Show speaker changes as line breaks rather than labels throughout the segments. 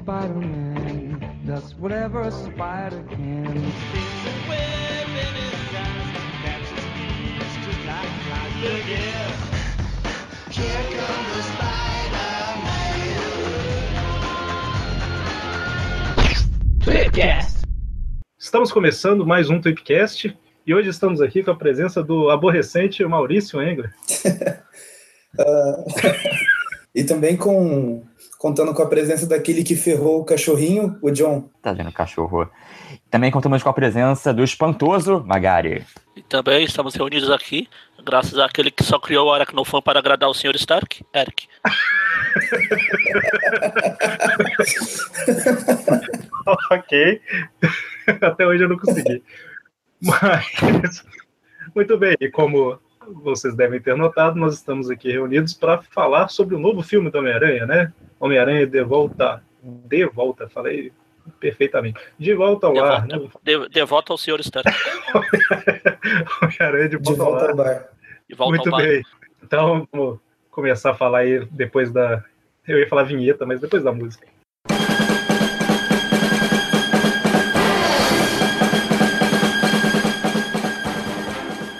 Spider-Man does whatever a spider can.
Estamos começando mais um Tweepcast e hoje estamos aqui com a presença do aborrecente Maurício Engler.
Ah, e também com contando com a presença daquele que ferrou o cachorrinho, o John.
Tá vendo, cachorro? Também contamos com a presença do espantoso Magari.
E também estamos reunidos aqui, graças àquele que só criou o Aracnofan para agradar o Sr. Stark, Eric.
ok. Até hoje eu não consegui. Mas, muito bem, e como vocês devem ter notado, nós estamos aqui reunidos para falar sobre o novo filme do Homem-Aranha, né? Homem-Aranha de volta. De volta, falei perfeitamente. De volta ao
De
lar,
volta,
né?
de, de volta ao Sr. Stark.
Homem-Aranha de
De
volta ao
bar.
De volta
Muito
ao bar.
bem. Então, vamos começar a falar aí depois da. Eu ia falar vinheta, mas depois da música.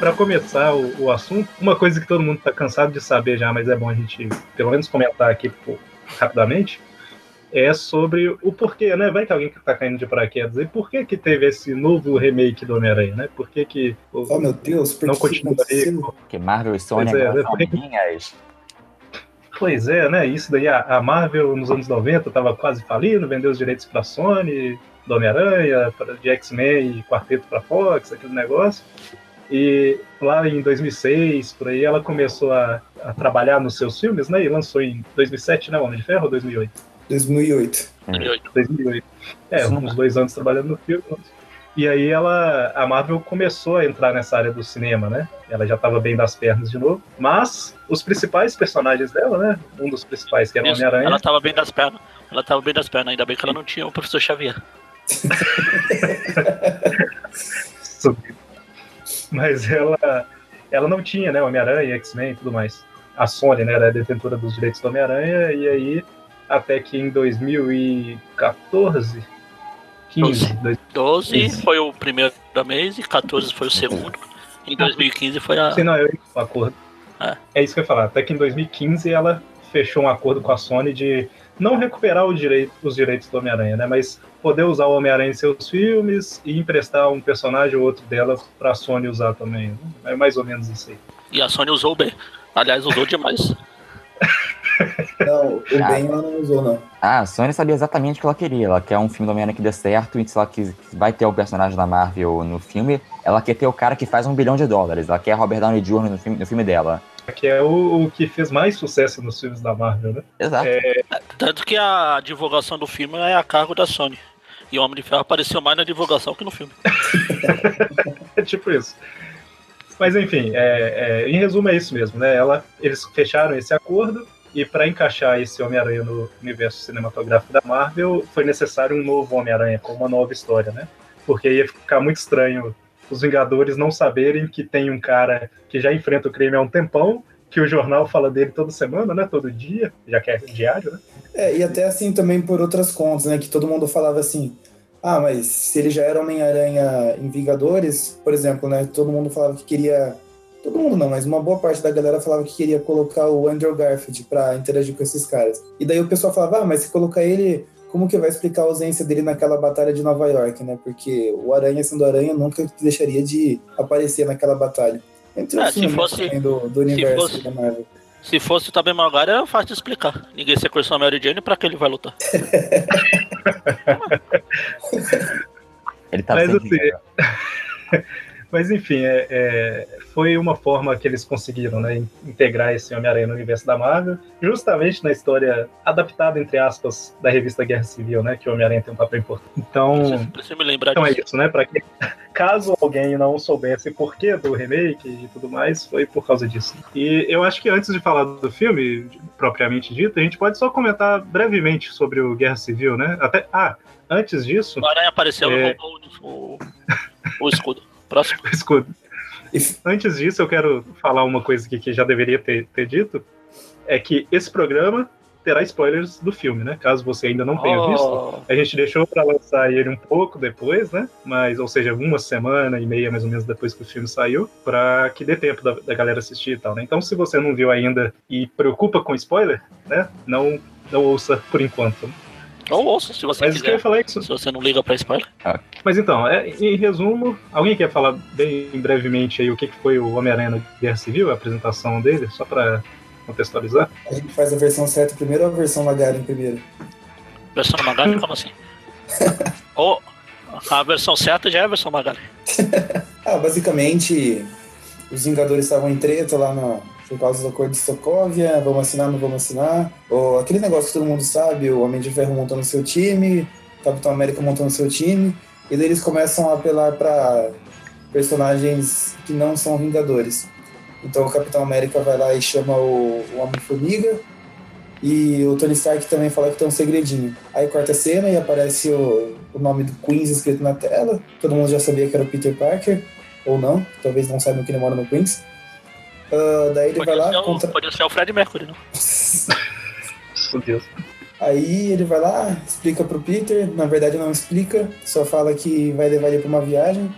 Para começar o, o assunto, uma coisa que todo mundo está cansado de saber já, mas é bom a gente pelo menos comentar aqui pô, rapidamente, é sobre o porquê, né? Vai que alguém que está caindo de paraquedas aí, por que que teve esse novo remake do Homem-Aranha, né? Por que que o-
Oh, meu Deus, por
não
que que
continua aí?
Porque Marvel e Sony
Pois é,
agora
né?
amiguinhas.
Pois é, né? Isso daí, a, a Marvel nos anos 90 estava quase falindo, vendeu os direitos para Sony, do Homem-Aranha, de X-Men e Quarteto para Fox, aquele negócio. E lá em 2006, por aí, ela começou a, a trabalhar nos seus filmes, né? E lançou em 2007, né? Homem de Ferro ou 2008?
2008.
2008. É,
Isso não
uns dois anos trabalhando no filme. E aí ela, a Marvel começou a entrar nessa área do cinema, né? Ela já estava bem das pernas de novo. Mas os principais personagens dela, né? Um dos principais, que era o
Isso,
Homem-Aranha.
Ela tava bem das pernas. Ela tava bem das pernas, ainda bem que ela não tinha o professor Xavier.
Mas ela, ela não tinha, né? Homem-Aranha, X-Men e tudo mais. A Sony, né? Era a detentora dos direitos do Homem-Aranha. E aí, até que em 2014, 15, dois-
12
Isso.
foi o primeiro da mês e 14 foi o segundo. Em 2015 foi a.
Sim, não, eu o acordo.
É.
É isso que eu ia falar. Até que em 2015 ela fechou um acordo com a Sony de não recuperar o direito- os direitos do Homem-Aranha, né? Mas poder usar o Homem-Aranha em seus filmes e emprestar um personagem ou outro dela pra Sony usar também. É mais ou menos isso aí.
E a Sony usou bem. Aliás, usou demais.
Não, o
Ah.
bem ela não usou, não.
Ah, a Sony sabia exatamente o que ela queria. Ela quer um filme do Homem-Aranha que dê certo, e se ela quis, vai ter o personagem da Marvel no filme, ela quer ter o cara que faz um bilhão de dólares. Ela quer Robert Downey Jr. no filme, no filme dela.
Que é o, o que fez mais sucesso nos filmes da Marvel, né?
Exato.
Tanto que a divulgação do filme é a cargo da Sony. E o Homem de Ferro apareceu mais na divulgação que no filme.
É tipo isso. Mas enfim, é- é, em resumo é isso mesmo, né? Ela, eles fecharam esse acordo e para encaixar esse Homem-Aranha no universo cinematográfico da Marvel, foi necessário um novo Homem-Aranha com uma nova história, né? Porque ia ficar muito estranho os Vingadores não saberem que tem um cara que já enfrenta o crime há um tempão, que o jornal fala dele toda semana, né? Todo dia, já que é diário, né?
É, e até assim também por outras contas, né? Que todo mundo falava assim. Ah, mas se ele já era Homem-Aranha em Vingadores, por exemplo, né? Todo mundo falava que queria. Todo mundo não, mas uma boa parte da galera falava que queria colocar o Andrew Garfield pra interagir com esses caras. E daí o pessoal falava, ah, mas se colocar ele, como que vai explicar a ausência dele naquela batalha de Nova York, né? Porque o Aranha sendo Aranha nunca deixaria de aparecer naquela batalha. Entre
É, se fosse-
também do, do universo
fosse-
da Marvel.
Se fosse o Tobey Maguire, era fácil de explicar. Ninguém sequestrou a Mary Jane, pra que ele vai lutar?
Ele tá
Mas assim. Mas enfim, é- é, foi uma forma que eles conseguiram né, in- integrar esse Homem-Aranha no universo da Marvel, justamente na história adaptada, entre aspas, da revista Guerra Civil, né? Que o Homem-Aranha tem um papel importante. Então,
Precisa, precisa me lembrar
então é
disso.
isso, né? Para que caso alguém não soubesse por que do remake e tudo mais, foi por causa disso. E eu acho que antes de falar do filme, propriamente dito, a gente pode só comentar brevemente sobre o Guerra Civil, né? Até, ah, antes disso,
O Aranha apareceu
É.
e roubou o, o escudo. Próximo.
escudo.
E
Antes disso, eu quero falar uma coisa aqui que já deveria ter, ter dito. É que esse programa terá spoilers do filme, né? Caso você ainda não tenha visto.
Oh,
A gente deixou pra lançar ele um pouco depois, né? Mas, ou seja, uma semana e meia mais ou menos depois que o filme saiu, pra que dê tempo da, da galera assistir e tal, né? Então, se você não viu ainda e preocupa com spoiler, né? Não, não ouça por enquanto.
Ou ouça, se você
Mas o que eu ia
quiser.
falar é isso.
Se você não liga pra spoiler.
Mas então, é, em resumo, alguém quer falar bem brevemente aí o que que foi o Homem-Aranha na Guerra Civil, a apresentação dele, só pra contextualizar?
A gente faz a versão certa primeiro ou a versão Magaren primeiro?
Versão Magali, como assim? Ou a versão certa já é a versão Magali.
Ah, basicamente, os Vingadores estavam em treta lá na, por causa do acordo de Sokovia, vamos assinar, não vamos assinar. Ou aquele negócio que todo mundo sabe, o Homem de Ferro montando seu time, Capitão América montando seu time, e daí eles começam a apelar para personagens que não são Vingadores. Então o Capitão América vai lá e chama o, o Homem-Formiga, e o Tony Stark também fala que tem um segredinho. Aí corta a cena e aparece o, o nome do Queens escrito na tela. Todo mundo já sabia que era o Peter Parker, ou não, talvez não saibam que ele mora no Queens. Ah, daí ele vai
Podia ser,
lá
o,
contra.
podia ser o Fred Mercury, não?
Meu Deus.
Aí ele vai lá, explica pro Peter, na verdade não explica, só fala que vai levar ele pra uma viagem.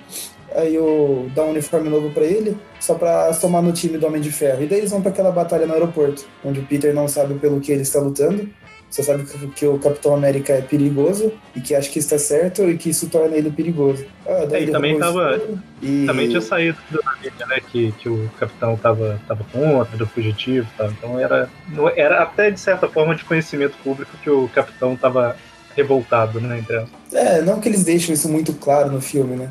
Aí eu dá um uniforme novo pra ele, só pra somar no time do Homem de Ferro. E daí eles vão pra aquela batalha no aeroporto, onde o Peter não sabe pelo que ele está lutando. Só sabe que, que o Capitão América é perigoso e que acha que está certo e que isso torna ele perigoso. Ah, daí
É,
ele
também tava-
e-
Também tinha saído da mídia, né? Que, que o capitão tava, tava contra, do fugitivo e tal. Então era, era até de certa forma de conhecimento público que o capitão tava revoltado, né? Entre elas.
É, não que eles deixam isso muito claro no filme, né?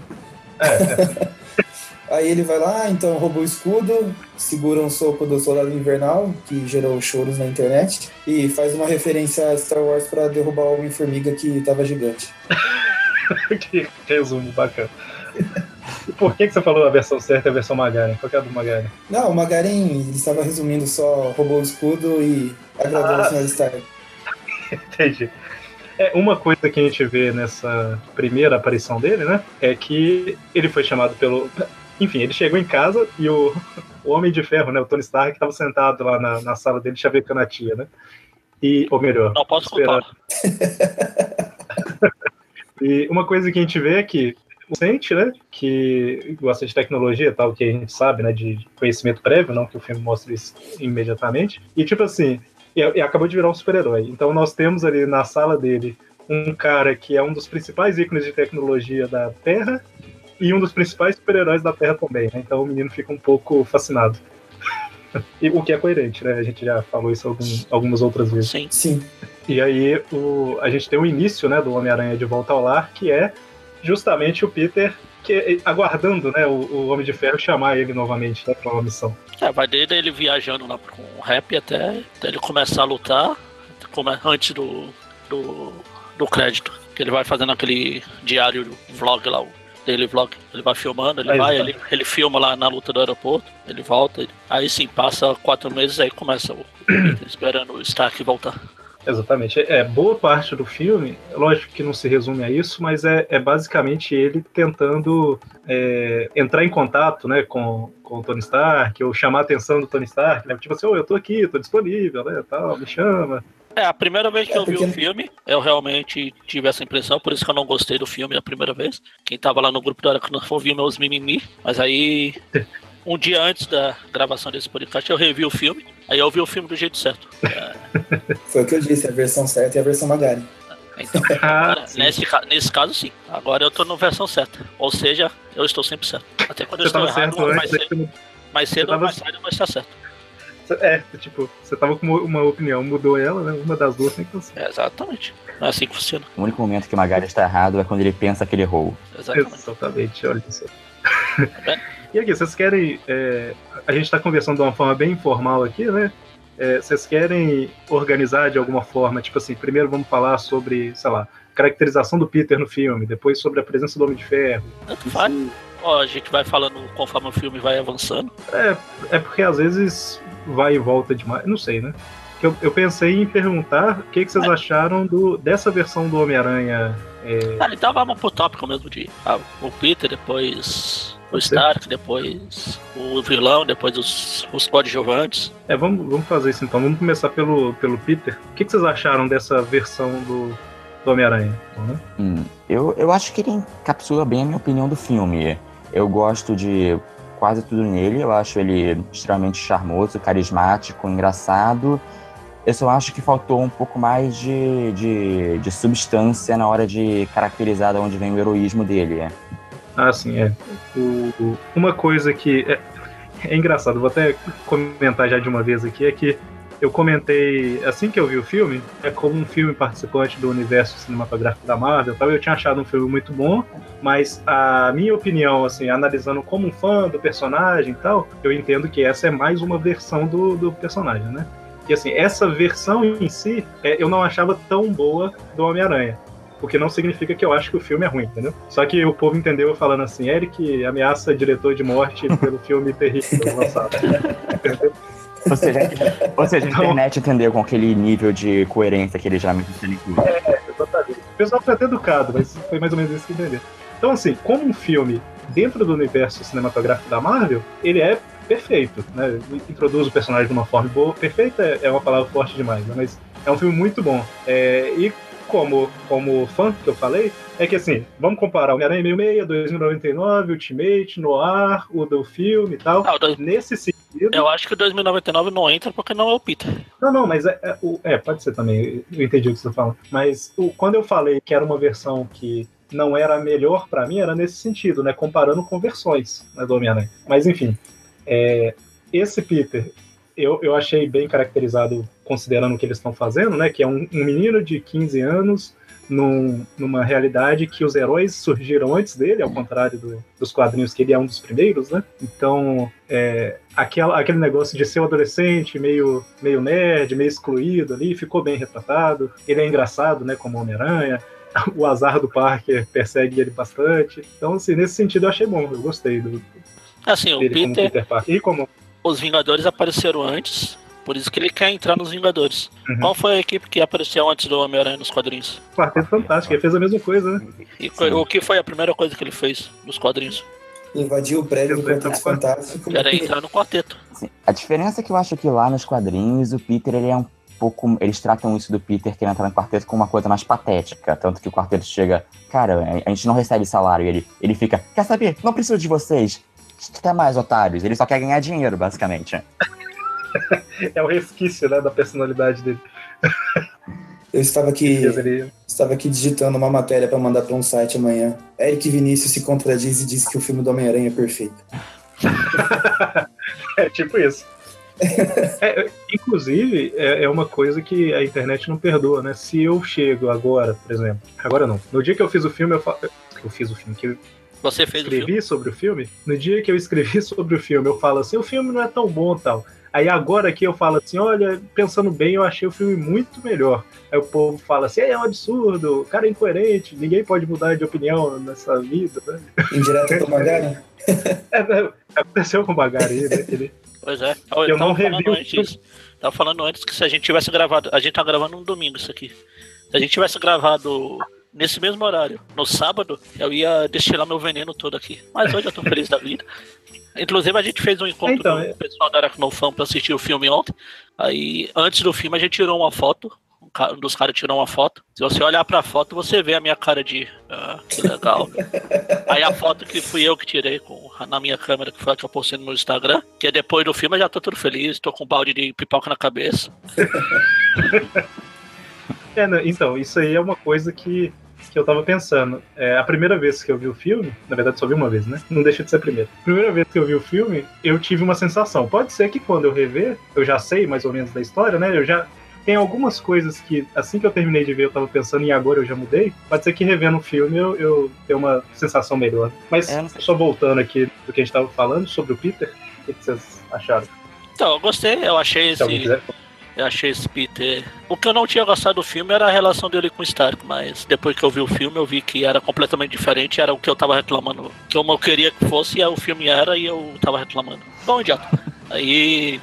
É,
Aí ele vai lá, então rouba o escudo, segura um soco do Soldado Invernal, que gerou choros na internet, e faz uma referência a Star Wars pra derrubar o Homem-Formiga que tava gigante.
que resumo bacana. Por que, que você falou a versão certa e a versão Magaren? Qual que é a do Magaren?
Não, o Magaren, estava resumindo só roubou o escudo e agradou
Ah.
o Sr. Stark.
Entendi. É, uma coisa que a gente vê nessa primeira aparição dele, né? É que ele foi chamado pelo. Enfim, ele chegou em casa e o, o Homem de Ferro, né? O Tony Stark, estava sentado lá na, na sala dele, chavecando a tia, né? E, ou melhor,
Não posso
Esperar. E uma coisa que a gente vê é que o Sente, né, que gosta de tecnologia tal, que a gente sabe, né, de conhecimento prévio, não que o filme mostre isso imediatamente. E tipo assim, e, e acabou de virar um super-herói. Então nós temos ali na sala dele um cara que é um dos principais ícones de tecnologia da Terra e um dos principais super-heróis da Terra também, né? Então o menino fica um pouco fascinado. E, o que é coerente, né? A gente já falou isso algum- algumas outras vezes.
Sim.
Sim,
E aí o, a gente tem o início né, do Homem-Aranha de volta ao lar, que é justamente o Peter que, aguardando né, o, o Homem de Ferro chamar ele novamente né, para uma missão.
É, vai desde ele viajando lá com o rap até, até ele começar a lutar, antes do, do, do crédito. Que ele vai fazendo aquele diário vlog lá, o daily vlog. Ele vai filmando, ele
Aí
vai,
está.
ele, ele filma lá na luta do aeroporto, ele volta, ele- aí sim, passa quatro meses, aí começa o esperando o Stark voltar.
Exatamente. É, boa parte do filme, lógico que não se resume a isso, mas é, é basicamente ele tentando é, entrar em contato né, com, com o Tony Stark, ou chamar a atenção do Tony Stark, né? Tipo assim, "Ô, eu tô aqui, tô disponível, né? Tal, me chama.
É, a primeira vez que
É,
eu vi
porque-
o filme, eu realmente tive essa impressão, por isso que eu não gostei do filme a primeira vez. Quem tava lá no grupo da hora que não ouviu meus mimimi, mas aí, um dia antes da gravação desse podcast, eu revi o filme, aí eu vi o filme do jeito certo.
foi o que eu disse, a versão certa e a versão Magaren.
Então,
Ah,
agora,
sim.
nesse, nesse caso, sim. Agora eu tô na versão certa. Ou seja, eu estou sempre certo. Até quando eu estou errado, mais cedo, mais cedo ou mais tarde eu vou estar certo.
É, tipo, você tava com uma, opinião, mudou ela, né? Uma das duas tem que ser.
É, exatamente. É assim que funciona.
O único momento que o Magari está errado é quando ele pensa que ele errou.
Exatamente.
Exatamente, olha isso.
vendo?
e aqui, vocês querem. é, a gente está conversando de uma forma bem informal aqui, né? É, vocês querem organizar de alguma forma, tipo assim, primeiro vamos falar sobre, sei lá, caracterização do Peter no filme, depois sobre a presença do Homem de Ferro.
Tanto faz. Ó, a gente vai falando conforme o filme vai avançando.
É, é porque às vezes vai e volta demais, não sei, né? que eu, eu pensei em perguntar o que, que vocês acharam do, dessa versão do Homem-Aranha. É...
Ah, então vamos pro tópico mesmo de ah, o Peter, depois o Stark, depois o vilão, depois os, os coadjuvantes.
É, vamos, vamos fazer isso então. Vamos começar pelo, pelo Peter. O que, que vocês acharam dessa versão do, do Homem-Aranha? Uhum.
Hum, eu, eu acho que ele encapsula bem a minha opinião do filme. Eu gosto de quase tudo nele. Eu acho ele extremamente charmoso, carismático, engraçado. Eu só acho que faltou um pouco mais de, de, de substância na hora de caracterizar de onde vem o heroísmo dele.
Ah, sim, é. O, uma coisa que. É, é engraçado, vou até comentar já de uma vez aqui, é que eu comentei, assim que eu vi o filme, é como um filme participante do universo cinematográfico da Marvel, eu tinha achado um filme muito bom, mas a minha opinião, assim, analisando como um fã do personagem e tal, eu entendo que essa é mais uma versão do, do personagem, né? E assim, essa versão em si, é, eu não achava tão boa do Homem-Aranha. Porque não significa que eu acho que o filme é ruim, entendeu? Só que o povo entendeu falando assim, Eric ameaça diretor de morte pelo filme terrível lançado.
Ou seja, ou seja a internet entendeu com aquele nível de coerência que ele já me
É, exatamente. O pessoal foi até educado, mas foi mais ou menos isso que entendeu. Então, assim, como um filme dentro do universo cinematográfico da Marvel, ele é perfeito, né? Introduz o personagem de uma forma boa. Perfeita é uma palavra forte demais, né? mas é um filme muito bom. É, e como, como fã que eu falei, é que assim, vamos comparar Homem-Aranha 66, 2099, Ultimate, Noir, o do filme e tal.
Ah, dois...
Nesse sentido.
Eu acho que o 2099 não entra porque não é o Peter.
Não, não, mas é, é, é pode ser também. Eu entendi o que você tá falando. Mas o, quando eu falei que era uma versão que não era melhor para mim, era nesse sentido, né? Comparando com versões né, do Homem-Aranha. Mas enfim, é, esse Peter, eu, eu achei bem caracterizado considerando o que eles estão fazendo, né? Que é um, um menino de 15 anos num, numa realidade que os heróis surgiram antes dele, ao contrário do, dos quadrinhos que ele é um dos primeiros, né? Então, é, aquela, aquele negócio de ser um adolescente meio, meio nerd, meio excluído ali, ficou bem retratado. Ele é engraçado, né? Como Homem-Aranha. O azar do Parker persegue ele bastante. Então, assim, nesse sentido eu achei bom, eu gostei do.
Assim, o Peter,
Peter Parker. E como
os Vingadores apareceram antes, por isso que ele quer entrar nos Vingadores. Uhum. Qual foi a equipe que apareceu antes do Homem-Aranha nos quadrinhos?
Quarteto Fantástico, ele fez a mesma coisa, né?
E foi, o que foi a primeira coisa que ele fez nos quadrinhos?
Invadiu o prédio do Quarteto Fantástico.
Era entrar no quarteto.
Sim. A diferença é que eu acho que lá nos quadrinhos o Peter ele é um pouco. Eles tratam isso do Peter querendo entrar no quarteto como uma coisa mais patética. Tanto que o quarteto chega, cara, a gente não recebe salário. E ele, ele fica, quer saber? Não preciso de vocês até mais otários. Ele só quer ganhar dinheiro, basicamente.
é o resquício, né, da personalidade dele.
Eu estava aqui, estava aqui digitando uma matéria para mandar para um site amanhã. Eric Vinícius se contradiz e diz que o filme do Homem-Aranha é perfeito.
é tipo isso. É, inclusive, é, é, uma coisa que a internet não perdoa, né? Se eu chego agora, por exemplo, agora não. No dia que eu fiz o filme, eu, fa... eu fiz o filme, que
você fez
escrevi
o filme?
sobre o filme. No dia que eu escrevi sobre o filme, eu falo assim: o filme não é tão bom tal. Aí agora aqui eu falo assim: olha, pensando bem, eu achei o filme muito melhor. Aí o povo fala assim: é um absurdo, o cara é incoerente, ninguém pode mudar de opinião nessa vida. Né?
Indireto com o Magari?
é, aconteceu com o Magari, né? Ele,
pois é. Eu, eu não revi o filme. Tava falando antes que se a gente tivesse gravado. A gente tá gravando um domingo isso aqui. Se a gente tivesse gravado nesse mesmo horário. No sábado, eu ia destilar meu veneno todo aqui. Mas hoje eu tô feliz da vida. Inclusive, a gente fez um encontro então, com o pessoal da Aracnofan pra assistir o filme ontem. Aí, antes do filme, a gente tirou uma foto. Um dos caras tirou uma foto. Se você olhar pra foto, você vê a minha cara de. Ah, que legal. Aí a foto que fui eu que tirei com, na minha câmera, que foi a que eu postei no meu Instagram. Que é depois do filme eu já tô todo feliz, tô com um balde de pipoca na cabeça.
É, então, isso aí é uma coisa que, que eu tava pensando. É, a primeira vez que eu vi o filme, na verdade só vi uma vez, né? Não deixa de ser a primeira. Primeira vez que eu vi o filme, eu tive uma sensação. Pode ser que quando eu rever, eu já sei mais ou menos da história, né? Eu já tem algumas coisas que, assim que eu terminei de ver, eu tava pensando e agora eu já mudei. Pode ser que revendo o filme eu, eu tenha uma sensação melhor. Mas é, só voltando aqui do que a gente tava falando sobre o Peter, o que vocês acharam?
Então, eu gostei, eu achei esse. Eu achei esse Peter. O que eu não tinha gostado do filme era a relação dele com o Stark, mas depois que eu vi o filme, eu vi que era completamente diferente, era o que eu tava reclamando. Que eu queria que fosse, e o filme era, e eu tava reclamando. Bom, idiota. Aí.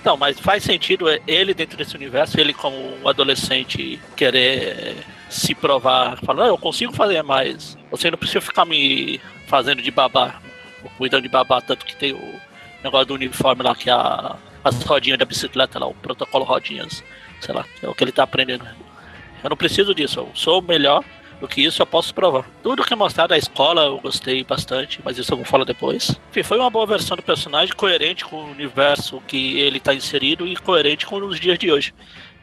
Então, mas faz sentido ele dentro desse universo, ele como um adolescente querer se provar, falando, eu consigo fazer mais. Você não precisa ficar me fazendo de babá, cuidando de babá, tanto que tem o negócio do uniforme lá, que a, as rodinhas da bicicleta lá, o protocolo rodinhas, sei lá, é o que ele tá aprendendo. Eu não preciso disso, eu sou melhor do que isso eu posso provar. Tudo que é mostrado da escola eu gostei bastante, mas isso eu vou falar depois. Enfim, foi uma boa versão do personagem, coerente com o universo que ele está inserido e coerente com os dias de hoje.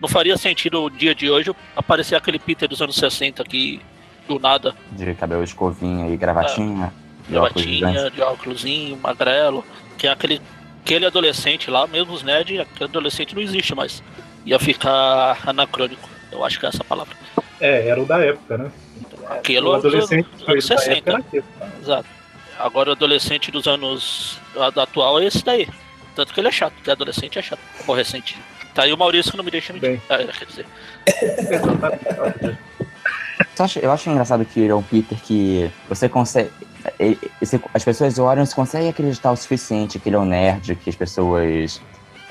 Não faria sentido o dia de hoje aparecer aquele Peter dos anos 60 aqui do nada.
De cabelo escovinha e gravatinha.
É, gravatinha, de óculos magrelo. Que é aquele, aquele adolescente lá, mesmo os nerds, aquele adolescente não existe mais. Ia ficar anacrônico. Eu acho que é essa palavra.
É, era o da época, né?
Aquilo
o adolescente
dos anos 60. Exato. Agora o adolescente dos anos atual é esse daí. Tanto que ele é chato, porque adolescente é chato. Aborrecente. Tá aí o Maurício que não me deixa mentir. Ah, quer dizer.
eu acho engraçado que ele é um Peter que você consegue. Ele, as pessoas olham e conseguem acreditar o suficiente que ele é um nerd, que as pessoas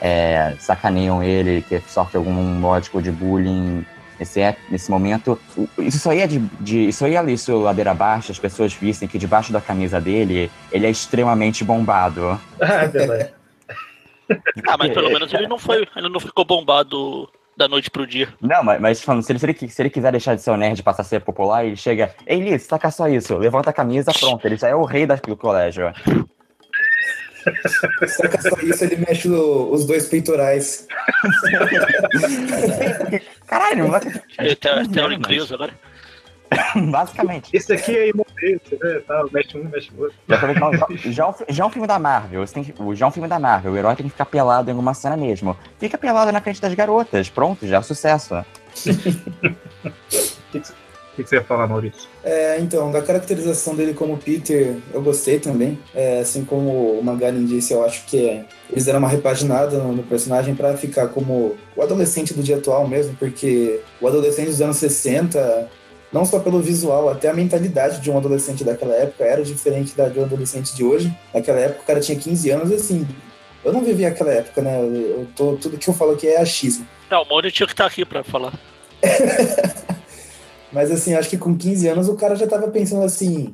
é, sacaneiam ele, que sofre algum módico de bullying nesse, nesse momento. Isso só ia de, de isso ia ali isso ladeira abaixo, as pessoas vissem que debaixo da camisa dele ele é extremamente bombado.
Ah, é
ah, mas pelo menos ele não foi, ele não ficou bombado da noite pro dia.
Não, mas, mas falando, se ele, se, ele, se ele quiser deixar de ser um nerd e passar a ser popular, ele chega, ei Liz, taca só isso, levanta a camisa, pronto, ele já é o rei do colégio.
Saca só isso, ele mexe no, os dois peitorais.
Caralho, mas...
Ele um crise agora.
Basicamente.
Esse aqui é imortência, né? Tá, mexe um, mexe o outro. Já,
já, já é um filme da Marvel. Você tem que, já é um filme da Marvel. O herói tem que ficar pelado em alguma cena mesmo. Fica pelado na frente das garotas. Pronto, já é sucesso.
O que você ia falar, Maurício?
É, então, da caracterização dele como Peter, eu gostei também. É, assim como o Magarin disse, eu acho que é, eles deram uma repaginada no, no personagem para ficar como o adolescente do dia atual mesmo, porque o adolescente dos anos 60, não só pelo visual, até a mentalidade de um adolescente daquela época era diferente da de um adolescente de hoje. Naquela época o cara tinha 15 anos, assim, eu não vivi aquela época, né? Eu, tô, tudo que eu falo aqui é achismo.
Não, o Mônio tinha que estar tá aqui para falar.
Mas assim, acho que com 15 anos o cara já estava pensando assim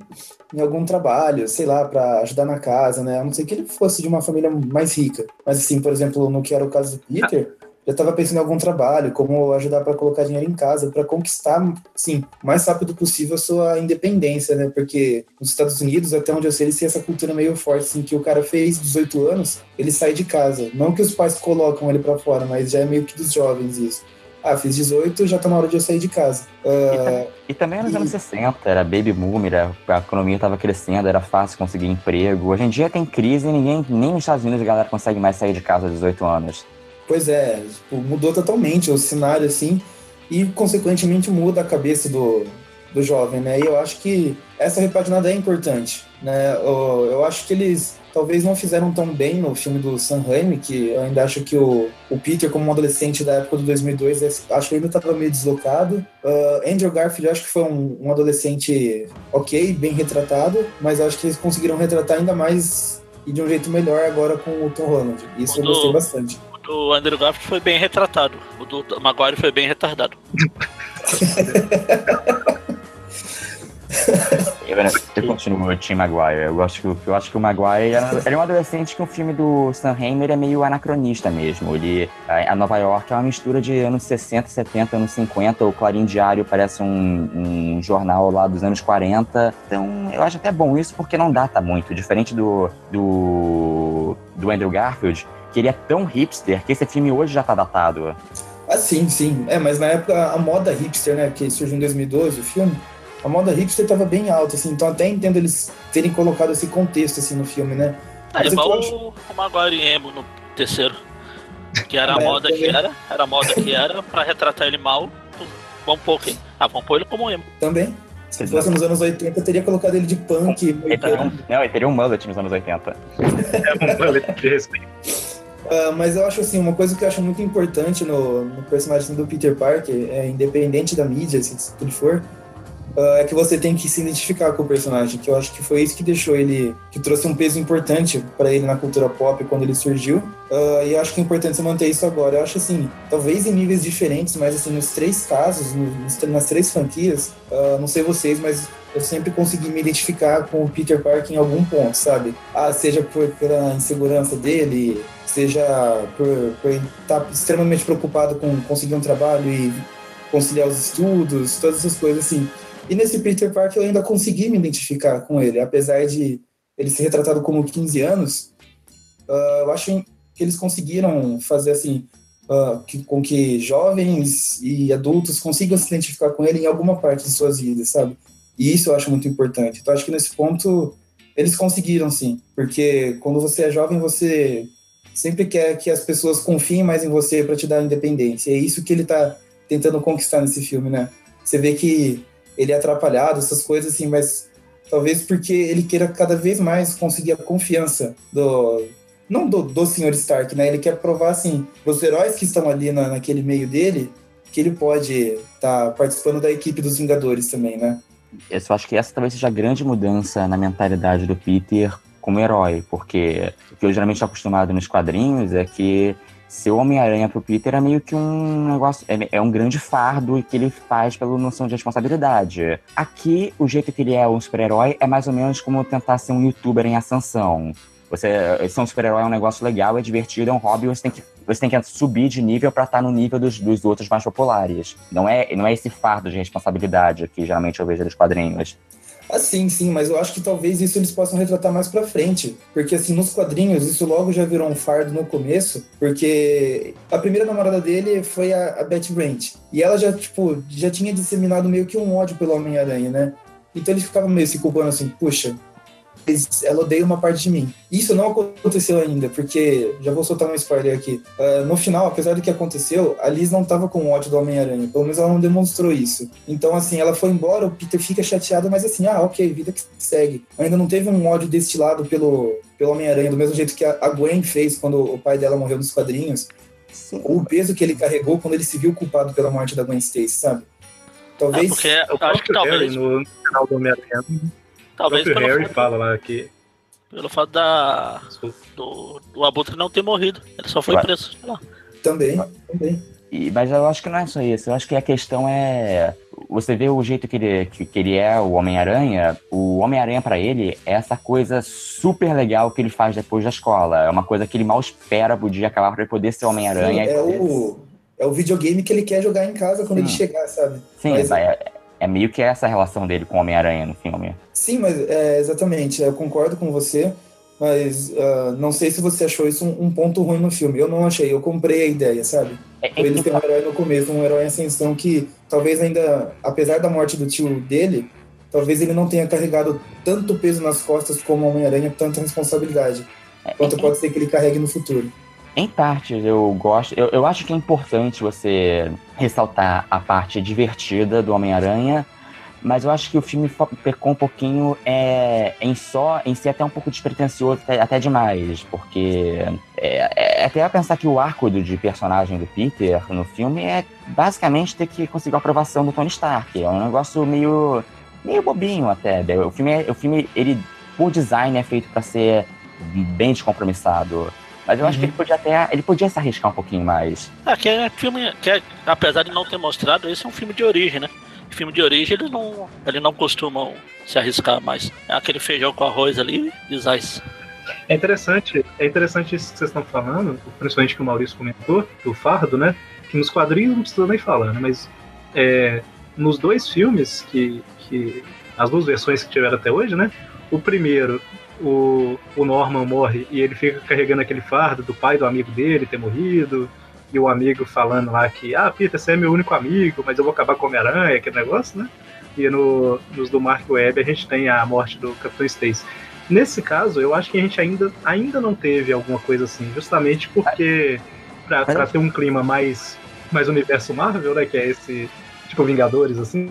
em algum trabalho, sei lá, para ajudar na casa, né? A não ser que ele fosse de uma família mais rica. Mas assim, por exemplo, no que era o caso do Peter, já estava pensando em algum trabalho, como ajudar para colocar dinheiro em casa, para conquistar, sim, o mais rápido possível a sua independência, né? Porque nos Estados Unidos, até onde eu sei, eles têm essa cultura meio forte, assim, que o cara fez 18 anos, ele sai de casa. Não que os pais colocam ele para fora, mas já é meio que dos jovens isso ah, fiz 18, já tá na hora de eu sair de casa.
Uh, e, e, também nos e... anos 60, era baby boom, era, a economia estava crescendo, era fácil conseguir emprego. Hoje em dia tem crise e ninguém, nem nos Estados Unidos a galera consegue mais sair de casa aos 18 anos.
Pois é, tipo, mudou totalmente o cenário, assim, e consequentemente muda a cabeça do, do jovem, né? E eu acho que essa repaginada é importante, né? Eu, eu acho que eles talvez não fizeram tão bem no filme do Sam Raimi, que eu ainda acho que o, o Peter, como um adolescente da época de 2002, é, acho que ainda estava meio deslocado. Uh, Andrew Garfield, acho que foi um, um, adolescente ok, bem retratado, mas acho que eles conseguiram retratar ainda mais e de um jeito melhor agora com o Tom Holland. Isso eu gostei bastante.
O Andrew Garfield foi bem retratado, o do Maguire foi bem retardado.
Eu continuo o Tim Maguire. Eu, gosto que, eu acho que o Maguire ele é um adolescente que o filme do Sam Raimi é meio anacronista mesmo. Ele, a, Nova York é uma mistura de anos 60, 70, anos 50. O Clarim Diário parece um, um jornal lá dos anos 40. Então, eu acho até bom isso porque não data muito. Diferente do, do, do Andrew Garfield, que ele é tão hipster que esse filme hoje já tá datado.
Ah, sim, sim. É, mas na época a moda hipster, né, que surgiu em 2012, o filme, a moda hipster estava bem alta, assim, então até entendo eles terem colocado esse contexto, assim, no filme, né?
É igual acho... o Maguire Emo no terceiro. Que era a é, moda também. que era, era a moda que era, pra retratar ele mal, vamos pôr quem? Ah, vamos pôr ele como emo.
Também. Se fosse nos anos 80, eu teria colocado ele de punk.
Ele teria um, não, ele teria um mullet nos anos 80. é
um mullet de respeito.
Uh, mas eu acho assim, uma coisa que eu acho muito importante no, no personagem do Peter Parker, é, independente da mídia, se, ele for, uh, é que você tem que se identificar com o personagem, que eu acho que foi isso que deixou ele, que trouxe um peso importante para ele na cultura pop quando ele surgiu. Uh, e eu acho que é importante você manter isso agora. Eu acho assim, talvez em níveis diferentes, mas assim, nos três casos, nas três franquias, não sei vocês, mas eu sempre consegui me identificar com o Peter Parker em algum ponto, sabe? Ah, seja por, pela insegurança dele, seja por, por estar tá extremamente preocupado com conseguir um trabalho e conciliar os estudos, todas essas coisas assim. E nesse Peter Parker eu ainda consegui me identificar com ele, apesar de ele ser retratado como 15 anos, uh, eu acho que eles conseguiram fazer assim, uh, que, com que jovens e adultos consigam se identificar com ele em alguma parte de suas vidas, sabe? E isso eu acho muito importante. Então acho que nesse ponto eles conseguiram sim, porque quando você é jovem você sempre quer que as pessoas confiem mais em você para te dar independência. É isso que ele está tentando conquistar nesse filme, né? Você vê que ele é atrapalhado, essas coisas assim, mas talvez porque ele queira cada vez mais conseguir a confiança do não do, do Sr. Stark, né? Ele quer provar assim, os heróis que estão ali na, naquele meio dele, que ele pode estar tá participando da equipe dos Vingadores também, né?
Eu acho que essa talvez seja a grande mudança na mentalidade do Peter como herói, porque o que eu geralmente estou acostumado nos quadrinhos é que ser o Homem-Aranha pro Peter é meio que um negócio, é, é, um grande fardo que ele faz pela noção de responsabilidade. Aqui, o jeito que ele é um super-herói é mais ou menos como tentar ser um youtuber em ascensão. Você ser um super-herói é um negócio legal, é divertido, é um hobby, você tem que, você tem que subir de nível para estar no nível dos, dos outros mais populares. Não é, não é esse fardo de responsabilidade que geralmente eu vejo nos quadrinhos.
Ah, sim, sim, mas eu acho que talvez isso eles possam retratar mais pra frente. Porque, assim, nos quadrinhos, isso logo já virou um fardo no começo, porque a primeira namorada dele foi a, a Betty Brant. E ela já, tipo, já tinha disseminado meio que um ódio pelo Homem-Aranha, né? Então eles ficavam meio se culpando assim, puxa, ela odeia uma parte de mim. Isso não aconteceu ainda, porque já vou soltar um spoiler aqui. Uh, no final, apesar do que aconteceu, a Liz não tava com ódio do Homem-Aranha. Pelo menos ela não demonstrou isso. Então, assim, ela foi embora, o Peter fica chateado, mas assim, ah, ok, vida que segue. Ainda não teve um ódio destilado pelo, pelo Homem-Aranha, do mesmo jeito que a Gwen fez quando o pai dela morreu nos quadrinhos. Sim. O peso que ele carregou quando ele se viu culpado pela morte da Gwen Stacy, sabe?
Talvez. É porque eu acho que talvez.
No final do Homem-Aranha Talvez o Harry fato, fala lá que.
Pelo fato da, do, do Abutre não ter morrido. Ele só foi preso. Lá.
Também, também.
E, mas eu acho que não é só isso. Eu acho que a questão é. Você vê o jeito que ele, que, que ele é, o Homem-Aranha. O Homem-Aranha, para ele, é essa coisa super legal que ele faz depois da escola. É uma coisa que ele mal espera pro dia acabar pra ele poder ser Homem-Aranha.
É o, é o videogame que ele quer jogar em casa quando Sim. ele chegar, sabe?
Sim, mas, é, é meio que essa relação dele com o Homem-Aranha no filme.
Sim, mas é, exatamente, eu concordo com você, mas uh, não sei se você achou isso um, um, ponto ruim no filme. Eu não achei, eu comprei a ideia, sabe? É, é ele ter um herói no começo, um herói em ascensão que talvez ainda, apesar da morte do tio dele, talvez ele não tenha carregado tanto peso nas costas como o Homem-Aranha, tanta responsabilidade, é, quanto é, pode ser que ele carregue no futuro.
Em partes, eu gosto. Eu, eu acho que é importante você ressaltar a parte divertida do Homem-Aranha, mas eu acho que o filme pecou um pouquinho é, em só, em si até um pouco despretensioso, até, até demais, porque é, é, até pensar que o arco do, de personagem do Peter no filme é basicamente ter que conseguir a aprovação do Tony Stark. É um negócio meio, meio bobinho até. O filme, é, o filme ele, por design, é feito para ser bem descompromissado. Mas eu acho que ele uhum. podia até. Ele podia se arriscar um pouquinho mais.
Ah, que é filme. Que é, apesar de não ter mostrado, esse é um filme de origem, né? filme de origem eles não, eles não costumam se arriscar mais. É aquele feijão com arroz ali e.
É interessante, é interessante isso que vocês estão falando, principalmente que o Maurício comentou, do fardo, né? Que nos quadrinhos não precisa nem falar, né? Mas é, nos dois filmes que, que. As duas versões que tiveram até hoje, né? O primeiro o, o Norman morre e ele fica carregando aquele fardo do pai do amigo dele ter morrido, e o amigo falando lá que, ah, Peter, você é meu único amigo, mas eu vou acabar com Homem-Aranha, aquele negócio, né? E no, nos do Mark Webb a gente tem a morte do Capitão Stacy. Nesse caso, eu acho que a gente ainda, ainda não teve alguma coisa assim, justamente porque pra, pra ter um clima mais, mais universo Marvel, né, que é esse tipo Vingadores, assim,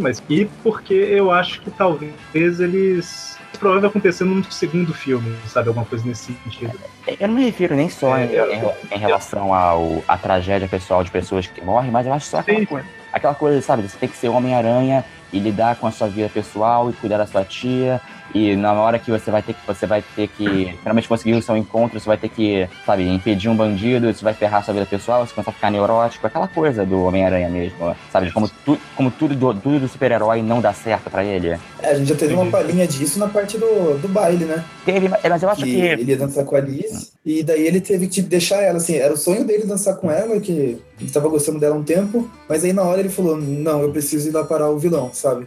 mas e porque eu acho que talvez eles provável acontecer no segundo filme, sabe? Alguma coisa nesse sentido.
Eu não me refiro nem só é, em, eu, em, relação ao, à tragédia pessoal de pessoas que morrem, mas eu acho só aquela coisa, aquela coisa, sabe? Você tem que ser Homem-Aranha e lidar com a sua vida pessoal e cuidar da sua tia e na hora que você vai ter que você vai ter que realmente conseguir o seu encontro, você vai ter que, sabe, impedir um bandido, isso vai ferrar sua vida pessoal, você começa a ficar neurótico, aquela coisa do Homem-Aranha mesmo, sabe? Como, tu, como tudo do, tudo do super-herói não dá certo pra ele.
É, a gente já teve uma palhinha disso na parte do, do baile, né?
Teve, mas eu acho que. que...
Ele ia dançar com a Alice, e daí ele teve que deixar ela, assim, era o sonho dele dançar com ela, que ele estava gostando dela um tempo, mas aí na hora ele falou: não, eu preciso ir lá parar o vilão, sabe?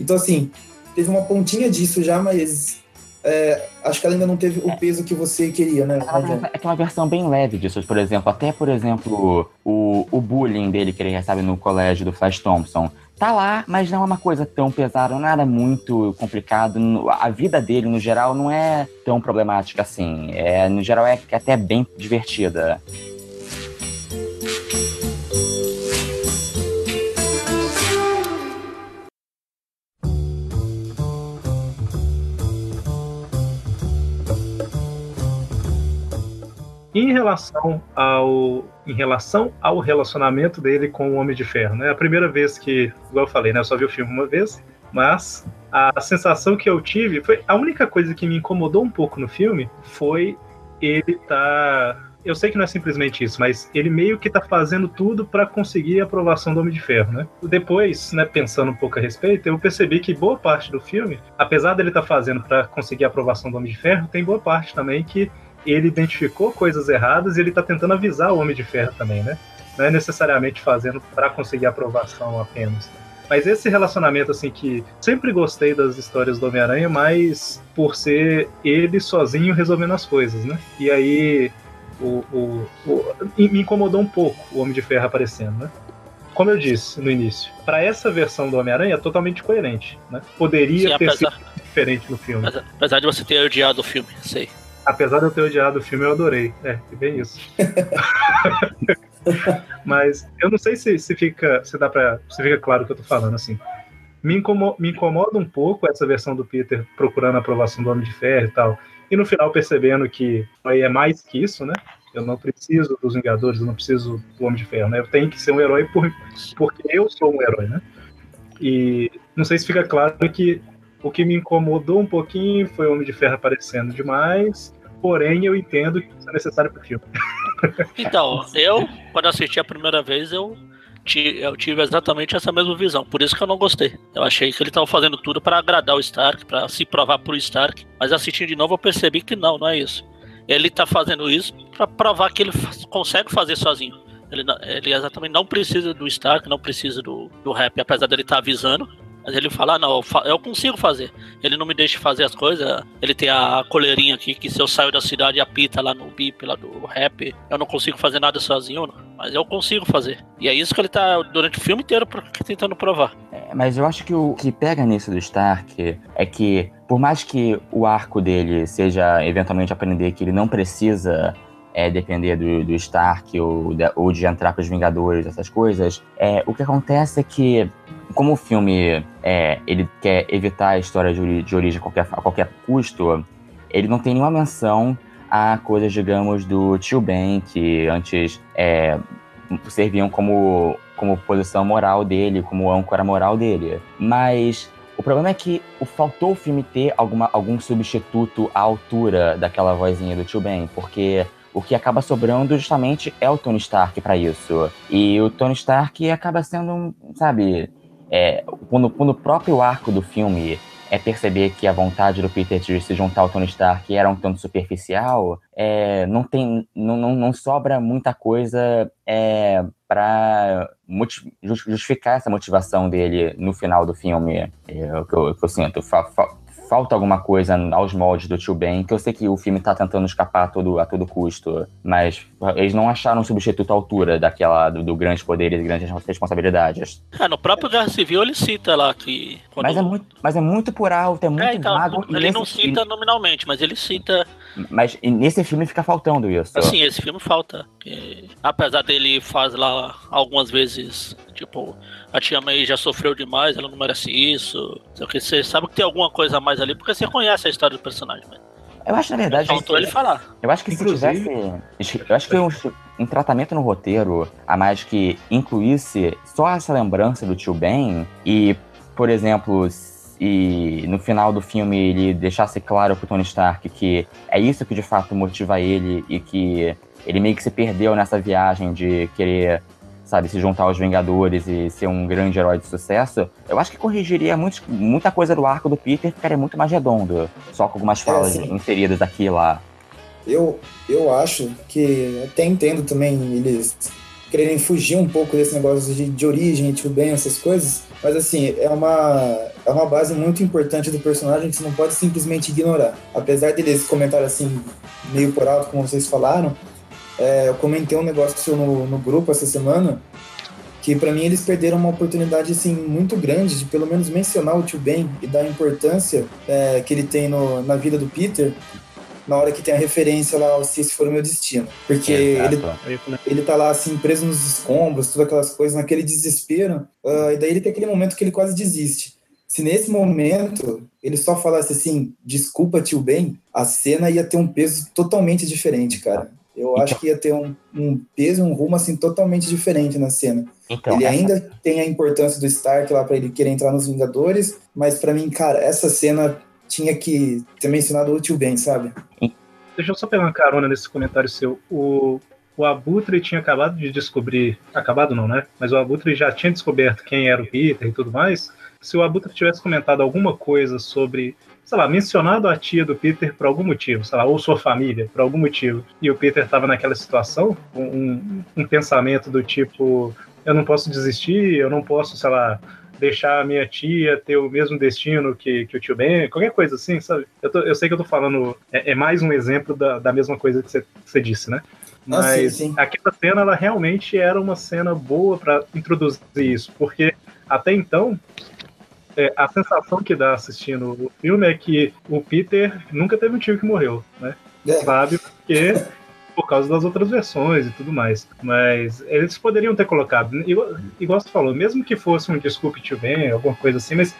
Então, assim, teve uma pontinha disso já, mas é, acho que ela ainda não teve o peso que você queria, né?
É, é que é uma versão bem leve disso, por exemplo, até, por exemplo, o, o bullying dele que ele recebe no colégio do Flash Thompson. Tá lá, mas não é uma coisa tão pesada, nada muito complicado. A vida dele, no geral, não é tão problemática assim. É, no geral, é até bem divertida.
Em relação ao em relação ao relacionamento dele com o Homem de Ferro, né? A primeira vez que, igual eu falei, né, eu só vi o filme uma vez, mas a sensação que eu tive foi a única coisa que me incomodou um pouco no filme foi ele tá eu sei que não é simplesmente isso, mas ele meio que tá fazendo tudo para conseguir a aprovação do Homem de Ferro, né? Depois, né, pensando um pouco a respeito, eu percebi que boa parte do filme, apesar dele tá fazendo para conseguir a aprovação do Homem de Ferro, tem boa parte também que ele identificou coisas erradas e ele tá tentando avisar o Homem de Ferro também, né? Não é necessariamente fazendo para conseguir aprovação apenas. Mas esse relacionamento, assim, que sempre gostei das histórias do Homem-Aranha, mas por ser ele sozinho resolvendo as coisas, né? E aí o, o, o, me incomodou um pouco o Homem de Ferro aparecendo, né? Como eu disse no início, para essa versão do Homem-Aranha é totalmente coerente, né? Poderia Sim, ter apesar, sido diferente no filme.
Apesar de você ter odiado o filme, sei
apesar de eu ter odiado o filme, eu adorei. É, bem isso. Mas eu não sei se, se fica. Se dá pra. Se fica claro o que eu tô falando, assim. Me incomoda, me incomoda um pouco essa versão do Peter procurando a aprovação do Homem de Ferro e tal. E no final percebendo que aí é mais que isso, né? Eu não preciso dos Vingadores, eu não preciso do Homem de Ferro, né? Eu tenho que ser um herói por, porque eu sou um herói, né? E não sei se fica claro que o que me incomodou um pouquinho foi o Homem de Ferro aparecendo demais porém eu entendo que isso é necessário para o filme.
Então, eu, quando assisti a primeira vez, eu, eu tive exatamente essa mesma visão, por isso que eu não gostei. Eu achei que ele estava fazendo tudo para agradar o Stark, para se provar pro Stark, mas assistindo de novo eu percebi que não, não é isso. Ele está fazendo isso para provar que ele consegue fazer sozinho. Ele, ele exatamente não precisa do Stark, não precisa do, do rap, apesar dele estar tá avisando. Mas ele fala, ah, não, eu consigo fazer. Ele não me deixa fazer as coisas. Ele tem a coleirinha aqui que se eu saio da cidade apita lá no bip, lá do rap, eu não consigo fazer nada sozinho, mas eu consigo fazer. E é isso que ele tá durante o filme inteiro tentando provar.
É, mas eu acho que o que pega nisso do Stark é que, por mais que o arco dele seja eventualmente aprender que ele não precisa é, depender do, do Stark ou de, ou de entrar para os Vingadores, essas coisas, é, o que acontece é que como o filme é, ele quer evitar a história de, origem a qualquer, a qualquer custo, ele não tem nenhuma menção a coisas, digamos, do tio Ben, que antes é, serviam como, como posição moral dele, como âncora moral dele. Mas o problema é que faltou o filme ter alguma, algum substituto à altura daquela vozinha do tio Ben, porque o que acaba sobrando justamente é o Tony Stark para isso. E o Tony Stark acaba sendo, sabe, é, quando, o próprio arco do filme é perceber que a vontade do Peter de se juntar ao Tony Stark era um tanto superficial, é, não tem, não, não, não, sobra muita coisa é, para justificar essa motivação dele no final do filme. É, o que eu, que eu sinto. Fa, fa, falta alguma coisa aos moldes do Tio Ben, que eu sei que o filme tá tentando escapar a todo, a todo custo, mas eles não acharam um substituto à altura daquela do, do grandes poderes e grandes responsabilidades.
É, no próprio Guerra Civil ele cita lá que.
Quando... Mas, é muito, mas é muito por alto, é muito é, então, vago.
Ele não cita nominalmente, mas ele cita.
Mas nesse filme fica faltando isso.
Sim, esse filme falta. apesar dele faz lá algumas vezes, tipo, a tia May já sofreu demais, ela não merece isso. Você sabe que tem alguma coisa a mais ali, porque você conhece a história do personagem. Mas...
Eu acho, na verdade.
Faltou ele falar.
Eu acho que Inclusive... se tivesse. Eu acho que um, um tratamento no roteiro a mais que incluísse só essa lembrança do tio Ben e por exemplo, e no final do filme ele deixasse claro pro Tony Stark que é isso que de fato motiva ele e que ele meio que se perdeu nessa viagem de querer, sabe, se juntar aos Vingadores e ser um grande herói de sucesso, eu acho que corrigiria muito, muita coisa do arco do Peter, ficaria muito mais redondo, só com algumas falas é, inseridas aqui e lá.
Eu, eu acho que até entendo também eles quererem fugir um pouco desse negócio de, de origem, tio Ben, essas coisas, mas assim, é uma, é uma base muito importante do personagem que você não pode simplesmente ignorar. Apesar deles comentarem assim, meio por alto, como vocês falaram, é, eu comentei um negócio no, no grupo essa semana que para mim eles perderam uma oportunidade assim muito grande de pelo menos mencionar o tio Ben e dar a importância é, que ele tem no, na vida do Peter na hora que tem a referência lá se esse for o meu destino. Porque é, ele, ele tá lá assim, preso nos escombros, todas aquelas coisas, naquele desespero, uh, e daí ele tem aquele momento que ele quase desiste. Se nesse momento ele só falasse assim, desculpa, tio Ben, a cena ia ter um peso totalmente diferente, cara. Eu então, acho que ia ter um, um peso, um rumo assim totalmente diferente na cena. Então, ele essa... ainda tem a importância do Stark lá para ele querer entrar nos Vingadores, mas para mim, cara, essa cena tinha que ter mencionado o tio Ben, sabe?
Deixa eu só pegar uma carona nesse comentário seu. O, o Abutre tinha acabado de descobrir. Acabado não, né? Mas o Abutre já tinha descoberto quem era o Peter e tudo mais. Se o Abutre tivesse comentado alguma coisa sobre sei lá, mencionado a tia do Peter por algum motivo, sei lá, ou sua família por algum motivo, e o Peter estava naquela situação, um, um, pensamento do tipo, eu não posso desistir, eu não posso, sei lá, deixar a minha tia ter o mesmo destino que, que o tio Ben, qualquer coisa assim, sabe? Eu, tô, eu sei que eu tô falando, é, é mais um exemplo da, da mesma coisa que você, que você disse, né? Mas ah, sim, sim. aquela cena, ela realmente era uma cena boa para introduzir isso, porque até então é, a sensação que dá assistindo o filme é que o Peter nunca teve um tio que morreu, né? É. Sabe? Porque por causa das outras versões e tudo mais. Mas eles poderiam ter colocado, igual, igual você falou, mesmo que fosse um desculpe tio Ben, alguma coisa assim, mas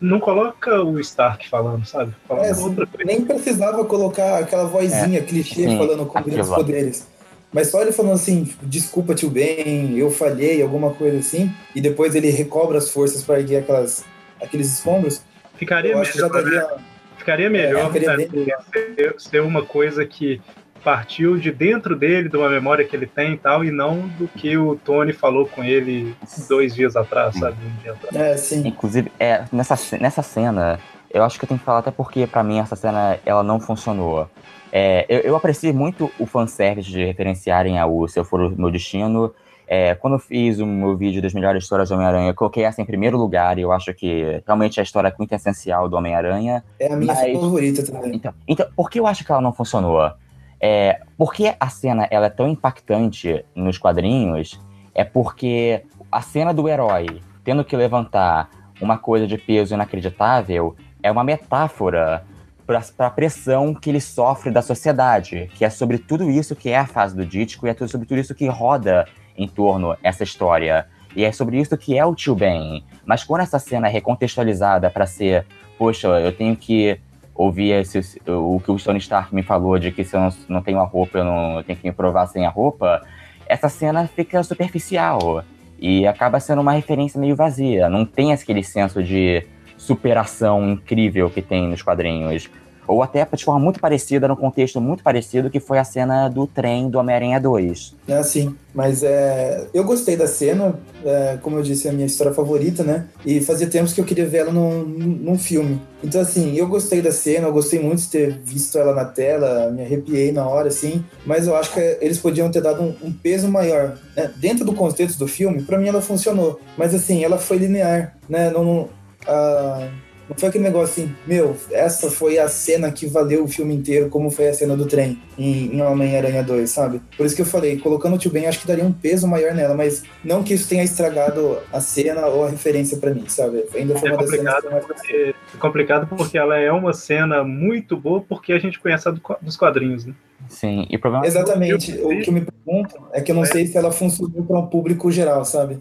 não coloca o Stark falando, sabe?
É, nem precisava colocar aquela vozinha é, clichê sim, falando com grandes poderes. Mas só ele falando assim, desculpa, tio Ben, eu falhei, alguma coisa assim, e depois ele recobra as forças para erguer aquelas, aqueles escombros.
Ficaria melhor, daria... né? Ficaria melhor é, né, ser, ser uma coisa que partiu de dentro dele, de uma memória que ele tem e tal, e não do que o Tony falou com ele dois dias atrás, sabe? Um dia atrás.
É, sim. Inclusive, é, nessa, nessa cena, eu acho que eu tenho que falar até porque, para mim, essa cena, ela não funcionou. É, eu, eu aprecio muito o fanservice de referenciarem ao Se Eu For o Meu Destino. É, quando eu fiz o meu vídeo das melhores histórias do Homem-Aranha, eu coloquei essa em primeiro lugar e eu acho que realmente é a história muito essencial do Homem-Aranha.
É a minha mas... favorita também.
Então, então, por que eu acho que ela não funcionou? É, porque a cena ela é tão impactante nos quadrinhos é porque a cena do herói tendo que levantar uma coisa de peso inacreditável é uma metáfora para a pressão que ele sofre da sociedade, que é sobre tudo isso que é a fase do Dítico e é sobre tudo isso que roda em torno essa história. E é sobre isso que é o tio Ben. Mas quando essa cena é recontextualizada para ser, poxa, eu tenho que ouvir esse, o que o Tony Stark me falou de que se eu não, não tenho a roupa, eu não eu tenho que me provar sem a roupa, essa cena fica superficial e acaba sendo uma referência meio vazia. Não tem aquele senso de superação incrível que tem nos quadrinhos. Ou até de forma muito parecida, num contexto muito parecido, que foi a cena do trem do Homem-Aranha 2.
É, sim. Mas é, eu gostei da cena, é, como eu disse, é a minha história favorita, né? E fazia tempos que eu queria ver ela num, num filme. Então, assim, eu gostei da cena, eu gostei muito de ter visto ela na tela, me arrepiei na hora, assim. Mas eu acho que eles podiam ter dado um, um peso maior. Né? Dentro do contexto do filme, para mim ela funcionou. Mas, assim, ela foi linear, né? Não, ah, não foi aquele negócio assim, meu, essa foi a cena que valeu o filme inteiro, como foi a cena do trem em, em Homem-Aranha 2, sabe? Por isso que eu falei, colocando o Tio Ben, acho que daria um peso maior nela, mas não que isso tenha estragado a cena ou a referência para mim, sabe? Ainda foi
é uma das cenas que porque, É complicado porque ela é uma cena muito boa porque a gente conhece a do, dos quadrinhos, né?
Sim, e o problema
é Exatamente. O que eu me pergunto é que eu não é. sei se ela funcionou para um público geral, sabe?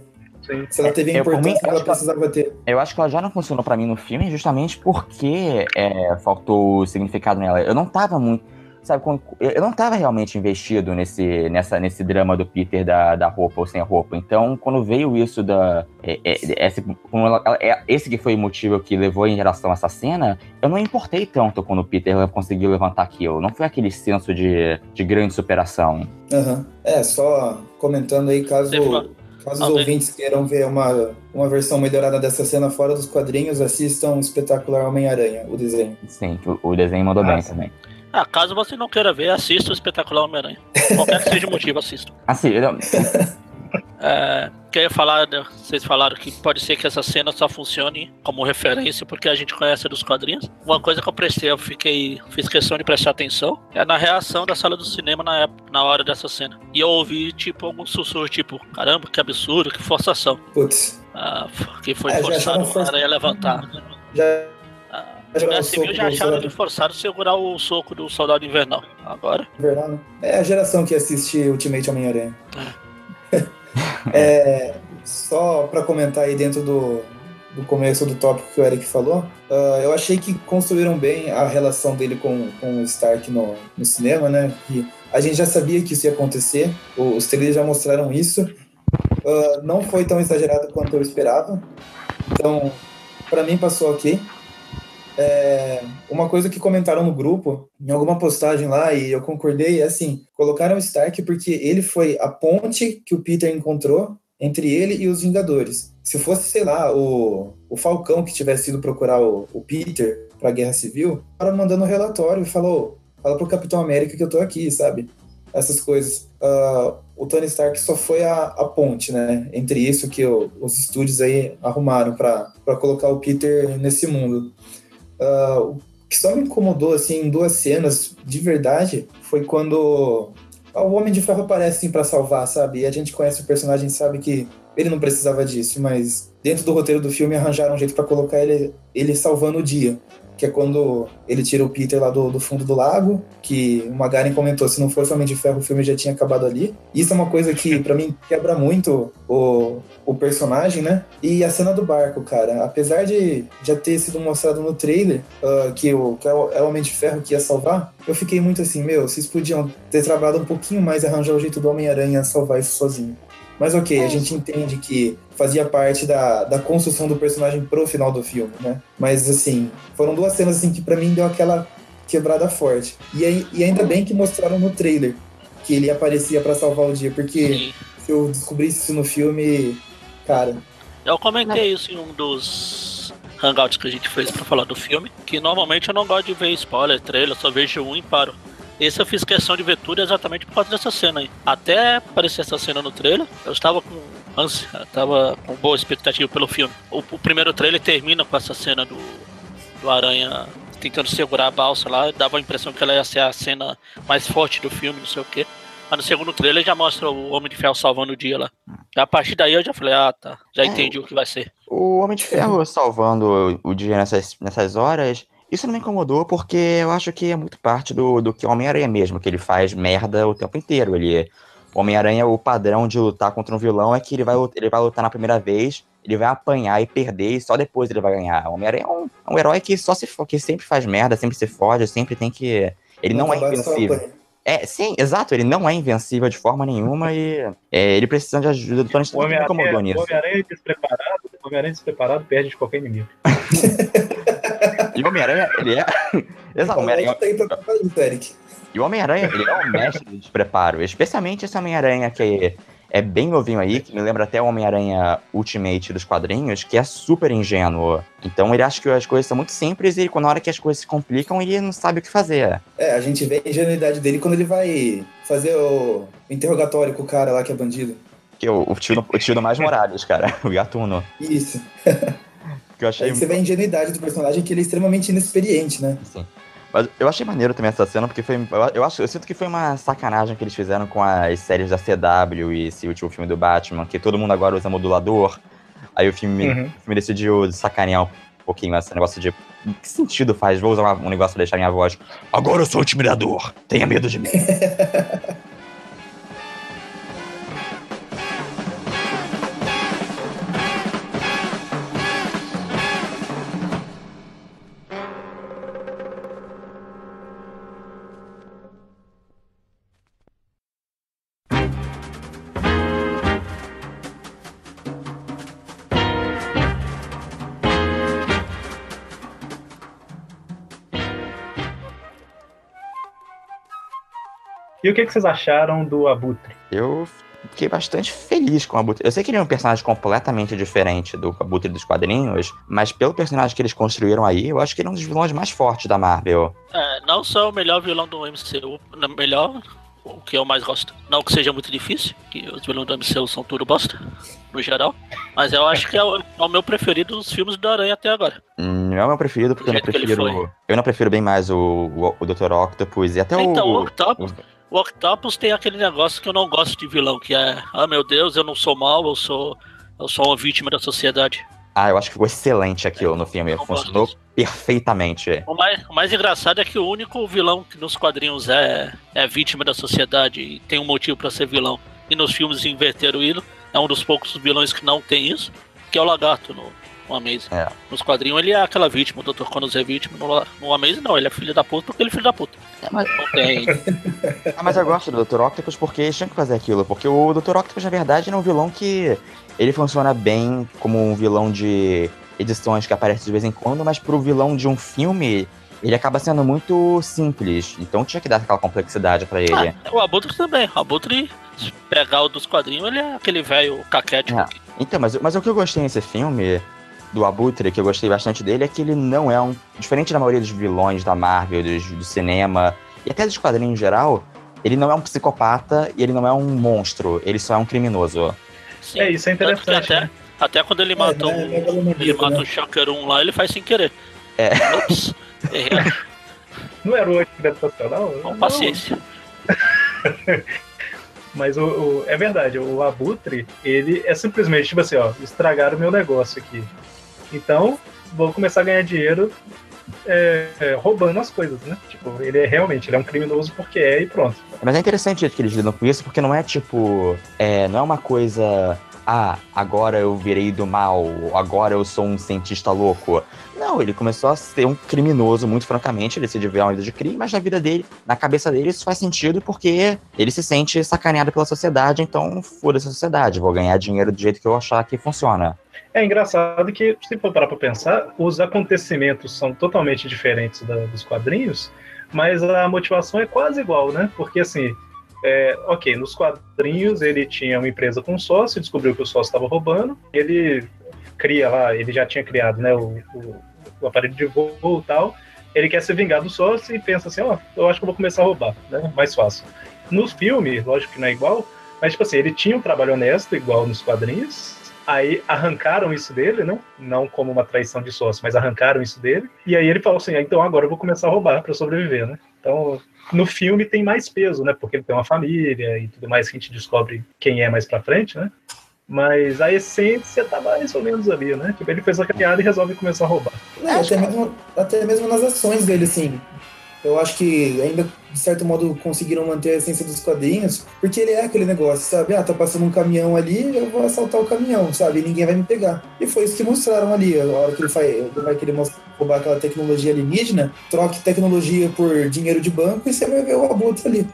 Se ela teve a importância que ela precisava ter.
Eu acho que ela já não funcionou para mim no filme justamente porque é, faltou significado nela. Eu não tava muito. sabe, quando, eu não tava realmente investido nesse, nessa, nesse drama do Peter da, da roupa ou sem roupa. Então, quando veio isso da. É, é, esse, é, esse que foi o motivo que levou em relação a essa cena, eu não importei tanto quando o Peter conseguiu levantar aquilo. Não foi aquele senso de, de grande superação.
Uhum. É, só comentando aí, caso. Caso os ouvintes queiram ver uma, uma versão melhorada dessa cena fora dos quadrinhos, assistam Espetacular Homem-Aranha, o desenho.
Sim, o, o desenho mandou ah, bem sim. também.
Ah, caso você não queira ver, assista o Espetacular Homem-Aranha. Qualquer que seja o motivo, assista.
Assim, eu...
É, queria falar, né, vocês falaram que pode ser que essa cena só funcione como referência porque a gente conhece dos quadrinhos. Uma coisa que eu prestei, eu fiquei, fiz questão de prestar atenção, é na reação da sala do cinema na, época, na hora dessa cena. E eu ouvi, tipo, alguns sussurros, tipo, caramba, que absurdo, que forçação.
Putz.
Ah, que foi é, forçado o cara ia levantar.
Já
a Guerra Civil já acharam de forçado segurar o soco do Soldado Invernal. Agora.
Invernal, né? É a geração que assiste Ultimate Homem-Aranha. É. é, só para comentar aí dentro do, do começo do tópico que o Eric falou, uh, eu achei que construíram bem a relação dele com, com o Stark no, no cinema, né? E a gente já sabia que isso ia acontecer, os trailers já mostraram isso. Uh, não foi tão exagerado quanto eu esperava. Então, para mim passou ok. É, uma coisa que comentaram no grupo, em alguma postagem lá, e eu concordei, é assim: colocaram o Stark porque ele foi a ponte que o Peter encontrou entre ele e os Vingadores. Se fosse, sei lá, o, o Falcão que tivesse ido procurar o, o Peter para a Guerra Civil, o cara mandando um relatório e falou: fala pro Capitão América que eu tô aqui, sabe? Essas coisas. Uh, o Tony Stark só foi a, a ponte, né? Entre isso que o, os estúdios aí arrumaram para colocar o Peter nesse mundo. Uh, o que só me incomodou, assim, em duas cenas, de verdade, foi quando o Homem de Ferro aparece, assim, pra salvar, sabe? E a gente conhece o personagem sabe que ele não precisava disso, mas dentro do roteiro do filme arranjaram um jeito para colocar ele, ele salvando o dia que é quando ele tira o Peter lá do, do fundo do lago, que o Magaren comentou, se não fosse Homem de Ferro, o filme já tinha acabado ali. Isso é uma coisa que, para mim, quebra muito o, o personagem, né? E a cena do barco, cara, apesar de já ter sido mostrado no trailer uh, que, o, que é o, é o Homem de Ferro que ia salvar, eu fiquei muito assim, meu, vocês podiam ter trabalhado um pouquinho mais e arranjar o jeito do Homem-Aranha salvar isso sozinho. Mas ok, a é. gente entende que fazia parte da, da construção do personagem pro final do filme, né? Mas assim, foram duas cenas assim que para mim deu aquela quebrada forte. E, aí, e ainda bem que mostraram no trailer que ele aparecia para salvar o dia, porque se eu descobrisse isso no filme, cara.
Eu comentei isso em um dos hangouts que a gente fez para falar do filme, que normalmente eu não gosto de ver spoiler, trailer, só vejo um e paro. Esse eu fiz questão de ver tudo exatamente por causa dessa cena aí. Até aparecer essa cena no trailer, eu estava com ânsia, estava com boa expectativa pelo filme. O, o, primeiro trailer termina com essa cena do, do Aranha tentando segurar a balsa lá, dava a impressão que ela ia ser a cena mais forte do filme, não sei o quê. Mas no segundo trailer já mostra o Homem de Ferro salvando o dia lá. A partir daí eu já falei, ah tá, já é, entendi o que vai ser.
O Homem de Ferro salvando o dia nessas, nessas horas isso não me incomodou porque eu acho que é muito parte do, do que o Homem-Aranha mesmo, que ele faz merda o tempo inteiro. Ele, o Homem-Aranha, o padrão de lutar contra um vilão é que ele vai, ele vai lutar na primeira vez, ele vai apanhar e perder e só depois ele vai ganhar. O Homem-Aranha é um, é um herói que só se que sempre faz merda, sempre se fode, sempre tem que. Ele não, não é invencível. É, sim, exato, ele não é invencível de forma nenhuma e é, ele precisa de ajuda do Tony Stark.
O Homem-Aranha despreparado, o Homem-Aranha despreparado perde de qualquer inimigo.
E o Homem-Aranha, ele é. Exato, Homem-Aranha. E o Homem-Aranha, ele é um mestre de despreparo. Especialmente esse Homem-Aranha que é bem novinho aí, que me lembra até o Homem-Aranha Ultimate dos quadrinhos, que é super ingênuo. Então ele acha que as coisas são muito simples e na hora que as coisas se complicam, ele não sabe o que fazer.
É, a gente vê a ingenuidade dele quando ele vai fazer o interrogatório com o cara lá que é bandido.
Que é o, o, tio, o tio do Mais Morales, cara, o gatuno.
Isso.
Que eu achei...
Aí você vê a ingenuidade do personagem, que ele é extremamente inexperiente, né?
Sim. Mas eu achei maneiro também essa cena, porque foi. Eu, acho, eu sinto que foi uma sacanagem que eles fizeram com as séries da CW e esse último filme do Batman, que todo mundo agora usa modulador. Aí o filme, uhum. o filme decidiu sacanear um pouquinho esse negócio de. Que sentido faz? Vou usar um negócio pra deixar minha voz. Agora eu sou o intimidador. Tenha medo de mim.
E o que, que vocês acharam do Abutre?
Eu fiquei bastante feliz com o Abutre. Eu sei que ele é um personagem completamente diferente do Abutre dos quadrinhos, mas pelo personagem que eles construíram aí, eu acho que ele é um dos vilões mais fortes da Marvel.
É, não só o melhor vilão do MCU, não, melhor, o que eu mais gosto. Não que seja muito difícil, que os vilões do MCU são tudo bosta, no geral. Mas eu acho que é o, é o meu preferido dos filmes do Aranha até agora.
Hum, Não é o meu preferido, porque eu não prefiro. Eu não prefiro bem mais o, o, o Dr. Octopus e até
Então,
o.
o Octopus, o Octopus tem aquele negócio que eu não gosto de vilão, que é, ah meu Deus, eu não sou mal, eu sou, eu sou uma vítima da sociedade.
Ah, eu acho que ficou excelente aquilo no filme. Funcionou perfeitamente.
O mais, o mais engraçado é que o único vilão que nos quadrinhos é, é vítima da sociedade e tem um motivo pra ser vilão. E nos filmes inverteram isso. É um dos poucos vilões que não tem isso, que é o Lagarto no, no Amazing.
É.
Nos quadrinhos ele é aquela vítima, o Dr. Connors é vítima. No, no Amazing não, ele é filho da puta porque ele é filho da puta.
É, mas,
Não tem.
ah, mas eu gosto do Dr. Octopus porque eles tinham que fazer aquilo. Porque o Dr. Octopus, na verdade, é um vilão que. Ele funciona bem como um vilão de edições que aparece de vez em quando, mas pro vilão de um filme, ele acaba sendo muito simples. Então tinha que dar aquela complexidade pra ele.
Ah, o Abutre também. O Abutre, se pegar o dos quadrinhos, ele é aquele velho caquético.
É. Então, mas, mas o que eu gostei nesse filme, do Abutre, que eu gostei bastante dele, é que ele não é um. Diferente da maioria dos vilões da Marvel, dos- do, cinema, e até dos quadrinhos em geral, ele não é um psicopata e ele não é um monstro, ele só é um criminoso.
Sim.
É, isso é interessante.
até,
né?
até quando ele mata
é- é megalomaníaco,
Ele mata
né?
o Shocker 1 lá, ele faz sem querer.
É.
Ops, errei.
Não era o antidepressão,
Com
não.
paciência.
Mas o, o- é verdade, o Abutre, ele é simplesmente tipo assim, ó, estragaram o meu negócio aqui. Então, vou começar a ganhar dinheiro é, é, roubando as coisas, né? Tipo, ele é realmente, ele é um criminoso porque é e pronto.
Mas é interessante que eles lidam com isso, porque não é tipo. É, não é uma coisa. Ah, agora eu virei do mal, agora eu sou um cientista louco. Não, ele começou a ser um criminoso, muito francamente, ele se devia uma vida de crime, mas na vida dele, na cabeça dele, isso faz sentido porque ele se sente sacaneado pela sociedade, então foda-se a sociedade, vou ganhar dinheiro do jeito que eu achar que funciona.
É engraçado que, se for parar pra pensar, os acontecimentos são totalmente diferentes da- dos quadrinhos, mas a motivação é quase igual, né? Porque assim, é, ok, nos quadrinhos ele tinha uma empresa com sócio, descobriu que o sócio estava roubando, ele cria lá, ele já tinha criado né, o, o- o aparelho de voo e tal, ele quer se vingar do sócio e pensa assim, ó, eu acho que eu vou começar a roubar, né? Mais fácil. No filme, lógico que não é igual, mas tipo assim, ele tinha um trabalho honesto, igual nos quadrinhos, Aí arrancaram isso dele, né? Não como uma traição de sócio, mas arrancaram isso dele. E aí ele falou assim: ah, então agora eu vou começar a roubar para sobreviver, né? Então, no filme tem mais peso, né? Porque ele tem uma família e tudo mais que a gente descobre quem é mais pra frente, né? Mas a essência tá mais ou menos ali, né? Tipo, ele fez a criada e resolve começar a roubar.
Não, até, mesmo, até mesmo nas ações dele, assim. Eu acho que ainda, de certo modo, conseguiram manter a essência dos quadrinhos, porque ele é aquele negócio, sabe? Ah, tá passando um caminhão ali, eu vou assaltar o caminhão, sabe? E ninguém vai me pegar. E foi isso que mostraram ali. A hora que ele vai, vai querer roubar aquela tecnologia alienígena, troque tecnologia por dinheiro de banco e você vai ver o abutre ali.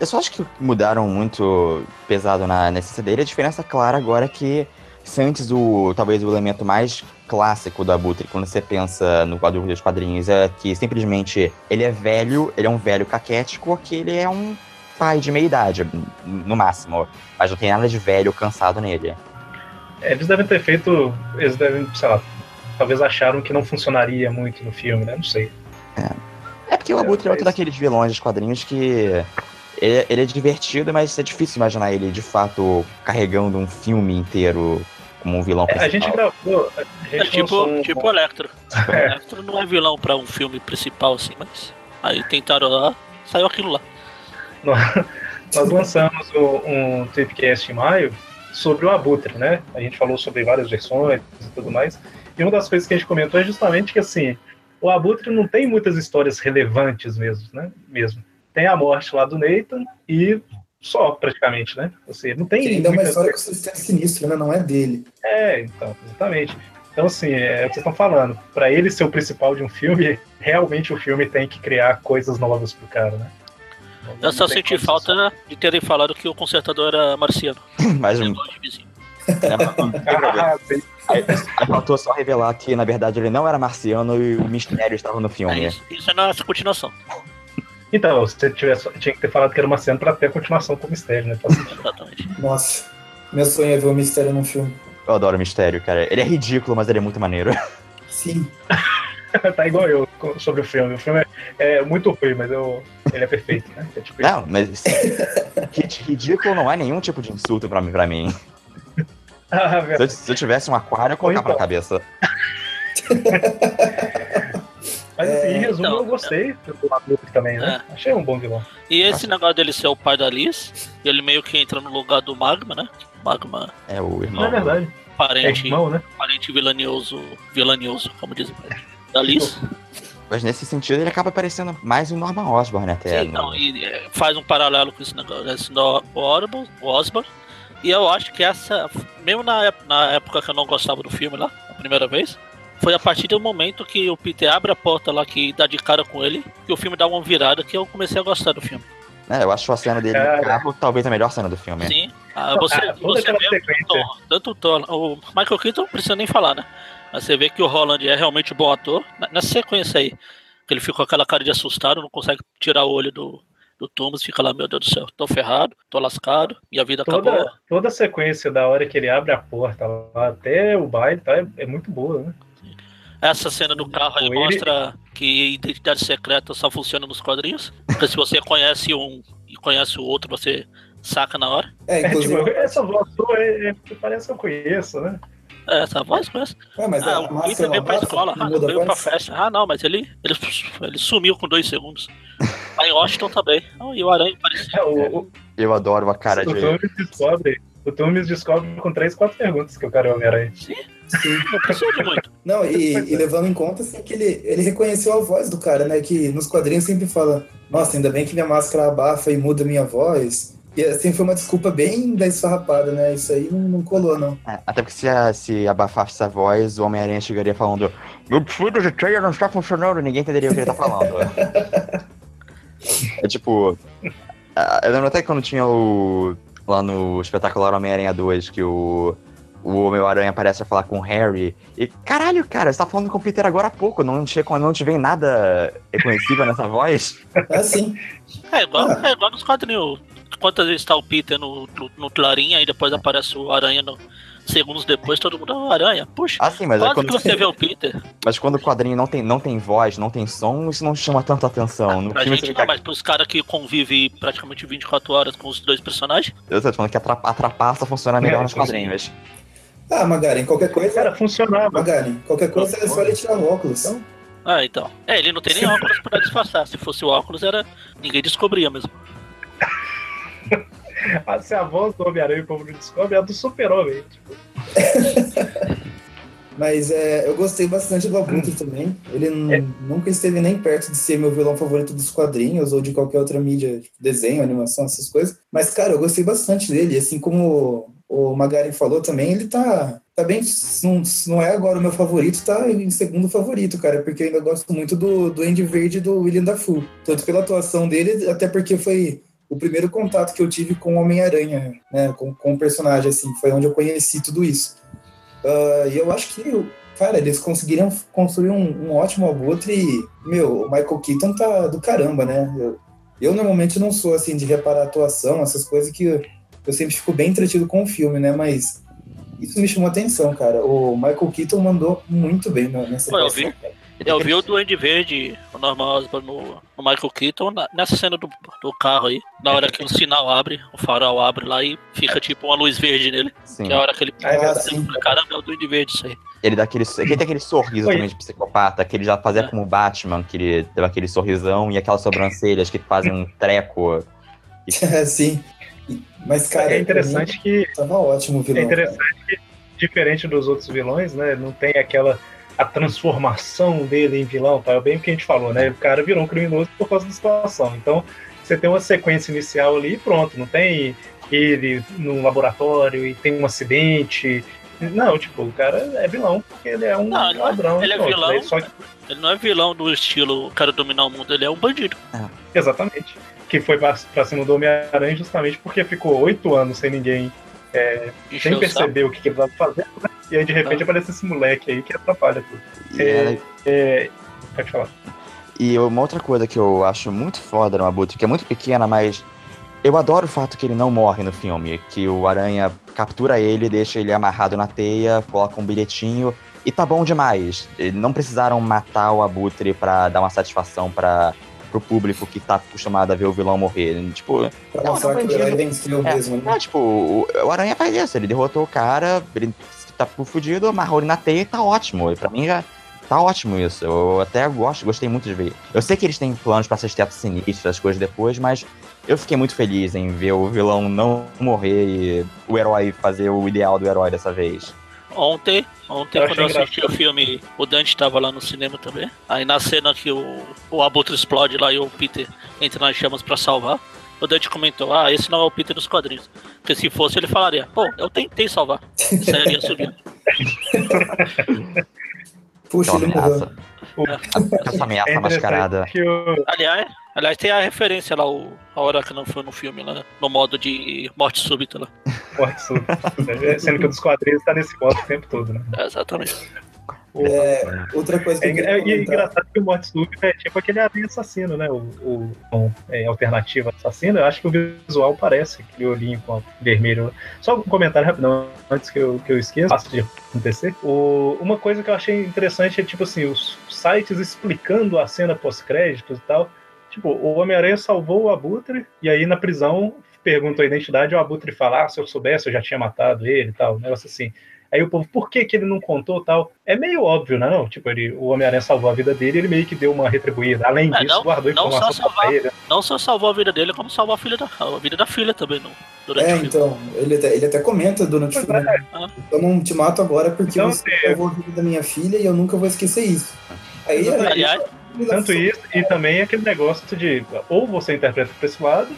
Eu só acho que mudaram muito pesado na, essência dele. A diferença clara agora é que se antes o talvez o elemento mais clássico do Abutre, quando você pensa no quadro dos quadrinhos, é que simplesmente ele é velho, ele é um velho caquético, que ele é um pai de meia idade, no máximo. Mas não tem nada de velho cansado nele.
É, Eles devem ter feito. Eles devem, sei lá, talvez acharam que não funcionaria muito no filme, né? Não sei.
É porque o
É,
Abutre é outro daqueles vilões dos quadrinhos que. Ele, ele é divertido, mas é difícil imaginar ele de fato carregando um filme inteiro como um vilão
É,
principal.
a gente gravou. A
É
gente
tipo,
lançou um-
tipo o Electro. O Electro não é vilão pra um filme principal assim, mas. Aí tentaram lá, saiu aquilo lá.
Nós lançamos o- um Tripcast em maio sobre o Abutre, né? A gente falou sobre várias versões e tudo mais. E uma das coisas que a gente comentou é justamente que, assim, o Abutre não tem muitas histórias relevantes mesmo, né? Mesmo. Tem a morte lá do Nathan e só, praticamente, né? Assim, não tem
Que ainda é uma história com sistema sinistro, né? Não é dele.
É, então, exatamente. Então, assim, é o que vocês estão falando. Pra ele ser o principal de um filme, realmente o filme tem que criar coisas novas pro cara, né?
Eu só senti falta de terem falado que o consertador era marciano.
Mas um,
vizinho.
Ah,
aí, aí faltou só revelar que, na verdade, ele não era marciano e o mistério estava no
É,
filme.
isso, isso é na continuação.
Então, você tivesse, tinha que ter falado que era uma cena pra ter a continuação com o mistério, né?
Exatamente.
Nossa, meu sonho é ver o mistério num filme.
Eu adoro o mistério, cara. Ele é ridículo, mas ele é muito maneiro.
Sim.
tá igual eu sobre o filme. O filme é, é muito ruim, mas eu, ele é perfeito, né? É tipo isso.
Não, mas rid- ridículo não é nenhum tipo de insulto pra mim. Pra mim.
Ah,
Se eu, se eu tivesse um aquário, eu colocava na
Então.
cabeça.
Mas assim, em resumo,
então,
eu gostei do Abutre também, né? Achei um bom vilão.
E esse negócio dele ser o pai da Liz, ele meio que entra no lugar do Magma, né? Magma,
É o irmão.
Não é verdade. É
parente,
irmão, né?
parente vilanioso, vilanioso, como dizem. Da Liz.
Mas nesse sentido, ele acaba parecendo mais o Norman Osborn até.
Sim,
no-
então, e é, faz um paralelo com esse negócio, esse no Osborn, Osborn. E eu acho que essa, mesmo na, na época que eu não gostava do filme lá, a primeira vez, foi a partir do momento que o Peter abre a porta lá que dá de cara com ele, que o filme dá uma virada que eu comecei a gostar do filme.
É, eu acho a cena dele
Cara.
no carro talvez a melhor cena do filme.
Sim. Ah, você,
Ah,
você vê o Tom, tanto o, Tom, o Michael Keaton não precisa nem falar, né? Mas você vê que o Holland é realmente um bom ator. Na- Nessa sequência aí, que ele fica com aquela cara de assustado, não consegue tirar o olho do, do Thomas, fica lá, meu Deus do céu, tô ferrado, tô lascado, minha vida acabou.
Toda, toda a sequência da hora que ele abre a porta lá até o baile tá, é, é muito boa, né?
Essa cena do carro aí
Ele-
mostra que identidade secreta só funciona nos quadrinhos. Porque se você conhece um e conhece o outro, você saca na hora.
É,
É,
inclusive.
tipo, essa voz sua é, é, parece que eu conheço, né?
É, essa voz conhece.
Ué, mas
Ah, o Peter veio
não
pra
passa?
escola, ah, veio pra festa. Ah, não, mas ele, ele, ele sumiu com dois segundos. Lá em Washington também. Ah, e o Aranha parecia.
É, o,
Eu adoro a cara
o
de.
Thomas descobre. O Thomas descobre com três, quatro perguntas que o cara é Homem-Aranha.
Sim.
Muito.
Não, e, e levando em conta assim, que ele, ele reconheceu a voz do cara, né? Que nos quadrinhos sempre fala, nossa, ainda bem que minha máscara abafa e muda minha voz. E assim foi uma desculpa bem da esfarrapada, né? Isso aí não, não colou, não.
É, até porque se, a- se abafasse essa voz, o Homem-Aranha chegaria falando: Meu filho de teia não está funcionando, ninguém entenderia o que ele tá falando. é tipo. ah, Eu lembro até quando tinha o. Lá no espetacular Homem-Aranha 2, que o. O Homem-Aranha aparece a falar com o Harry. E caralho, cara, você tá falando com o Peter agora há pouco. Não te, não te vem nada reconhecível nessa voz?
É assim.
É igual,
Ah.
é igual nos quadrinhos. Quantas vezes tá o Peter no, no, no Clarinha e depois aparece o Aranha no, segundos depois, todo mundo, ah, Aranha. Puxa,
Ah, sim, mas é quando,
que você vê o Peter.
mas quando o quadrinho não tem, não tem voz, não tem som, isso não chama tanta atenção. No
pra
filme
gente não,
fica
mas pros caras que convivem praticamente 24 horas com os dois personagens.
Eu tô falando que a, tra a trapaça funciona melhor
É,
nos quadrinhos.
Ah, Magaren, qualquer coisa.
Cara, funcionava.
Magaren, qualquer coisa é só ele tirar o óculos.
Então,
Ah, então. É, ele não tem nem óculos pra disfarçar. Se fosse o óculos, era. Ninguém descobria mesmo.
Se a voz do Homem-Aranha o povo não descobre, é a do Super-Homem. Tipo,
Mas é, eu gostei bastante do Abutre também. Ele
É.
nunca esteve nem perto de ser meu vilão favorito dos quadrinhos ou de qualquer outra mídia, tipo desenho, animação, essas coisas. Mas, cara, eu gostei bastante dele. Assim como o Magari falou também, ele tá, tá bem. Não, não é agora o meu favorito, tá em segundo favorito, cara, porque eu ainda gosto muito do, do Andy Verde e do William Dafoe. Tanto pela atuação dele, até porque foi o primeiro contato que eu tive com o Homem-Aranha, né? Com, com o personagem, assim, foi onde eu conheci tudo isso. Ah, E eu acho que, cara, eles conseguiram construir um, um ótimo abutre e, meu, o Michael Keaton tá do caramba, né? Eu, eu normalmente não sou, assim, de reparar a atuação, essas coisas que eu, sempre fico bem entretido com o filme, né? Mas isso me chamou atenção, cara. O Michael Keaton mandou muito bem nessa
Pô, eu vi. Eu vi o Duende Verde, o Osborn no, no Michael Keaton, na- nessa cena do, do carro aí. Na hora que o sinal abre, o farol abre lá e fica tipo uma luz verde nele.
Sim.
Que é a hora que ele.
Ah, é verdade.
sim.
Caramba, é o Duende Verde isso aí.
Ele dá aquele, ele tem aquele sorriso também de psicopata, que ele já fazia
É.
como o Batman, que ele deu aquele sorrisão e aquelas sobrancelhas que fazem um treco.
Sim. Mas, cara,
é interessante que
mim, tava ótimo o vilão.
É interessante que, diferente dos outros vilões, né? Não tem aquela a transformação dele em vilão, tá? É bem o que a gente falou, né? O cara virou um criminoso por causa da situação. Então, você tem uma sequência inicial ali e pronto. Não tem ele num laboratório e tem um acidente. Não, tipo, o cara é vilão porque ele é um
Não, ele não é-
ladrão.
ele é vilão.
Aí Só que,
Ele não é vilão do estilo quero dominar o mundo, ele é um bandido.
exatamente. Que foi pra, cima do Homem-Aranha justamente porque ficou oito anos sem ninguém
Encheu
sem perceber o que, que ele estava fazendo, né? e aí de repente
Ah.
aparece esse moleque aí que atrapalha tudo.
E, ela-
É, pode falar.
E uma outra coisa que eu acho muito foda no Abutre, que é muito pequena, mas eu adoro o fato que ele não morre no filme. Que o Aranha captura ele, deixa ele amarrado na teia, coloca um bilhetinho e tá bom demais. Não precisaram matar o Abutre pra dar uma satisfação para pro público que tá acostumado a ver o vilão morrer. Tipo,
Pra
Não,
mostrar que o herói venceu
é,
mesmo, né?
não, tipo, o, o Aranha faz isso, ele derrotou o cara, ele tá fudido, amarrou ele na teia e tá ótimo. E pra mim já tá ótimo isso. Eu até gosto, gostei muito de ver. Eu sei que eles têm planos pra ser teatro sinistro, as coisas depois, mas eu fiquei muito feliz em ver o vilão não morrer e o herói fazer o ideal do herói dessa vez.
Ontem, ontem
Eu
quando eu assisti o filme, o Dante tava lá no cinema também. Aí na cena que o, o Abutre explode lá e o Peter entra nas chamas pra salvar, o Dante comentou, ah, esse não é o Peter dos quadrinhos. Porque se fosse, ele falaria, pô, eu tentei salvar. E sairia subindo.
Puxa, ele morreu.
Essa ameaça
É
mascarada.
o,
Aliás, aliás, tem a referência lá, o, a hora que não foi no filme, lá, no modo de morte súbita lá.
Morte Súbita. Sendo que o dos quadrinhos tá nesse modo o tempo todo, né?
É, exatamente.
É, outra coisa que
É,
eu queria
é, e é engraçado que o Morte Súbita é tipo aquele aranha assassino, né? O, o, o é, alternativo assassino. Eu acho que o visual parece aquele olhinho com vermelho. Só um comentário rapidão, antes que eu, que eu esqueça, fácil de acontecer. O, uma coisa que eu achei interessante é, tipo assim, os sites explicando a cena pós-créditos e tal. Tipo, o Homem-Aranha salvou o Abutre, e aí na prisão pergunta a identidade, o Abutre fala, ah, se eu soubesse, eu já tinha matado ele e tal, um negócio assim. Aí o povo, por que, que ele não contou tal? É meio óbvio, né? Não? Tipo, ele, o Homem-Aranha salvou a vida dele ele meio que deu uma retribuída. Além
É,
disso,
não-
guardou
não só
informação pra
salvar.
ele.
Não só salvou a vida dele, como salvou a, filha da, a vida da filha também no, durante
É,
o
então, ele até, ele até comenta durante o
Pois
filme.
Ah.
Eu não te mato agora porque
Então,
você
assim,
salvou a vida da minha filha e eu nunca vou esquecer isso. Aí,
Exatamente.
Aliás,
Tanto isso, e também aquele negócio de ou você interpreta pra esse lado,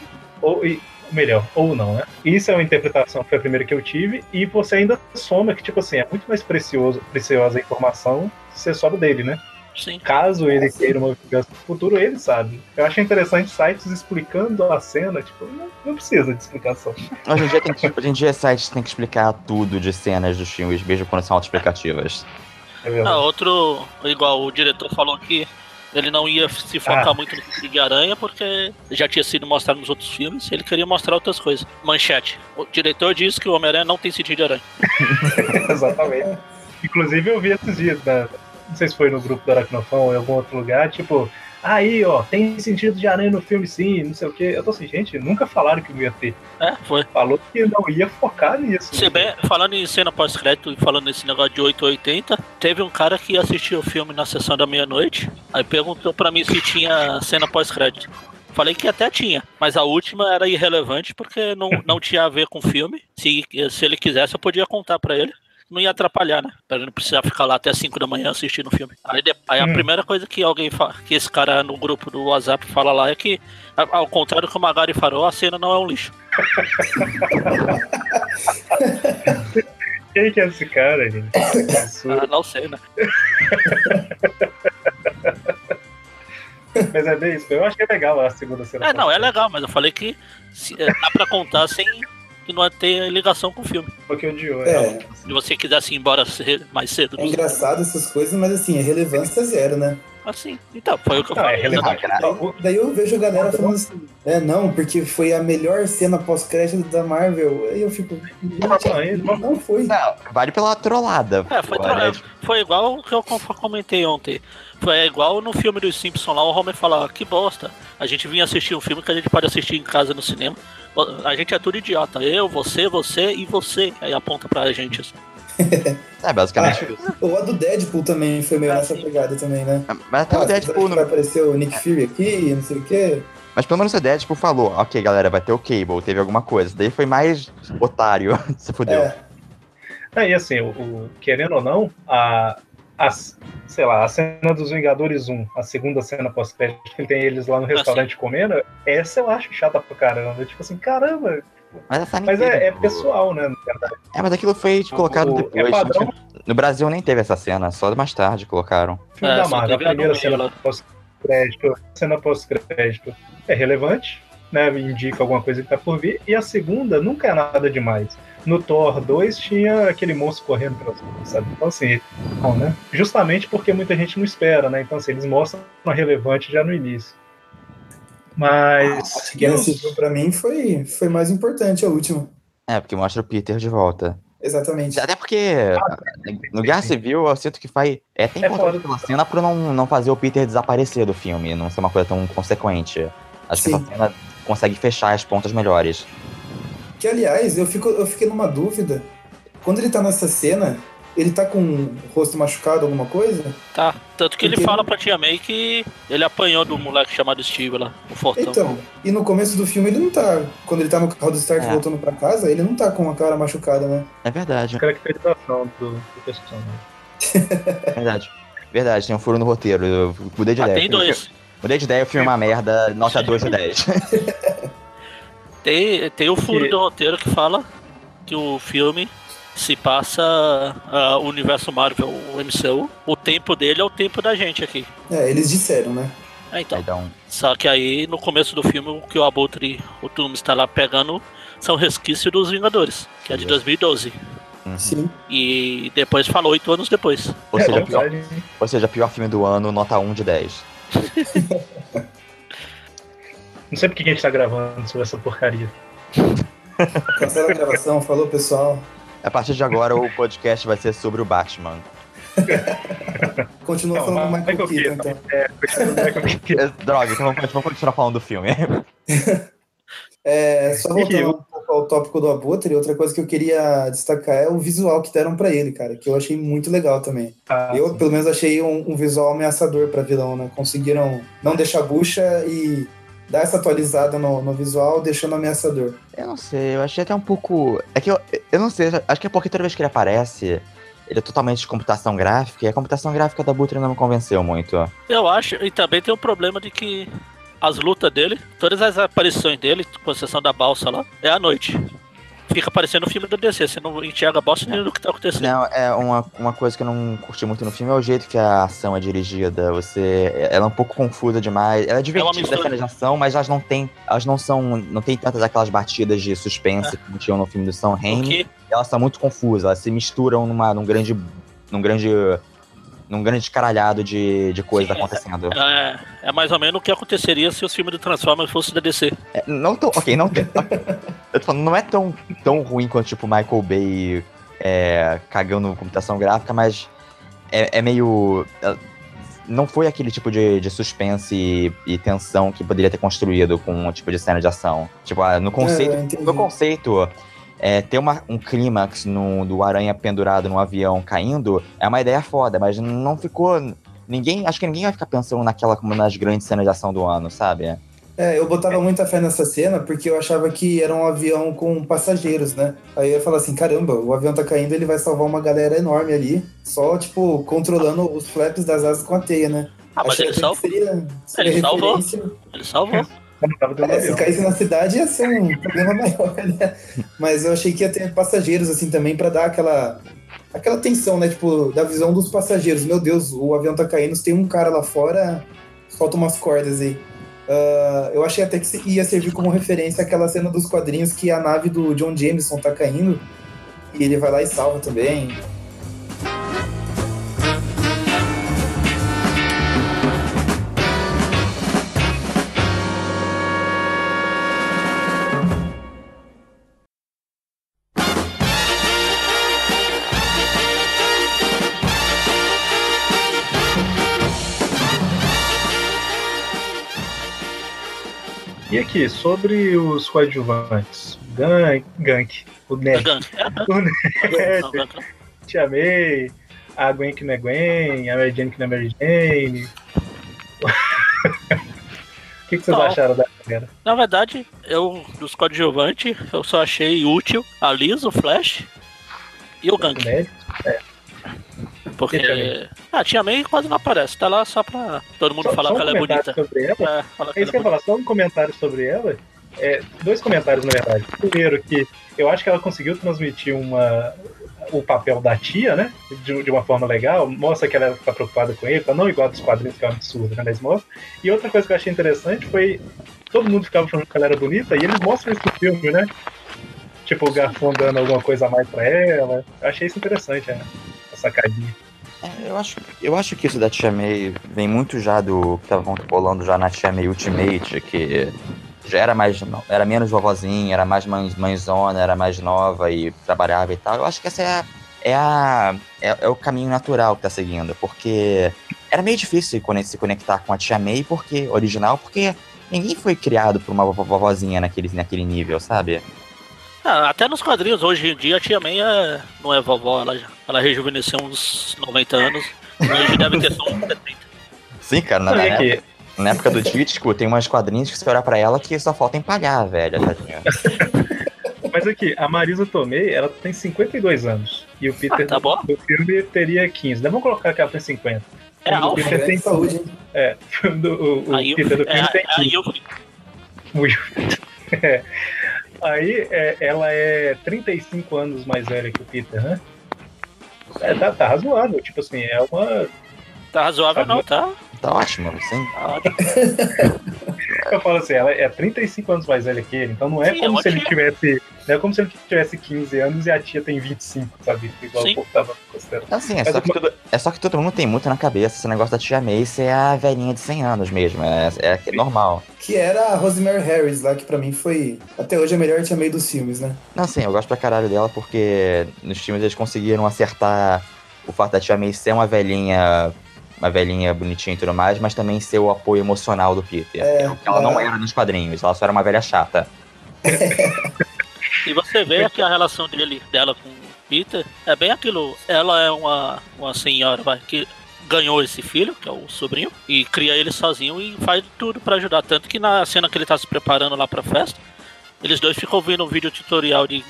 ou e, melhor, ou não, né? Isso é uma interpretação que foi a primeira que eu tive, e você ainda soma que, tipo assim, é muito mais precioso, preciosa a informação se você sobe dele, né?
sim.
Caso ele queira uma vingança no futuro, ele sabe. Eu acho interessante sites explicando a cena, tipo, não, não precisa de explicação.
Hoje em dia, tem que, hoje em dia sites têm que explicar tudo de cenas dos filmes, mesmo quando são autoexplicativas.
É verdade.
Ah, outro, igual o diretor falou que ele não ia se focar
Ah.
muito no de aranha porque já tinha sido mostrado nos outros filmes, ele queria mostrar outras coisas. Manchete. O diretor disse que o Homem-Aranha não tem sentido de aranha.
Exatamente. Inclusive eu vi esses dias, na, não sei se foi no grupo do Aracnofão ou em algum outro lugar, tipo, aí ó, tem sentido de aranha no filme sim, não sei o quê. Eu tô assim, gente, nunca falaram que não ia ter.
É, foi.
Falou que não ia focar nisso.
Se bem, falando em cena pós-crédito e falando nesse negócio de 880, teve um cara que assistiu o filme na sessão da meia-noite, aí perguntou pra mim se tinha cena pós-crédito. Falei que até tinha, mas a última era irrelevante porque não, não tinha a ver com o filme. Se, se ele quisesse, eu podia contar pra ele. Não ia atrapalhar, né? Pra ele não precisar ficar lá até 5 da manhã assistindo o filme. Aí, aí a
Hum.
primeira coisa que alguém fala, que esse cara no grupo do WhatsApp fala lá é que, ao contrário do que o Magari falou, a cena não é um lixo.
Quem que é esse cara, gente?
Ah, não sei, né?
Mas é bem isso. Eu acho que é legal a segunda cena.
É, não, é legal, mas eu falei que se- é, dá pra contar sem que não ter ligação com o filme.
Porque odiou.
É,
Se você quisesse ir embora mais cedo.
é engraçado essas coisas, mas assim, é relevância zero, né?
Assim, então, foi o que eu
Não, é
falei.
relevante.
cara.
Não, o-
Daí eu vejo a galera falando assim, é, não, porque foi a melhor cena pós-crédito da Marvel. Aí eu fico,
Não, ele-
não foi.
Não, vale pela trollada.
É, foi,
pô,
tro-
né?
Foi igual o que eu com- comentei ontem. Foi igual no filme dos Simpsons lá, o Homer fala, "Ah, que bosta. A gente vinha assistir um filme que a gente pode assistir em casa no cinema. A gente é tudo idiota. Eu, você, você e você. Aí aponta pra gente. assim.
É basicamente isso.
O a do Deadpool também foi meio
Ah,
nessa
sim.
pegada também, né?
Mas até
Ah,
o Deadpool não
vai aparecer o Nick Fury aqui, não sei o quê.
Mas pelo menos o Deadpool falou, ok, galera, vai ter o Cable, teve alguma coisa. Daí foi mais otário, se fudeu.
É,
É, e assim, o, o- querendo ou não, a, a, sei lá, a cena dos Vingadores 1, a segunda cena pós-crédito, que tem eles lá no restaurante comendo, essa eu acho chata pra caramba. Tipo assim, caramba,
Mas
mas é, é pessoal, né?
É, mas aquilo foi colocado
O- é
depois.
padrão.
No Brasil nem teve essa cena, só mais tarde colocaram.
filme
É,
da Marvel, a primeira cena pós-crédito, cena pós-crédito é relevante, né? Indica alguma coisa que tá por vir, e a segunda nunca é nada demais. No Thor 2 tinha aquele monstro correndo pelas ruas, sabe? Então, assim, bom, né? Justamente porque muita gente não espera, né? Então, assim, eles mostram relevante já no início. Mas.
Que Guerra Civil pra mim foi, foi mais importante a última.
É, porque mostra o Peter de volta.
Exatamente.
Até porque no Guerra Civil eu sinto que faz. É até
É
importante
foda.
aquela cena pra não, não fazer o Peter desaparecer do filme, não ser uma coisa tão consequente. Acho que
Sim.
essa cena consegue fechar as pontas melhores.
Que, aliás, eu, fico, eu fiquei numa dúvida. Quando ele tá nessa cena, ele tá com o rosto machucado, alguma coisa?
Tá. Tanto que ele
Porque-
fala pra Tia May que ele apanhou do moleque chamado Steve lá, o Fortão.
Então, e no começo do filme ele não tá. Quando ele tá no carro do Stark
É.
voltando pra casa, ele não tá com a cara machucada, né?
É verdade,
Caracterização do, do personagem.
é verdade. Verdade, tem um furo no roteiro. Eu mudei de
Ah,
ideia.
tem dois.
Mudei de ideia, o filme é uma merda, nota 2 de 10.
Tem, tem o furo
Que-
do roteiro que fala que o filme se passa ah, o universo Marvel, o MCU. O tempo dele é o tempo da gente aqui.
É, eles disseram, né?
É, então.
Então,
Só que aí, no começo do filme, o que o Abutre, o Tuno está lá pegando, são resquícios dos Vingadores, que é de
Isso.
2012.
uhum.
Sim.
E depois falou oito anos depois.
ou,
É,
seja,
na
pior, ou seja, pior filme do ano, nota 1 de 10.
não sei porque que a gente tá gravando sobre essa porcaria.
Cancela a gravação, falou pessoal.
A partir de agora, o podcast vai ser sobre o Batman.
Continua
Não,
falando Michael
vai que eu
Keaton, então.
É,
É, Droga, então vamos, vamos continuar falando do filme.
É, só voltando um pouco ao tópico do Abutre, outra coisa que eu queria destacar é o visual que deram pra ele, cara, que eu achei muito legal também.
Ah,
Eu, pelo menos, achei um, um visual ameaçador pra vilão, né? Conseguiram não deixar bucha e dar essa atualizada no, no visual, deixando ameaçador.
Eu não sei, eu achei até um pouco. É que eu, eu não sei, acho que é porque toda vez que ele aparece, ele é totalmente de computação gráfica, e a computação gráfica da Butre não me convenceu muito.
Eu acho, e também tem o problema de que as lutas dele, todas as aparições dele, com exceção da balsa lá, é à noite. Fica parecendo o filme do DC, você não enxerga a bosta nem do que tá acontecendo.
Não, é uma, uma coisa que eu não curti muito no filme é o jeito que a ação é dirigida. Você. Ela é um pouco confusa demais. Ela é divertida
mistura.
a cena de ação, mas elas não tem. Elas não são. Não tem tantas aquelas batidas de suspense como tinham no filme do Sam Raimi.
Porque
elas são muito confusas, elas se misturam numa, num grande. num grande. Num grande escaralhado de, de coisas
Sim,
acontecendo.
é, é mais ou menos o que aconteceria se os filmes do Transformers fossem da DC.
É, não tão. Ok, não tem. eu tô falando, não é tão, tão ruim quanto tipo Michael Bay é, cagando computação gráfica, mas é, é meio. é, Não foi aquele tipo de, de suspense e, e tensão que poderia ter construído com um tipo de cena de ação. Tipo, ah, no conceito.
É,
no conceito, é, ter uma, um clímax no, do aranha pendurado num avião caindo é uma ideia foda, mas não ficou. Ninguém. Acho que ninguém vai ficar pensando naquela como nas grandes cenas de ação do ano, sabe?
É, eu botava muita fé nessa cena porque eu achava que era um avião com passageiros, né? Aí eu ia falar assim, caramba, o avião tá caindo, ele vai salvar uma galera enorme ali, só, tipo, controlando os flaps das asas com a teia, né?
Ah, mas
Achei
ele salvou.
seria, seria
Ele salvou. Ele salvou.
É, se caísse na cidade ia ser um problema maior, né? Mas eu achei que ia ter passageiros, assim, também, pra dar aquela, aquela tensão, né? Tipo, da visão dos passageiros. Meu Deus, o avião tá caindo, tem um cara lá fora, solta umas cordas aí. Ah, eu achei até que ia servir como referência aquela cena dos quadrinhos que a nave do John Jameson tá caindo e ele vai lá e salva também.
Aqui, sobre os coadjuvantes. Gank, Gank o
É
Ned.
É,
o Ned. Te Amei, a Gwen que não é Gwen, a Mary Jane que não é Mary Jane. O que, que vocês
Não.
acharam da galera?
Na verdade, eu, dos coadjuvantes, eu só achei útil a Liz, o Flash e o Gank.
Ned?
Porque.
A Tia May?
Ah, Tia May quase não aparece, tá lá só pra todo mundo
Só-
falar
só
que
um
ela é bonita.
Sobre ela.
É, que
É isso que eu ia falar, só um comentário sobre ela. É, dois comentários, na verdade. Primeiro, que eu acho que ela conseguiu transmitir uma, o papel da tia, né? De, de uma forma legal. Mostra que ela tá preocupada com ele, tá não igual dos quadrinhos, que é um absurdo, né? Mas mostra. E outra coisa que eu achei interessante foi. Todo mundo ficava falando que ela era bonita, e eles mostram isso no filme, né? tipo, o Garfon dando alguma coisa a mais pra ela. Eu achei isso interessante, né? Sacadinha.
É, eu, acho, eu acho que isso da Tia May vem muito já do que tava rolando já na Tia May Ultimate, que já era mais era menos vovozinha, era mais mãe, mãezona, era mais nova e trabalhava e tal. Eu acho que essa é a, é, a, é, é o caminho natural que tá seguindo, porque era meio difícil se conectar com a Tia May porque original, porque ninguém foi criado por uma vovozinha naquele, naquele nível, sabe?
Ah, até nos quadrinhos, hoje em dia, a Tia May é, não é vovó, ela, ela rejuvenesceu uns 90 anos. Hoje deve ter só uns 70.
Sim, cara, na, na, época, na época do Dítico, tem umas quadrinhos que você olhar pra ela que só falta empalhar, velho, tadinha.
Mas aqui, a Marisa Tomei, ela tem 52 anos. E o Peter ah, tá do, do, filme teria 15. Vamos colocar que ela tem 50.
É, o
Peter tem saúde.
É, do, o, o Peter do filme
é,
tem 15.
Aí eu...
é. Aí é, ela é 35 anos mais velha que o Peter, né? É, tá, tá razoável, tipo assim, é uma.
Tá razoável não, tá?
Tá ótimo, sim.
Tá ótimo.
Eu falo assim, ela é 35 anos mais velha que ele, então não é
Sim,
como
é
se ele tivesse. Não é como se ele tivesse 15 anos e a tia tem 25, sabe? Igual
Sim.
o povo tava considerando.
Assim, é
Mas
só, que
uma-
todo, é só que todo mundo tem muito na cabeça esse negócio da Tia May ser a velhinha de 100 anos mesmo. É, é, é normal.
Que era a Rosemary Harris lá, que pra mim foi até hoje a melhor tia meio dos filmes, né?
Não, sim, eu gosto pra caralho dela porque nos filmes eles conseguiram acertar o fato da Tia May ser uma velhinha. Uma velhinha bonitinha e tudo mais, mas também ser o apoio emocional do Peter.
É,
o que ela não
é.
era nos quadrinhos, ela só era uma velha chata.
E você vê que a relação dele, dela com o Peter é bem aquilo. Ela é uma, uma senhora vai, que ganhou esse filho, que é o sobrinho, e cria ele sozinho e faz tudo pra ajudar. Tanto que na cena que ele tá se preparando lá pra festa, eles dois ficam ouvindo um vídeo tutorial de,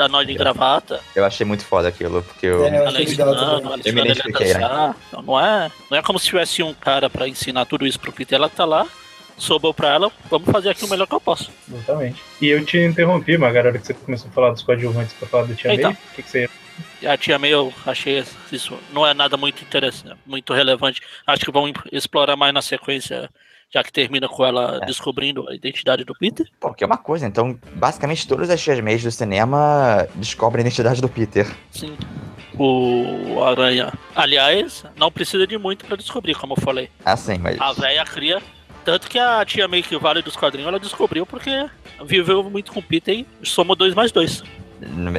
da nó de gravata,
Eu achei muito foda aquilo, porque eu.
É, eu
ela ensinando,
Eu me identifiquei, né?
Então não é, não é como se tivesse um cara pra ensinar tudo isso pro Peter. Ela tá lá, sobrou pra ela, vamos fazer aqui o melhor que eu posso.
Exatamente. E eu te interrompi, Magara, hora que você começou a falar dos coadjuvantes pra falar do Tia
Então.
May. O que, que você.
A tia May, eu achei isso não é nada muito interessante, muito relevante. Acho que vão explorar mais na sequência, já que termina com ela
É.
descobrindo a identidade do Peter.
Pô, que é uma coisa, então, basicamente todas as Tias Mays do cinema descobrem a identidade do Peter.
Sim. O Aranha. Aliás, não precisa de muito pra descobrir, como eu falei.
Assim, mas.
A véia cria. Tanto que a tia May que vale dos quadrinhos, ela descobriu porque viveu muito com o Peter e somou dois mais dois.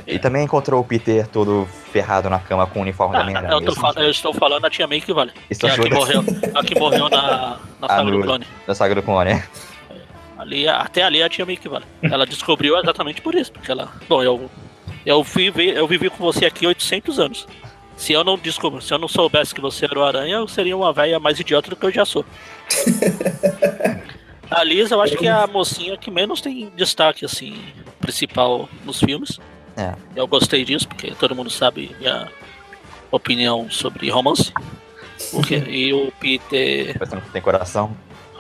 E também encontrou o Peter todo ferrado na cama com o uniforme da
Ah,
Homem-Aranha.
eu, tô
Isso-
fal- eu estou falando a tia May que vale. Que é a que morreu, a que morreu na, na saga do
no-
clone.
Da saga do clone.
Ali, até ali a tia May que vale. Ela descobriu exatamente por isso, porque ela. Bom, eu, eu, vivi, eu vivi com você aqui 800 anos. Se eu não descobri, se eu não soubesse que você era o Aranha, eu seria uma velha mais idiota do que eu já sou. a Lisa, eu acho que é a mocinha que menos tem destaque, assim, principal nos filmes.
É.
Eu gostei disso, porque todo mundo sabe minha opinião sobre romance. Porque, e o Peter
Você não tem coração.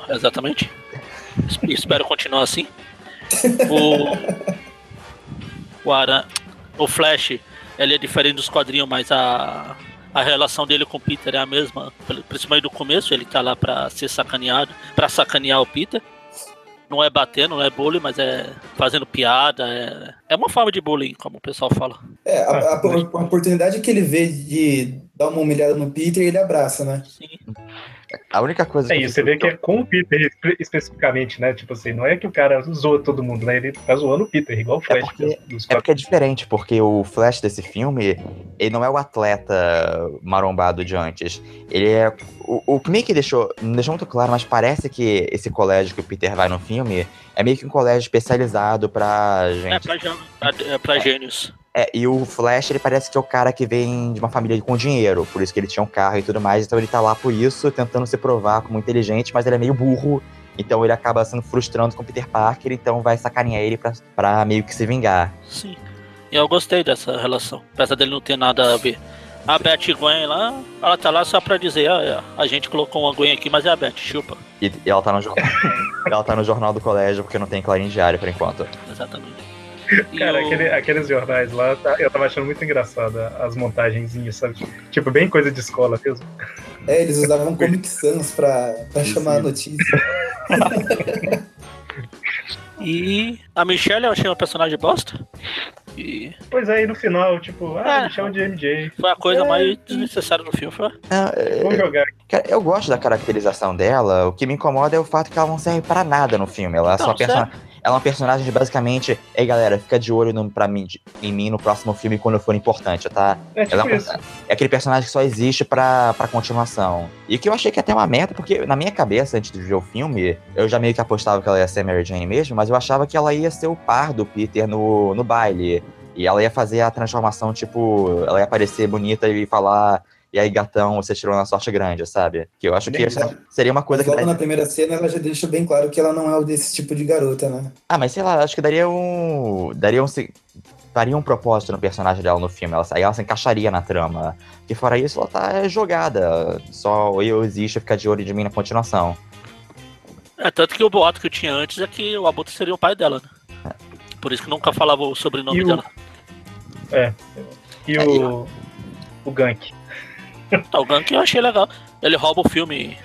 Exatamente. Es- Espero continuar assim. O. O Aran... O Flash, ele é diferente dos quadrinhos, mas a. A relação dele com o Peter é a mesma, principalmente do começo, ele tá lá pra ser sacaneado, pra sacanear o Peter. Não é batendo, não é bullying, mas é fazendo piada. É, é uma forma de bullying, como o pessoal fala.
É, a, a- a oportunidade que ele vê de dar uma humilhada no Peter, ele abraça, né?
Sim.
A única coisa
É,
que
e você vê que é com o Peter espe- especificamente, né? Tipo assim, não é que o cara zoa todo mundo, né? Ele tá zoando o Peter, igual o Flash
porque-
dos
É porque é diferente, porque o Flash desse filme, ele não é o atleta marombado de antes. Ele é. O, o que meio que deixou. Não deixou muito claro, mas parece que esse colégio que o Peter vai no filme é meio que um colégio especializado pra
É
gente.
pra, gê- pra, é pra gênios.
É, e o Flash, ele parece que é o cara que vem de uma família com dinheiro, por isso que ele tinha um carro e tudo mais, então ele tá lá por isso, tentando se provar como inteligente, mas ele é meio burro, então ele acaba sendo frustrando com o Peter Parker, então vai sacanear ele pra, pra meio que se vingar.
Sim. E eu gostei dessa relação. Apesar dele não ter nada a ver. A Beth Gwen lá, ela tá lá só pra dizer, ah, a gente colocou uma Gwen aqui, mas é a Beth, chupa.
E, e ela tá no jornal. ela tá no jornal do colégio porque não tem Clarim Diário por enquanto.
Exatamente.
Cara,
o-
aquele- aqueles jornais lá, tá- eu tava achando muito engraçado as montagenzinhas, sabe? Tipo, bem coisa de escola mesmo.
É, eles usavam Comic Sans pra, pra chamar a notícia.
E a Michelle eu achei uma personagem bosta. E
Pois aí, no final, tipo, ah,
É.
me chama de MJ.
foi a coisa
É.
mais desnecessária do filme. Foi.
Ah, é,
Vamos jogar.
Cara, eu gosto da caracterização dela. O que me incomoda é o fato que ela não serve pra nada no filme. Ela é só
Não,
perso- Ela é uma personagem de basicamente. Ei, galera, fica de olho no, pra mim, de- em mim no próximo filme quando for importante, tá?
É tipo
é, um-
isso.
é aquele personagem que só existe pra, pra continuação. E que eu achei que até uma meta, porque na minha cabeça, antes de ver o filme, eu já meio que apostava que ela ia ser Mary Jane mesmo, mas eu achava que ela ia ser o par do Peter no, no baile. E ela ia fazer a transformação, tipo, ela ia aparecer bonita e falar. E aí, gatão, você tirou uma sorte grande, sabe? Que eu acho que essa seria uma coisa
Mas
que.
logo na primeira cena ela já deixa bem claro que ela não é desse tipo de garota, né?
Ah, mas sei lá, acho que daria um. Daria um. Daria um propósito no personagem dela no filme. Ela, aí ela se encaixaria na trama. Porque fora isso, ela tá jogada. Só eu existo ficar de olho de mim na continuação.
É, tanto que o boato que eu tinha antes é que o Abutre seria o pai dela, né? Por isso que nunca falava o sobrenome
E o-
dela.
E o. O Gank.
Tá, o Gank eu achei legal. Ele rouba o filme.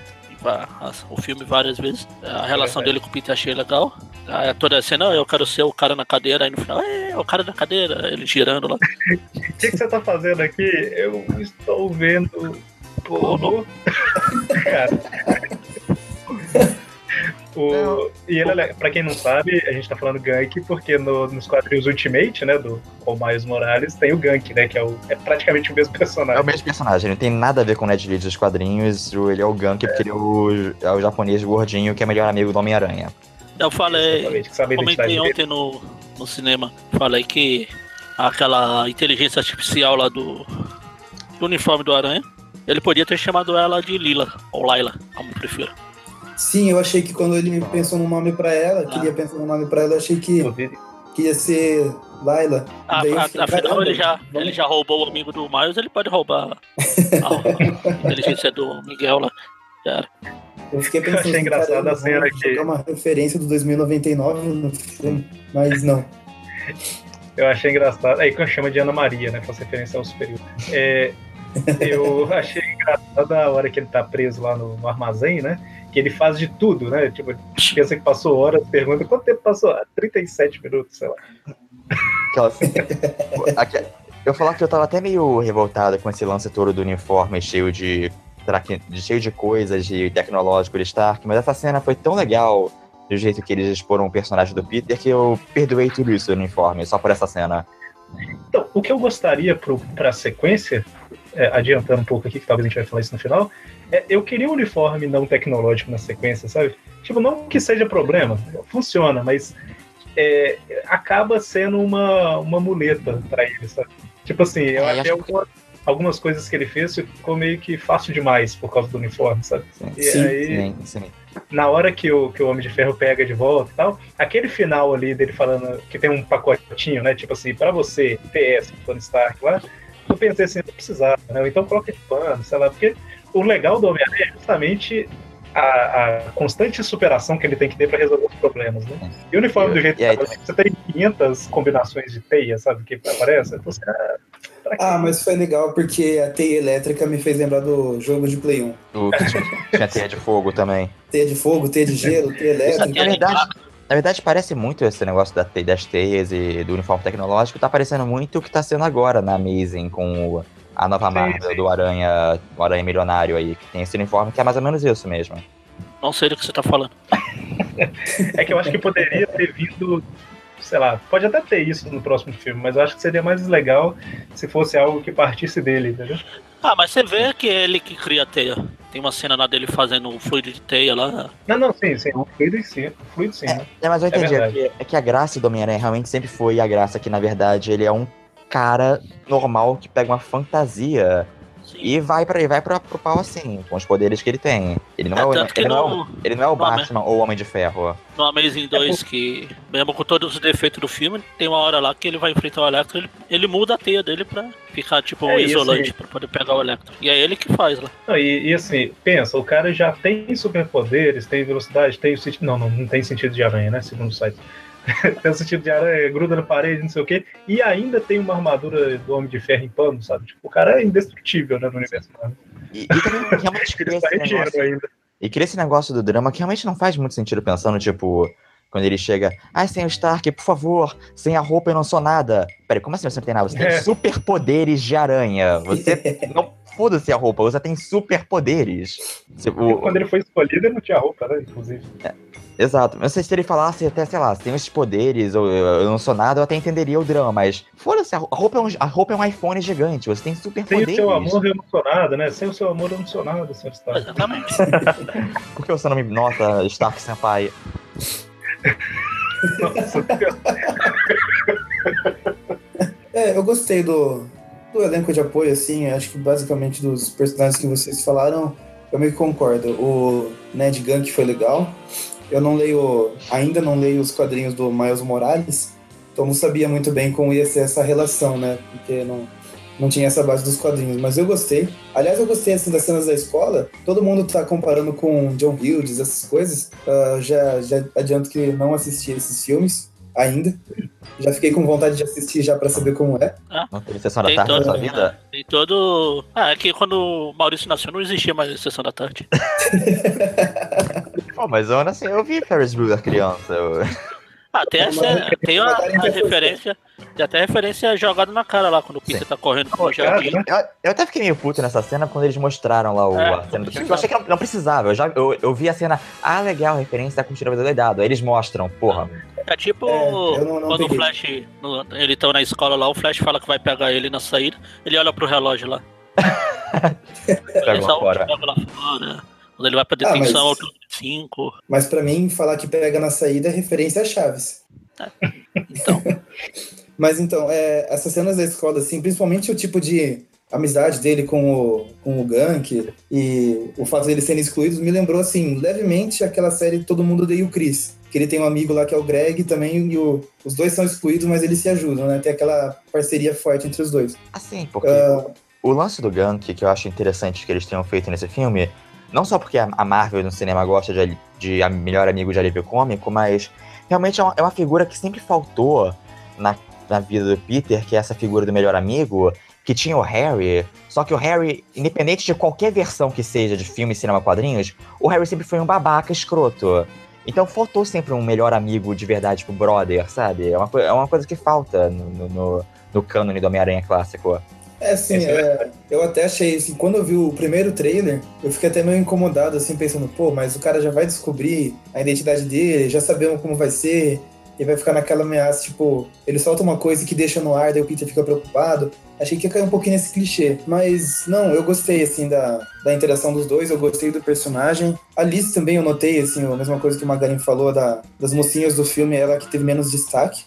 O filme várias vezes. A relação dele com o Peter achei legal. Aí toda a cena, eu quero ser o cara na cadeira, aí no final, é, o cara na cadeira, ele girando lá.
O que, que você tá fazendo aqui? Eu estou vendo pornô. Cara. O, e ele, é le- pra quem não sabe, a gente tá falando Gank porque no- nos quadrinhos Ultimate, né, do com o Miles Morales, tem o Gank, né, que é, o, é praticamente o mesmo
É
personagem.
o mesmo personagem, não tem nada a ver com o Ned Leeds dos quadrinhos. Ele é o Gank porque ele é o, é o japonês gordinho que é melhor amigo do Homem-Aranha.
Eu falei, comentei
dele.
ontem no, no cinema, falei que aquela inteligência artificial lá do, do uniforme do Aranha, ele podia ter chamado ela de Lila, ou Laila, como prefiro.
Sim, eu achei que quando ele pensou no nome pra ela,
Ah.
queria pensar no nome pra ela, eu achei que, que ia ser Laila.
Ah,
Daí eu
ah,
fiquei,
afinal, ele já, ele já roubou o amigo do Miles, ele pode roubar a, a inteligência do Miguel lá. Era.
Eu fiquei pensando
achei engraçado
caramba,
a cena que-
uma referência do 2099 no filme, mas não.
Eu achei engraçado. Aí que eu chamo de Ana Maria, né? Faz referência ao superior. É, eu achei engraçado a hora que ele tá preso lá no, no armazém, né? Que ele faz de tudo, né? Tipo, pensa que passou horas, pergunta quanto tempo passou? Ah, 37 minutos, sei lá.
Aquela- Aque- Eu falar que eu tava até meio revoltado com esse lance todo do uniforme cheio de, traque- de- cheio de coisas de tecnológico de Stark, mas essa cena foi tão legal do jeito que eles exporam o personagem do Peter que eu perdoei tudo isso do uniforme, só por essa cena.
Então, o que eu gostaria pro, pra sequência, é, adiantando um pouco aqui, que talvez a gente vai falar isso no final, é, eu queria um uniforme não tecnológico na sequência, sabe? Tipo, não que seja problema, funciona, mas é, acaba sendo uma, uma muleta pra ele, sabe? Tipo assim, eu
É, acho
alguma- algumas coisas que ele fez ficou meio que fácil demais por causa do uniforme, sabe?
Sim,
E
Sim,
aí,
sim, sim.
na hora que o, que o Homem de Ferro pega de volta e tal, aquele final ali dele falando que tem um pacotinho, né? Tipo assim, pra você, PS, Tony Stark lá, eu pensei assim, não precisava, né? Então coloca de pano, sei lá, porque o legal do Homem-Aranha é justamente a, a constante superação que ele tem que ter pra resolver os problemas, né? E o uniforme do jeito
E aí,
que tá, você tem 500 combinações de teia, sabe, que aparece, então você, ah, quê?
Ah, mas foi legal porque a teia elétrica me fez lembrar do jogo de Play 1.
O que tinha, teia de fogo também.
Teia de fogo, teia de gelo, teia
Na
elétrica.
verdade, na verdade, parece muito esse negócio da das teias e do uniforme tecnológico. Tá parecendo muito o que tá sendo agora na Amazing com o- a nova
Sim,
Marvel
sim.
do Aranha, o Aranha Milionário aí, que tem esse uniforme que é mais ou menos isso mesmo.
Não sei do que você tá falando.
É que eu acho que poderia ter vindo, sei lá, pode até ter isso no próximo filme, mas eu acho que seria mais legal se fosse algo que partisse dele, entendeu?
Ah, mas você vê que é ele que cria a teia. Tem uma cena lá dele fazendo o fluido de teia lá.
Não, não, sim, sim, o fluido sim, o fluido sim, né?
É, mas eu
É
entendi. É,
verdade.
que, é que a graça do Homem-Aranha realmente sempre foi a graça que, na verdade, ele é um cara normal que pega uma fantasia
Sim.
e vai para ele vai pra, pro pau assim, com os poderes que ele tem. Ele não é,
É,
o, ele não é o,
no,
ele não é o
Homem-
Batman ou o Homem de Ferro.
no Amazing 2, que mesmo com todos os defeitos do filme, tem uma hora lá que ele vai enfrentar o Electro, ele, ele muda a teia dele pra ficar tipo um
É, e
isolante, pra poder pegar o Electro. E é ele que faz lá.
Não, e, e assim, pensa, o cara já tem superpoderes, tem velocidade, tem o sentido. Não, não, não tem sentido de aranha, né? Segundo o site. tem o sentido de aranha, gruda na parede, não sei o quê, e ainda tem uma armadura do Homem de Ferro em pano, sabe? Tipo, o cara é indestrutível, né, no universo. Marvel.
E, e também realmente cria esse
dinheiro
negócio
ainda.
E cria esse negócio do drama que realmente não faz muito sentido pensando, tipo, Quando ele chega, ai, senhor Stark, por favor, sem a roupa eu não sou nada. Peraí, como assim você não tem nada? Você tem
É.
superpoderes de aranha. Você não foda-se a roupa, você tem superpoderes.
Quando ele foi escolhido, ele não tinha roupa, né? Inclusive.
Exato. Não sei se ele falasse até, sei lá, sem esses poderes, ou eu eu não sou nada, eu até entenderia o drama, mas foda-se, a roupa, é um, a roupa é um iPhone gigante, você tem
Sem
superpoderes.
o seu amor, eu não sou nada, né? Sem o seu amor, eu não sou nada, senhor Stark.
Exatamente.
Por que você não me nota, Stark Senpai?
Nossa,
É, eu gostei do, do elenco de apoio, assim, acho que basicamente dos personagens que vocês falaram, eu meio que concordo. O Ned Gunk foi legal. Eu não leio, ainda não leio os quadrinhos do Miles Morales, então não sabia muito bem como ia ser essa relação, né? Porque não, não tinha essa base dos quadrinhos, mas eu gostei. Aliás, eu gostei assim das cenas da escola. Todo mundo tá comparando com John Hughes, essas coisas. Ah, já, já adianto que não assisti esses filmes ainda. Já fiquei com vontade de assistir já pra saber como é.
Teve sessão da
Tem
tarde na
todo-
sua vida?
Tem todo. Ah, é que quando o Maurício nasceu não existia mais sessão da tarde.
Pô, mas eu, assim, eu vi Ferris Bueller criança. eu-
Ah, tem, essa, tem a,
mas
a
ainda foi-
referência. Tem até referência jogada na cara lá quando o Peter tá correndo com o jardim.
Eu, eu até fiquei meio puto nessa cena quando eles mostraram lá o,
É,
a cena do filme. Eu achei que não, não precisava. Eu, já, eu, eu vi a cena, ah, legal, referência da vida doidado. Aí eles mostram, porra.
É tipo
É, não- não
quando o
peguei.
Flash. no- ele tá na escola lá, o Flash fala que vai pegar ele na saída. Ele olha pro relógio lá.
Pega lá fora.
pega lá fora. Quando ele vai pra
Ah,
detenção,
mas-
altura de 5.
Mas pra mim, falar que pega na saída é referência a Chaves.
Então.
Mas então, é, essas cenas da escola, assim, principalmente o tipo de amizade dele com o, com o Gank e o fato deles serem excluídos, me lembrou, assim, levemente aquela série Todo Mundo Odeia o Chris. Que ele tem um amigo lá que é o Greg também, e o- os dois são excluídos, mas eles se ajudam, né? Tem aquela parceria forte entre os dois.
Assim, porque
Ah,
o lance do Gunk, que eu acho interessante que eles tenham feito nesse filme, não só porque a Marvel no cinema gosta de, de a melhor amigo de alívio cômico, mas realmente é uma, é uma figura que sempre faltou na, na vida do Peter, que é essa figura do melhor amigo, que tinha o Harry, só que o Harry, independente de qualquer versão que seja de filme, cinema, quadrinhos, o Harry sempre foi um babaca escroto. Então faltou sempre um melhor amigo de verdade, tipo brother, sabe? É uma, é uma coisa que falta no, no, no, no cânone do Homem-Aranha clássico.
É,
Esse é
é, eu até achei, assim, quando eu vi o primeiro trailer, eu fiquei até meio incomodado, assim, pensando, pô, mas o cara já vai descobrir a identidade dele, já sabemos como vai ser, e vai ficar naquela ameaça, tipo, ele solta uma coisa que deixa no ar, daí o Peter fica preocupado. Achei que ia cair um pouquinho nesse clichê. Mas, não, eu gostei, assim, da, da interação dos dois, eu gostei do personagem. A Liz também eu notei, assim, a mesma coisa que o Magarin falou da, das mocinhas do filme, ela que teve menos destaque.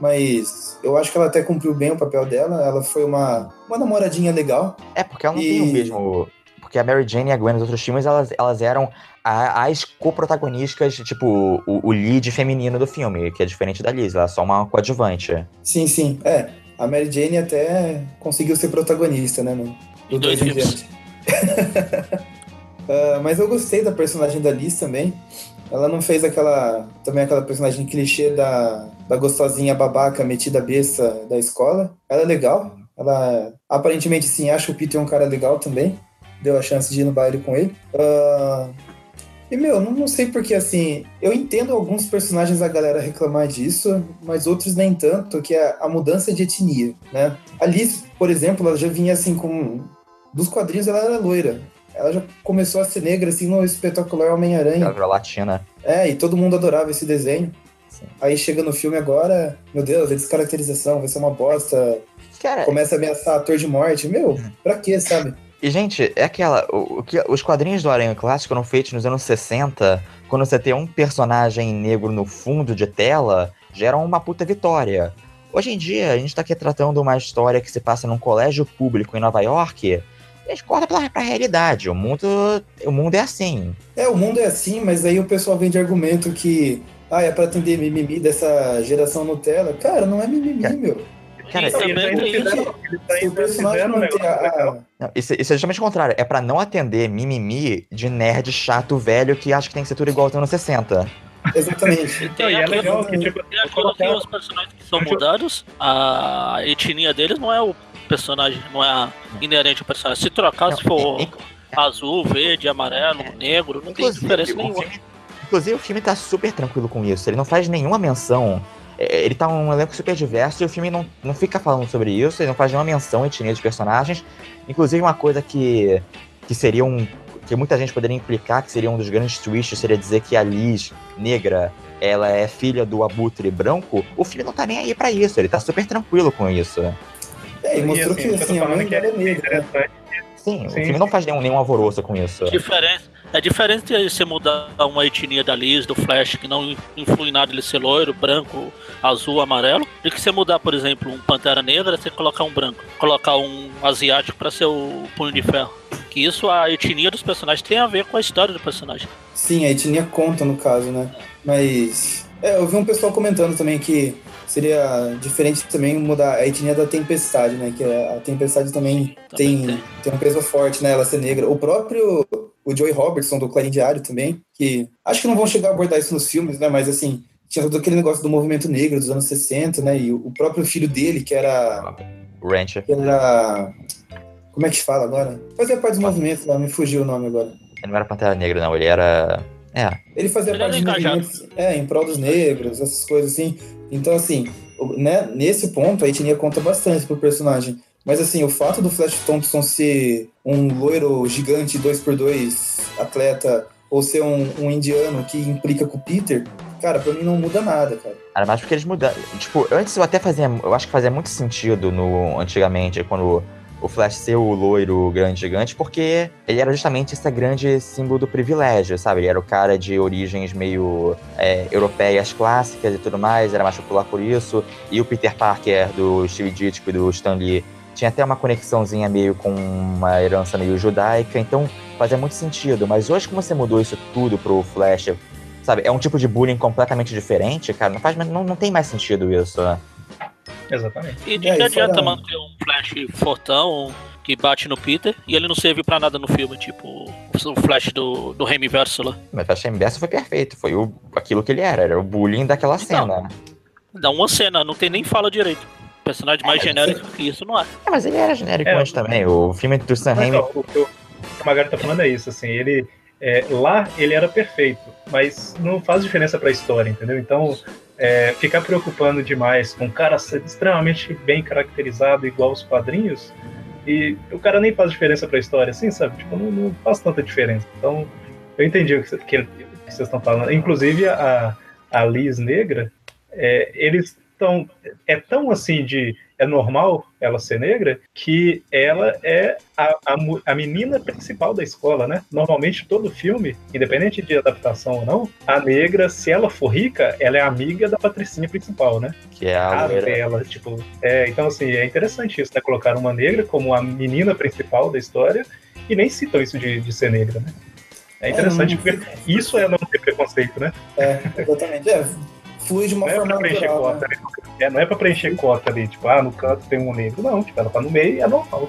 Mas eu acho que ela até cumpriu bem o papel dela. Ela foi uma, uma namoradinha legal.
É, porque ela não
E-
tem o mesmo. Porque a Mary Jane e a Gwen nos outros filmes, elas, elas eram a- as co-protagonistas, tipo, o, o lead feminino do filme, que é diferente da Liz, ela é só uma coadjuvante.
Sim, sim. É, a Mary Jane até conseguiu ser protagonista, né? No,
Em dois
em
filmes.
diante. Ah, mas eu gostei da personagem da Liz também. Ela não fez aquela. Também aquela personagem clichê da, da gostosinha babaca metida besta da escola. Ela é legal. Ela aparentemente sim acha o Peter um cara legal também. Deu a chance de ir no baile com ele. Ah, e, meu, não, não sei porque, assim, eu entendo alguns personagens da galera reclamar disso, mas outros nem tanto, que é a mudança de etnia, né? A Liz, por exemplo, ela já vinha, assim, com... Dos quadrinhos ela era loira. Ela já começou a ser negra, assim, no espetacular
Ela
Homem-Aranha.
virou latina.
É, e todo mundo adorava esse desenho.
Sim.
Aí chega no filme agora, meu Deus, é descaracterização, vai ser uma bosta.
Cara,
Começa a ameaçar ator de morte. Meu, pra quê, sabe?
E gente, é aquela. O, o que, os quadrinhos do Aranha Clássico foram feitos nos anos 60, quando você tem um personagem negro no fundo de tela, gera uma puta vitória. Hoje em dia, a gente tá aqui tratando uma história que se passa num colégio público em Nova York. A gente corta pra, pra realidade. O mundo, o mundo é assim.
É, o mundo é assim, mas aí o pessoal vem de argumento que ah, é pra atender mimimi dessa geração Nutella. Cara, não é mimimi,
Cara,
meu.
Cara,
também tem isso.
Se o personagem
um
manter
negócio legal.
a,
Não, isso, isso é justamente o contrário. É pra não atender mimimi de nerd chato velho que acha que tem que ser tudo igual aos anos 60.
a- Exatamente.
E
Não,
tem
e é
aquilo-
legal que, tipo,
tem aquilo que os personagens que são mudados, a etnia deles não é o personagem, não é a inerente ao personagem. Se trocar, se for azul, verde, amarelo, negro, não tem diferença nenhuma.
filme, Inclusive, o filme tá super tranquilo com isso. Ele não faz nenhuma menção. É, Ele tá um elenco super diverso e o filme não, não fica falando sobre isso, ele não faz nenhuma menção à etnia dos personagens. Inclusive, uma coisa que, que seria um. que muita gente poderia implicar que seria um dos grandes twists, seria dizer que a Liz, negra, ela é filha do abutre branco. O filme não tá nem aí pra isso, ele tá super tranquilo com isso.
É, e mostrou
assim,
que assim, a
falando
mãe
que é
dela é negra. né?
interessante.
Sim, o
Sim.
filme não faz nenhum, nenhum alvoroço com isso.
Diferença, é diferente de você mudar uma etnia da Liz, do Flash, que não influi nada ele ser loiro, branco, azul, amarelo, de que você mudar, por exemplo, um Pantera Negra, você colocar um branco, colocar um asiático pra ser o Punho de Ferro. Que isso, a etnia dos personagens tem a ver com a história do personagem.
Sim, a etnia conta no caso, né? Mas. É, eu vi um pessoal comentando também que seria diferente também mudar a etnia da Tempestade, né? Que a Tempestade também,
Também
tem,
tem.
tem um peso forte, né? Ela ser negra. O próprio. O Joey Robertson, do Clarim Diário também, que acho que não vão chegar a abordar isso nos filmes, né? Mas assim, tinha todo aquele negócio do movimento negro dos anos 60, né? E o o próprio filho dele, que era.
O Rancher.
Que era. Como é que se fala agora? Fazia parte do movimento lá, me fugiu o nome agora.
Ele não era Pantera Negra, não, ele era. É,
Ele fazia
Ele
parte movimentos é, em prol dos negros, essas coisas assim. Então, assim, né, nesse ponto, a etnia conta bastante pro personagem. Mas, assim, o fato do Flash Thompson ser um loiro gigante 2x2 atleta ou ser um, um indiano que implica com o Peter, cara, pra mim não muda nada, cara.
Era mais porque eles mudaram. Tipo, antes eu até fazia. Eu acho que fazia muito sentido no antigamente, quando o Flash ser o loiro grande gigante, porque ele era justamente esse grande símbolo do privilégio, sabe? Ele era o cara de origens meio é, europeias clássicas e tudo mais, era mais popular por isso. E o Peter Parker do Steve Ditko e do Stan Lee tinha até uma conexãozinha meio com uma herança meio judaica, então fazia muito sentido. Mas hoje, como você mudou isso tudo pro Flash sabe, é um tipo de bullying completamente diferente, cara, não faz, não, não tem mais sentido isso, né?
Exatamente.
E de
É,
que adianta
fora-
manter um Flash fortão que bate no Peter e ele não serviu pra nada no filme, tipo o Flash do, do Remiverso lá.
Mas o Flash Inverso foi perfeito, foi o, aquilo que ele era, era o bullying daquela
Então.
cena.
Dá uma cena, não tem nem fala direito. Personagem mais
É,
genérico que isso não é.
É, mas ele era genérico
É,
antes também, o filme do Sam Raimi...
o que o que o Magari tá falando é isso, assim, ele. é, lá ele era perfeito, mas não faz diferença pra história, entendeu? Então, é, ficar preocupando demais com um cara extremamente bem caracterizado, igual os quadrinhos, e o cara nem faz diferença pra história, assim, sabe? Tipo, não, não faz tanta diferença. Então, eu entendi o que, que- que vocês estão falando. Inclusive, a, a Liz Negra, é, eles estão. É tão assim de. É normal ela ser negra que ela é a, a, a menina principal da escola, né? Normalmente todo filme, independente de adaptação ou não, a negra, se ela for rica, ela é amiga da patricinha principal, né?
Que é a loira.
dela, tipo. É, então, assim, é interessante isso, né? Colocar uma negra como a menina principal da história e nem citam isso de, de ser negra, né? É interessante,
não-
porque isso é não ter preconceito, né?
É, exatamente. É, flui de uma
Não é
forma
pra preencher
natural.
cota,
né?
né? É, não é pra preencher cota ali, tipo, ah, no canto tem um negro. Não, tipo, ela tá no meio e é normal.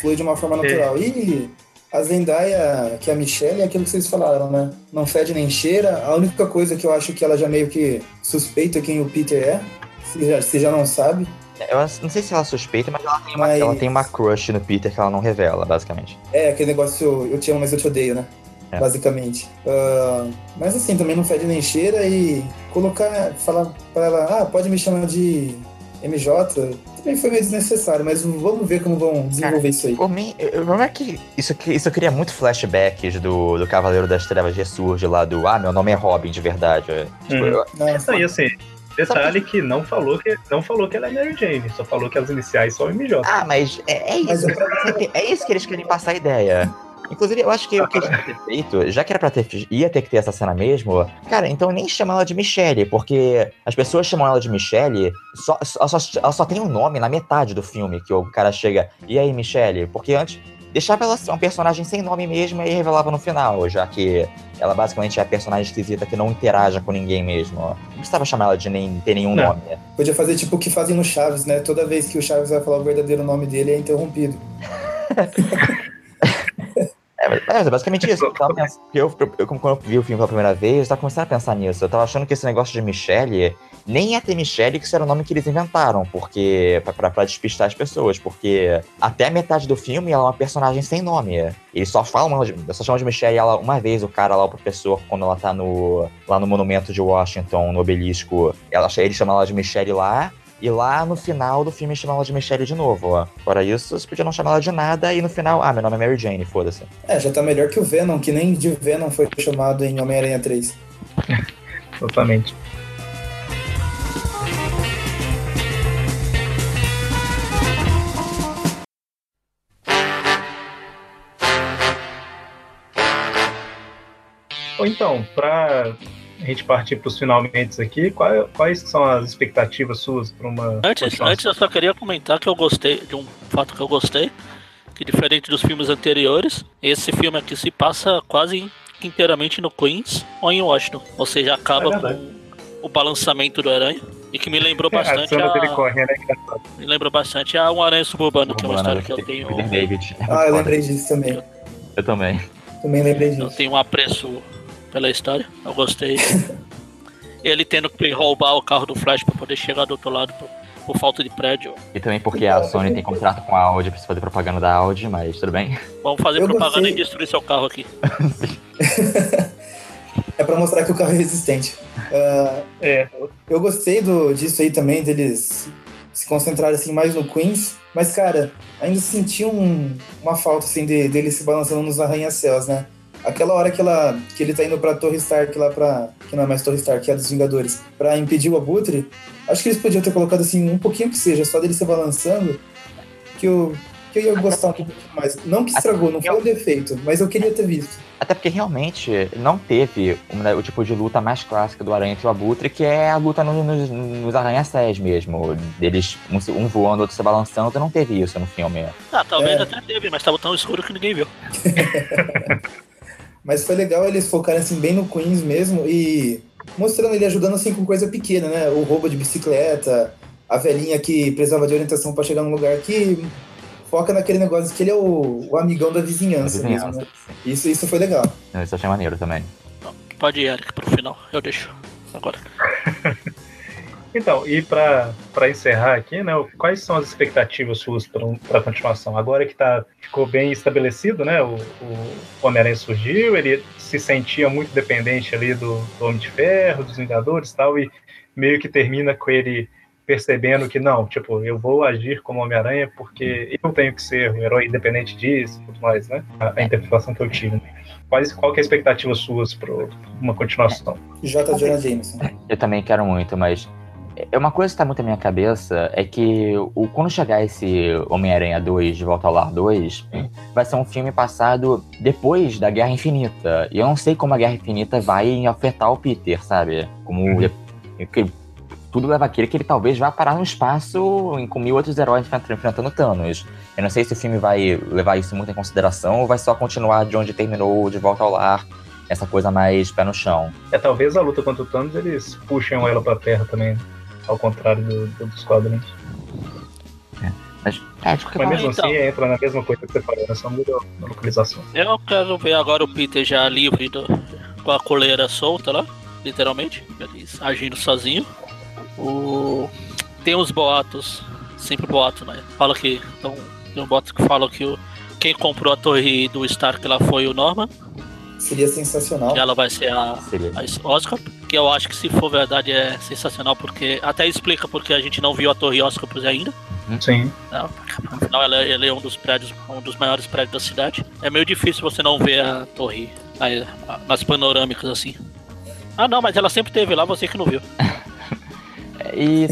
Flui de uma forma natural. E a Zendaya, que é a Michelle, é aquilo que vocês falaram, né? Não fede nem cheira. A única coisa que eu acho que ela já meio que suspeita quem o Peter é, se já, se já não sabe.
Eu não sei se ela suspeita, mas ela tem, uma,
Mas-
ela tem uma crush no Peter que ela não revela, basicamente.
É, aquele negócio, eu te amo, mas eu te odeio, né?
É.
Basicamente. Ah, mas assim, também não fede nem cheira e colocar, falar pra ela, ah, pode me chamar de MJ, também foi meio desnecessário, mas vamos ver como vão desenvolver isso aí.
Por mim, eu- o problema é que isso, isso cria muito flashbacks do, do Cavaleiro das Trevas ressurge lá do Ah, meu nome é Robin de verdade. Tipo,
Uhum.
eu-
Não,
Isso aí, assim, detalhe que não falou que não falou que ela é Mary Jane, só falou que as iniciais são MJ.
Ah, mas é, é isso.
é
É isso que eles querem passar a ideia. Inclusive, eu acho que o que eles ter feito, já que era pra ter, ia ter que ter essa cena mesmo, cara, então nem chama ela de Michelle, porque as pessoas chamam ela de Michelle, só, só, só- ela só tem um nome na metade do filme, que o cara chega, e aí, Michelle? Porque antes, deixava ela ser um personagem sem nome mesmo e revelava no final, já que ela basicamente é a personagem esquisita que não interaja com ninguém mesmo. Não precisava chamar ela de nem ter nenhum
Não.
nome.
Podia fazer tipo o que fazem no Chaves, né? Toda vez que o Chaves vai falar o verdadeiro nome dele é interrompido.
É, É, é basicamente isso. Eu tava pensando, eu, eu, quando eu vi o filme pela primeira vez, eu tava começando a pensar nisso. Eu tava achando que esse negócio de Michelle nem ia ter Michelle, que isso era o nome que eles inventaram, porque. Pra, pra, pra despistar as pessoas, porque até a metade do filme ela é uma personagem sem nome. Eles só falam, só chamam de Michelle ela uma vez, o cara lá, o professor, quando ela tá no, lá no monumento de Washington, no obelisco, ela, ele chama ela de Michelle lá, e lá no final do filme chama ela de Michelle de novo, ó. Fora isso, você podia não chamar ela de nada e no final, ah, meu nome é Mary Jane, foda-se.
É, já tá melhor que o Venom, que nem de Venom foi chamado em Homem-Aranha 3.
Totalmente. Ou então, para a gente partir para os finalmente aqui, quais, quais são as expectativas suas para uma.
Antes, antes eu só queria comentar que eu gostei de um fato que eu gostei, que diferente dos filmes anteriores, esse filme aqui se passa quase inteiramente no Queens ou em Washington. Ou seja, acaba é com o balançamento do aranha. E que me lembrou bastante. É, a...
a... Corre, né?
Me lembrou bastante a Um Aranha Suburbano, que é uma história que eu tenho.
David.
Ah, eu lembrei disso também.
Eu também.
Também lembrei disso. Eu
tenho um apreço pela história. Eu gostei. Ele tendo que roubar o carro do Flash para poder chegar do outro lado por, por, falta de prédio.
E também porque a Sony tem contrato com a Audi pra fazer propaganda da Audi, mas tudo bem.
Vamos fazer eu propaganda gostei. e destruir seu carro aqui.
é para mostrar que o carro é resistente. Uh, é. Eu gostei do, disso aí também, deles se concentrarem assim, mais no Queens. Mas, cara, ainda senti um, uma falta assim, de, dele se balançando nos arranha-céus, né? Aquela hora que, ela, que ele tá indo pra Torre Stark lá pra. Que não é mais Torre Stark, que é a dos Vingadores, pra impedir o Abutre, acho que eles podiam ter colocado assim um pouquinho que seja, só dele se balançando, que eu, que eu ia gostar um pouco mais. Não que estragou, não foi um defeito, mas eu queria ter visto.
Até porque realmente não teve o tipo de luta mais clássica do Aranha e o Abutre, que é a luta no, nos, nos arranha-céus mesmo. Deles, um, um voando, outro se balançando, não teve isso no filme.
Ah, talvez é. até teve, mas tava tão escuro que ninguém viu.
Mas foi legal eles focarem assim bem no Queens mesmo e mostrando ele ajudando assim com coisa pequena, né? O roubo de bicicleta, a velhinha que precisava de orientação para chegar num lugar que foca naquele negócio que ele é o, o amigão da vizinhança, vizinhança mesmo, né? Isso, isso foi legal.
Isso eu achei maneiro também.
Pode ir, Eric, pro final. Eu deixo agora.
Então, e para encerrar aqui, né, quais são as expectativas suas para a continuação? Agora que tá, ficou bem estabelecido, né, o, o Homem-Aranha surgiu, ele se sentia muito dependente ali do, do Homem de Ferro, dos Vingadores e tal, e meio que termina com ele percebendo que não, tipo, eu vou agir como Homem-Aranha porque eu tenho que ser um herói independente disso e tudo mais, né? A, a interpretação que eu tive. Quais, qual que é a expectativa suas para uma continuação?
J. Jonah Jameson.
Eu também quero muito, mas é uma coisa que está muito na minha cabeça é que o, quando chegar esse Homem-Aranha 2 de Volta ao Lar 2, vai ser um filme passado depois da Guerra Infinita. E eu não sei como a Guerra Infinita vai afetar o Peter, sabe? Como uhum. que, tudo leva a crer que ele talvez vá parar no espaço com mil outros heróis enfrentando Thanos. Eu não sei se o filme vai levar isso muito em consideração ou vai só continuar de onde terminou de Volta ao Lar essa coisa mais pé no chão.
É, talvez a luta contra o Thanos eles puxem ela pra terra também ao contrário do, do, dos quadrinhos.
É. Mas, é,
Mas mesmo então, assim entra na mesma coisa que você falou, né? Só muda a localização.
Eu quero ver agora o Peter já livre do, com a coleira solta lá, literalmente, agindo sozinho. O... Tem uns boatos, sempre boato, né? Fala que. Então, tem um boato que fala que o... quem comprou a torre do Stark lá foi o Norman.
Seria sensacional.
Que ela vai ser a, a Oscar. Que eu acho que se for verdade é sensacional, porque até explica porque a gente não viu a Torre Oscar ainda.
Uhum. Sim.
Não, afinal, ela, ela, é um dos prédios, um dos maiores prédios da cidade. É meio difícil você não ver a torre aí, nas panorâmicas assim. Ah, não, mas ela sempre teve lá, você que não viu.
e,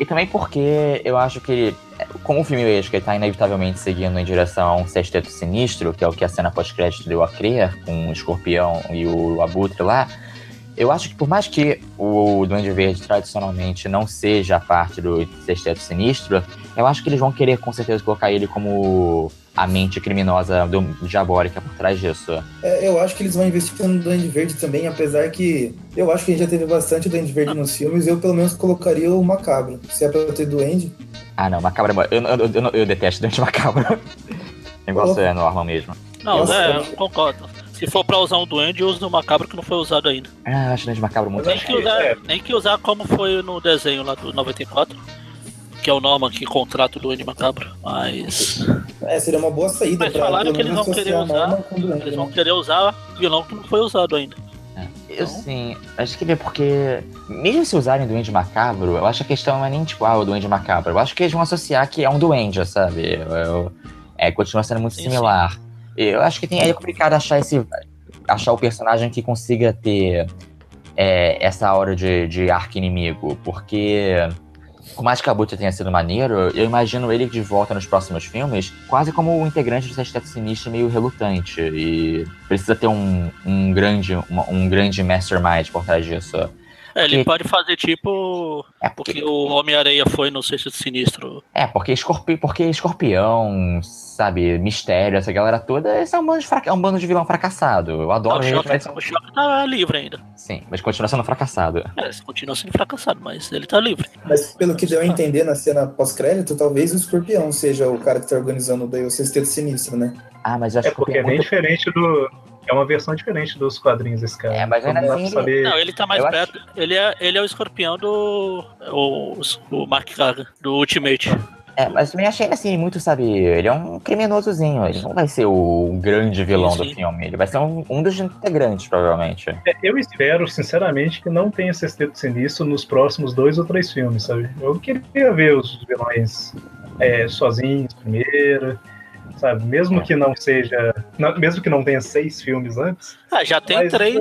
e também porque eu acho que como o filme vejo que ele tá inevitavelmente seguindo em direção a um sexteto sinistro, que é o que a cena pós-crédito deu a crer, com o escorpião e o abutre lá, eu acho que por mais que o Duende Verde tradicionalmente não seja parte do sexteto sinistro, eu acho que eles vão querer com certeza colocar ele como a mente criminosa do diabólica por trás disso.
É, eu acho que eles vão investir no Duende Verde também, apesar que eu acho que a gente já teve bastante Duende Verde nos filmes, eu pelo menos colocaria o Macabro. Se é pra ter Duende.
Ah, não, Macabro é bom. Eu, eu, eu, eu detesto Duende Macabro. o negócio oh. é normal mesmo.
Não,
Nossa,
é,
eu-
concordo. Se for pra usar um duende, use no macabro que não foi usado ainda.
Ah, acho Duende Macabro muito
acho
que, usar,
é.
nem que usar como foi no desenho lá do 94. Que é o Norman que contrata o Duende Macabro. Mas.
É, seria uma boa saída
Mas
pra
falaram que eles vão querer usar. Eles vão querer usar vilão que não foi usado ainda.
Eu sim, acho que é porque, mesmo se usarem Duende Macabro, eu acho que a questão não é nem tipo, ah, o Duende Macabro. Eu acho que eles vão associar que é um Duende, sabe? Eu- eu- é, continua sendo muito
Sim,
similar. Eu acho que tem, é complicado achar esse. achar o personagem que consiga ter é, essa hora de, de arco-inimigo, porque. Por mais que a Abutre tenha sido maneiro, eu imagino ele de volta nos próximos filmes, quase como um integrante do Sexteto Sinistro meio relutante. E precisa ter um, um grande uma- um grande mastermind por trás disso.
É, ele pode fazer tipo.
É porque,
Porque o Homem-Areia foi no Sexto Sinistro.
é, porque, escorpi, porque escorpião, sabe, mistério, essa galera toda, esse é um bando de, fraca- é um bando de vilão fracassado. Eu adoro
o,
ele,
choque,
mas
o choque tá livre ainda.
sim, mas continua sendo fracassado.
É, ele continua sendo fracassado, mas ele tá livre.
Mas pelo que deu a entender na cena pós-crédito, talvez o escorpião seja o cara que tá organizando daí o sexteto sinistro, né?
Ah, mas eu acho
É porque
que
é bem
muito...
diferente do. É uma versão diferente dos quadrinhos desse cara.
É, mas ainda assim
saber.
Não, ele tá mais
Eu
perto. Ele, é, ele é o escorpião do. O, o Mark Gaga, do Ultimate.
É, mas também achei ele assim, muito, sabe, ele é um criminosozinho, ele não vai ser o grande vilão
Sim,
do
sim.
filme, ele vai ser um, um dos integrantes, provavelmente.
É, Eu espero, sinceramente, que não tenha Sexteto Sinistro nos próximos dois ou três filmes, sabe? Eu queria ver os vilões é, sozinhos primeiro, sabe? Mesmo
É.
que não seja. não- mesmo que não tenha seis filmes antes.
Ah, já tem três.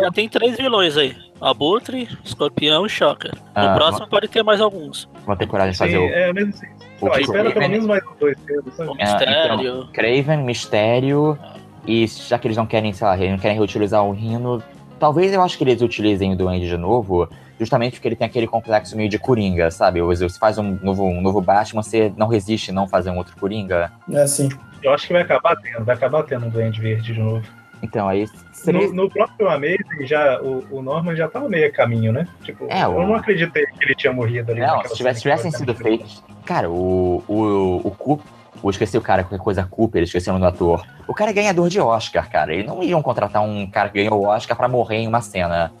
Já tem três vilões aí. Abutre, Escorpião e Shocker. No
Ah,
próximo pode ter mais alguns.
Vou ter coragem de
Sim,
fazer o,
é, mesmo assim.
o
espera pelo
Craven,
menos mais dois filmes,
O
sabe?
É,
Mistério.
Craven, Mistério, e já que eles não querem, sei lá, eles não querem reutilizar o Rino, talvez eu acho que eles utilizem o Duende de novo, justamente porque ele tem aquele complexo meio de Coringa, sabe? Você faz um novo, um novo Batman, você não resiste não fazer um outro Coringa.
É assim.
Eu acho que vai acabar tendo, vai acabar tendo um Duende Verde de novo.
Então, aí seria...
No, no próprio Amazing, já, o, o Norman já tava meio a caminho, né? Tipo,
É,
eu
o-
não acreditei que ele tinha morrido ali.
Não, se tivesse, tivessem sido feitos. Cara, o. O. O Coop. Eu esqueci o cara, qualquer coisa Cooper, esqueci o nome do ator. O cara é ganhador de Oscar, cara. Eles não iam contratar um cara que ganhou o Oscar pra morrer em uma cena.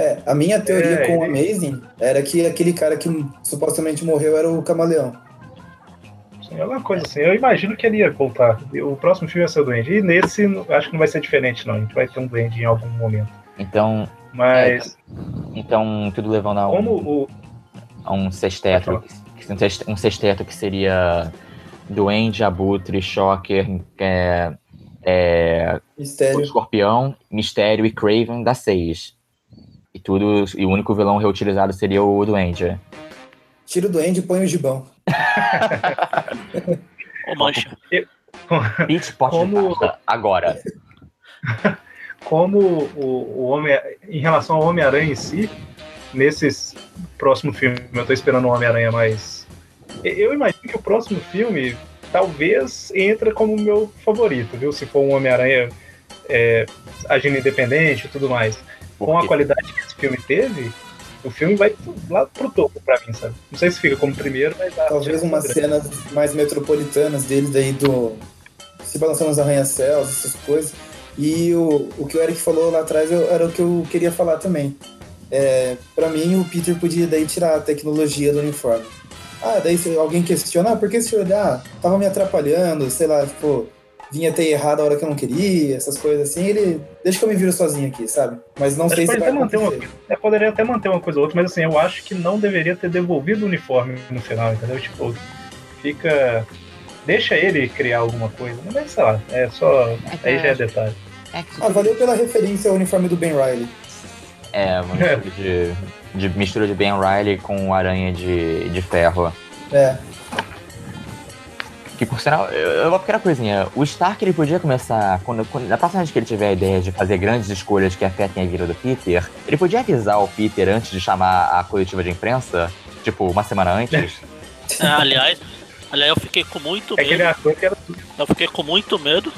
É, a minha teoria
É,
com o
ele-
Amazing era que aquele cara que supostamente morreu era o camaleão.
É uma coisa assim, eu imagino que ele ia voltar. O próximo filme ia ser o Duende. E nesse, acho que não vai ser diferente, não. A gente vai ter um Duende em algum momento.
Então.
Mas,
Então, tudo levando a um,
como o.
a um sexteto. Um sexteto, que seria. Duende, Abutre, Shocker, é, é,
Mistério.
Escorpião, Mistério e Craven dá seis. E tudo. E o único vilão reutilizado seria o Duende.
Tira o duende e põe o gibão.
Ô, Mancha.
Pot
Como-
agora.
como o, o Homem. Em relação ao Homem-Aranha em si, nesses próximo filme, eu tô esperando um Homem-Aranha mais. Eu imagino que o próximo filme talvez entra como o meu favorito, viu? Se for um Homem-Aranha é, agindo independente e tudo mais. Com a qualidade que esse filme teve, o filme vai lá pro topo pra mim, sabe? Não sei se fica como primeiro, mas.
Talvez
é
umas cenas mais metropolitanas dele daí do. Se balançando nos arranha-céus, essas coisas. E o, o que o Eric falou lá atrás eu- era o que eu queria falar também. É, para mim, o Peter podia daí tirar a tecnologia do uniforme. Ah, daí se alguém questiona, ah, por que esse olhar tava me atrapalhando, sei lá, tipo, vinha ter errado a hora que eu não queria, essas coisas assim, ele. Deixa que eu me viro sozinho aqui, sabe? Mas não
Mas
sei se vai
até manter uma, é, poderia até manter uma coisa ou outra, mas assim, eu acho que não deveria ter devolvido o uniforme no final, entendeu? Tipo, fica. Deixa ele criar alguma coisa. Mas sei lá, é só. Aí já é detalhe.
É, que
Ah, valeu pela referência ao uniforme do Ben Riley.
é uma mistura de, de mistura de Ben Riley com aranha de, de ferro.
É,
Que por sinal, eu, vou pequena coisinha. O Stark ele podia começar. Quando, quando, na próxima vez que ele tiver a ideia de fazer grandes escolhas que afetem a vida do Peter, ele podia avisar o Peter antes de chamar a coletiva de imprensa, tipo, uma semana antes.
Ah, aliás, aliás, eu fiquei com muito
É aquele
medo.
ator que era.
Eu fiquei com muito medo.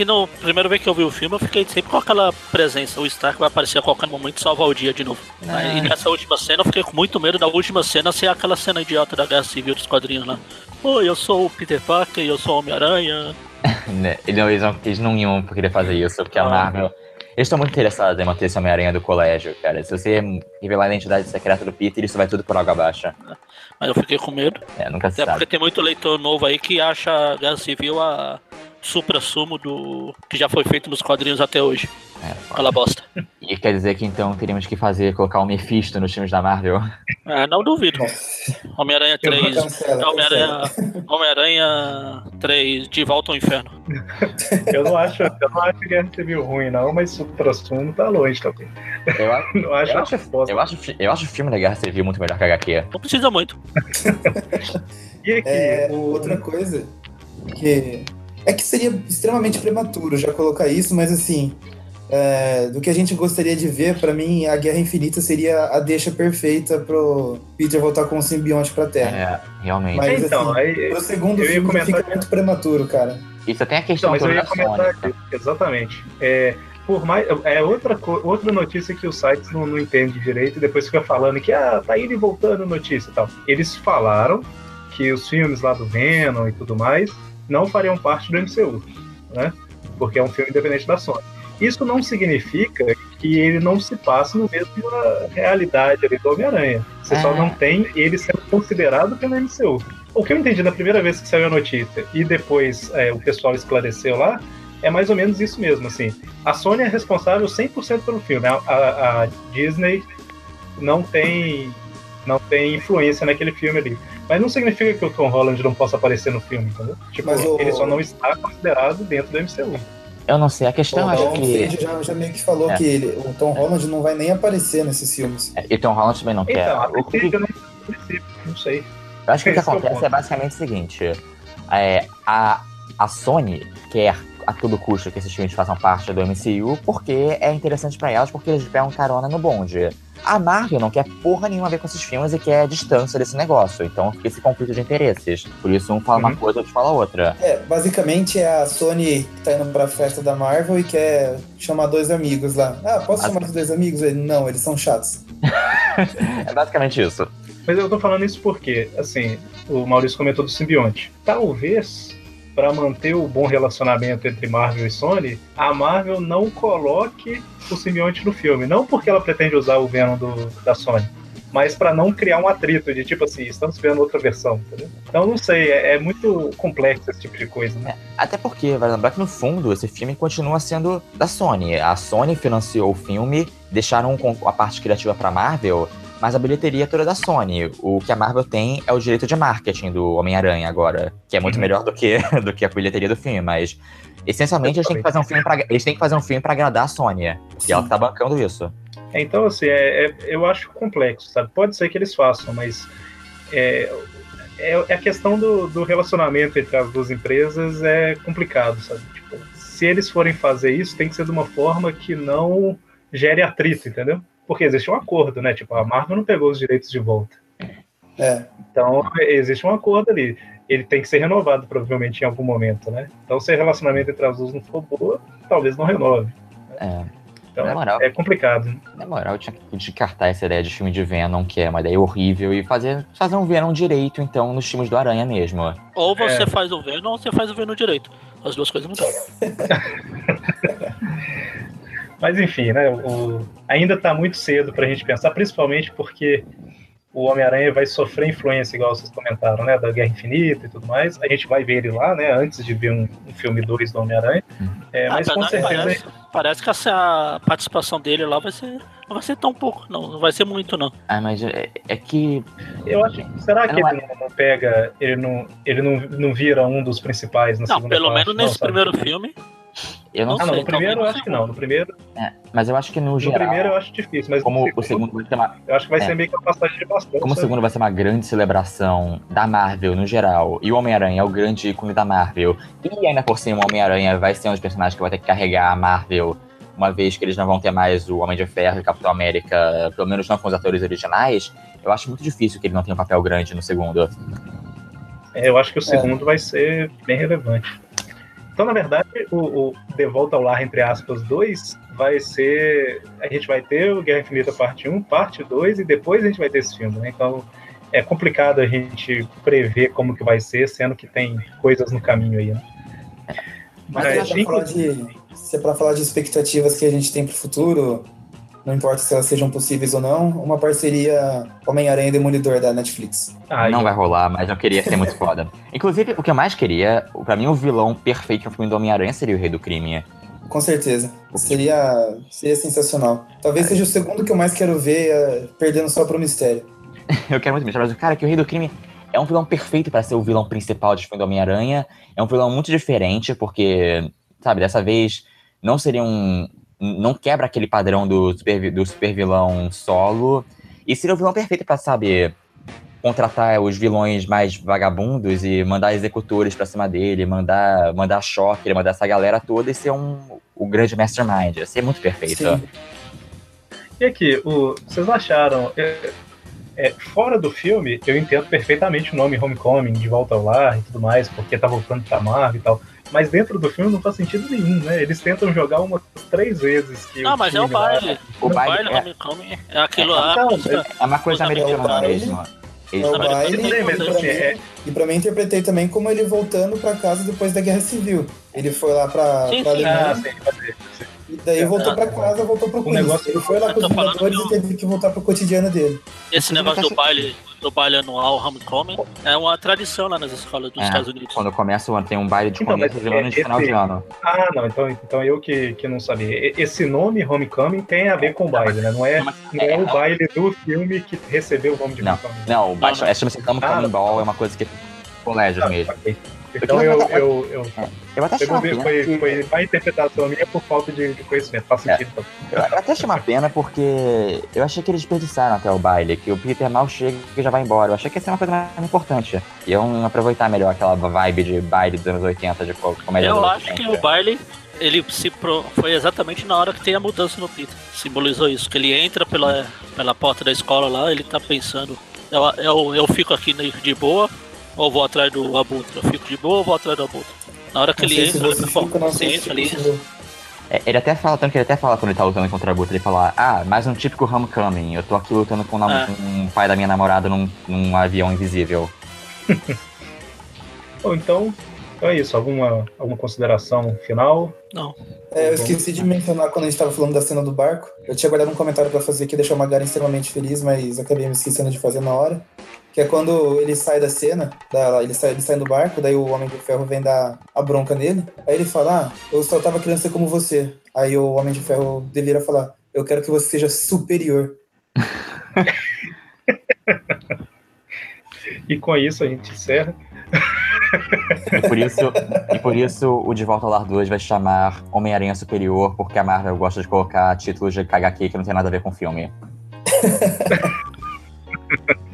Ah, Que no primeira vez que eu vi o filme, eu fiquei sempre com aquela presença. O Stark vai aparecer a qualquer momento e salvar o dia de novo.
Ah.
E nessa última cena, eu fiquei com muito medo da última cena ser aquela cena idiota da Guerra Civil dos quadrinhos lá. Oi, eu sou o Peter Parker, eu sou o Homem-Aranha.
né, eles, não, eles, não, eles não iam querer fazer isso, porque a Marvel. Eles estão muito interessados em manter esse Homem-Aranha do colégio, cara. Se você revelar a identidade secreta do Peter, isso vai tudo por água abaixo.
Mas eu fiquei com medo.
É, nunca
Até
sabe.
porque tem muito leitor novo aí que acha a Guerra Civil a supra-sumo do que já foi feito nos quadrinhos até hoje.
É,
Aquela bosta.
E quer dizer que então teríamos que fazer, colocar o Mephisto nos filmes da Marvel?
É, não duvido. Homem-Aranha
Eu vou
3.
Cancela,
Homem-Aranha Homem-Aranha 3 de volta ao inferno.
Eu não acho, eu não acho Guerra Civil ruim, não, mas o próximo tá longe também.
Eu, acho-
Não acho,
Eu acho- eu, acho, eu acho o filme da Guerra Civil muito melhor que a HQ.
Não precisa muito.
E aqui,
É,
o-
outra coisa que é que seria extremamente prematuro já colocar isso, mas assim, é, do que a gente gostaria de ver, pra mim, a Guerra Infinita seria a deixa perfeita pro Peter voltar com o simbionte pra Terra.
É, realmente.
Mas,
então,
assim,
aí,
Pro segundo
eu ia
filme
comentar
fica
que-
muito prematuro, cara.
Isso tem a
Então,
questão
mas eu ia comentar
Sony.
aqui, exatamente. É, por mais, é outra, outra notícia que os sites não, não entendem direito e depois fica falando que ah, tá indo e voltando notícia e tal. Eles falaram que os filmes lá do Venom e tudo mais não fariam parte do MCU, né? Porque é um filme independente da Sony. Isso não significa que ele não se passe no mesmo realidade ali do Homem-Aranha. Você só não tem ele sendo considerado pelo MCU. O que eu entendi da primeira vez que saiu a notícia e depois é, o pessoal esclareceu lá, é mais ou menos isso mesmo, assim. A Sony é responsável 100% pelo filme. A, a- a Disney não tem não tem influência naquele filme ali. Mas não significa que o Tom Holland não possa aparecer no filme, entendeu? Tipo,
Mas o-
ele só não está considerado dentro do MCU.
Eu não sei, a questão
o
acho que.
Holland já, já meio que falou
É.
que ele- o Tom Holland não vai nem aparecer nesses filmes.
E Tom Holland também não quer.
Então, a
O que-
princípio, não sei.
Eu acho que o que
é o
acontece é basicamente o seguinte: é, a, a Sony quer a todo custo que esses filmes façam parte do MCU porque é interessante pra elas, porque eles pegam carona no bonde. A Marvel não quer porra nenhuma a ver com esses filmes e quer distância desse negócio. Então fica esse conflito de interesses. Por isso um fala uma
Uhum.
coisa, outro fala outra.
É, basicamente é a Sony que tá indo pra festa da Marvel e quer chamar dois amigos lá. Ah, posso chamar os dois amigos? Ele, não, eles são chatos.
É basicamente isso.
Mas eu tô falando isso porque, assim, o Maurício comentou do simbionte. Talvez, para manter o bom relacionamento entre Marvel e Sony, a Marvel não coloque o simbionte no filme. Não porque ela pretende usar o Venom do, da Sony, mas para não criar um atrito de tipo assim, estamos vendo outra versão, entendeu? Então não sei, é, é muito complexo esse tipo de coisa, né?
Até porque, vai lembrar que no fundo esse filme continua sendo da Sony. A Sony financiou o filme, deixaram a parte criativa pra Marvel, mas a bilheteria é toda da Sony. O que a Marvel tem é o direito de marketing do Homem-Aranha agora, que é muito
Uhum.
melhor do que, do que a bilheteria do filme, mas essencialmente eles têm que fazer um filme para eles têm que fazer um filme para agradar a Sony. E ela tá bancando isso.
Então, assim, é, é- eu acho complexo, sabe? Pode ser que eles façam, mas é, é, é a questão do, do relacionamento entre as duas empresas é complicado, sabe? Tipo, se eles forem fazer isso, tem que ser de uma forma que não gere atrito, entendeu? Porque existe um acordo, né? Tipo, a Marvel não pegou os direitos de volta.
É,
Então, existe um acordo ali. Ele tem que ser renovado, provavelmente, em algum momento, né? Então, se o relacionamento entre as duas não for boa, talvez não renove.
É,
Então,
Na moral.
é complicado.
na moral, eu tinha que descartar essa ideia de filme de Venom, que é uma ideia horrível, e fazer, fazer um Venom direito, então, nos filmes do Aranha mesmo.
Ou você
É.
faz o Venom ou você faz o Venom direito. As duas coisas não dá.
Mas enfim, né? o- ainda está muito cedo para a gente pensar, principalmente porque o Homem-Aranha vai sofrer influência, igual vocês comentaram, né? Da Guerra Infinita e tudo mais. A gente vai ver ele lá, né? Antes de ver um, um filme 2 do Homem-Aranha. É,
Ah,
mas com certeza.
parece, parece que essa, a participação dele lá vai ser. Não vai ser tão pouco, não. Não vai ser muito, não.
Ah, mas é, é que
Eu acho. Será que
Não
ele não, não pega. Ele não, ele não, não vira um dos principais na
Não,
segunda
pelo
parte,
menos
não,
nesse
sabe?
primeiro filme.
Eu não
Ah, não,
sei,
no primeiro eu acho que
no
não. No primeiro,
É, mas eu acho que no,
no
geral,
primeiro eu acho difícil, mas
como
no
o segundo vai ser uma,
eu acho que vai
é.
ser meio que uma passagem de bastante.
como o segundo vai ser uma grande celebração da Marvel no geral, e o Homem-Aranha é o grande ícone da Marvel, e ainda por cima o Homem-Aranha vai ser um dos personagens que vai ter que carregar a Marvel, uma vez que eles não vão ter mais o Homem de Ferro e o Capitão América, pelo menos não com os atores originais, eu acho muito difícil que ele não tenha um papel grande no segundo.
É, eu acho que o segundo vai ser bem relevante. Então, na verdade, o, o De Volta ao Lar, entre aspas, 2 vai ser. A gente vai ter o Guerra Infinita parte 1, parte 2, e depois a gente vai ter esse filme, né? Então é complicado a gente prever como que vai ser, sendo que tem coisas no caminho aí, né?
Mas se é, pra falar de, se é pra falar de expectativas que a gente tem pro futuro, não importa se elas sejam possíveis ou não, uma parceria Homem-Aranha e Demolidor da Netflix.
Ai,
Não vai rolar, mas eu queria ser muito foda. Inclusive, o que eu mais queria, pra mim, o vilão perfeito no filme do Homem-Aranha seria o Rei do Crime.
Com certeza. Seria, seria sensacional. Talvez seja o segundo que eu mais quero ver, eh, perdendo só pro mistério.
Eu quero muito mesmo, mas, cara, que o Rei do Crime é um vilão perfeito pra ser o vilão principal de filme do Homem-Aranha. É um vilão muito diferente, porque, sabe, dessa vez não seria um. Não quebra aquele padrão do super, do super vilão solo. E seria o vilão perfeito pra, sabe, contratar os vilões mais vagabundos e mandar executores pra cima dele, mandar, mandar choque, mandar essa galera toda e ser um, o grande mastermind. Ia ser muito perfeito.
Sim.
E aqui, o, vocês acharam. é, é, fora do filme, eu entendo perfeitamente o nome Homecoming, de volta ao lar e tudo mais, porque tá voltando pra Marvel e tal. Mas dentro do filme não faz sentido nenhum, né? Eles tentam jogar umas três vezes que
Não, mas é o baile.
O
O
baile
baile
é-
Homecoming é aquilo
É,
lá.
não,
música-
É uma coisa americana mesmo.
É o baile, e pra,
assim,
mim,
é-
e pra mim interpretei também como ele voltando pra casa depois da Guerra Civil. Ele foi lá pra,
Sim,
pra
sim.
Ah,
Alemanha,
sim, ser.
e daí voltou
Ah.
pra casa, voltou pro
negócio-
Ele foi lá com os
que
e teve que voltar pro cotidiano dele.
Esse negócio do baile, do baile anual Homecoming é uma tradição lá nas escolas dos
É,
Estados Unidos.
Quando começa o ano, tem um baile de
Então,
começo de ano e de
esse-
final de ano.
Ah, não, então, então eu que, que não sabia. Esse nome Homecoming tem a ver com o baile, né? Não é, não é o baile do filme que recebeu o nome de
Não.
Homecoming.
Não, o baile
não.
é chama-se Homecoming
Ah,
Ball, é uma coisa que colégios
Ah,
mesmo.
ok. Então eu, eu, eu,
Eu até achei
eu
uma pena.
foi,
que-
foi má interpretação minha por falta de, de conhecimento. Faz
É.
sentido. então.
Eu até achei uma pena porque eu achei que eles desperdiçaram até o baile, que o Peter mal chega e já vai embora. Eu achei que ia ser uma coisa mais importante. Iam aproveitar melhor aquela vibe de baile dos anos 80, de co- comédia
Eu acho que
80.
o baile ele se pro... foi exatamente na hora que tem a mudança no Peter. Simbolizou isso, que ele entra pela, pela porta da escola lá, ele tá pensando, eu, eu, eu fico aqui de boa ou vou atrás do Abutre? Eu fico de boa ou vou atrás do Abutre? Na hora que ele entra,
você
ele fala,
fica, não
você entra ali,
É, ele até fala, tanto que ele até fala quando ele tá lutando contra a Guta, ele fala, ah, mais um típico homecoming, eu tô aqui lutando com o nam-
É.
um pai da minha namorada num, num avião invisível.
Bom, então, então é isso. Alguma, alguma consideração final?
não.
É, eu esqueci de mencionar quando a gente tava falando da cena do barco. Eu tinha guardado um comentário pra fazer que deixar o Magaren extremamente feliz, mas acabei me esquecendo de fazer na hora. Que é quando ele sai da cena, da, ele, sai, ele sai do barco, daí o Homem de Ferro vem dar a bronca nele. Aí ele fala, ah, eu só tava querendo ser como você. Aí o Homem de Ferro deveria falar, eu quero que você seja superior.
E com isso a gente encerra.
E por isso, e por isso o De Volta ao Lar 2 vai chamar Homem-Aranha Superior, porque a Marvel gosta de colocar títulos de HQ que não tem nada a ver com o filme.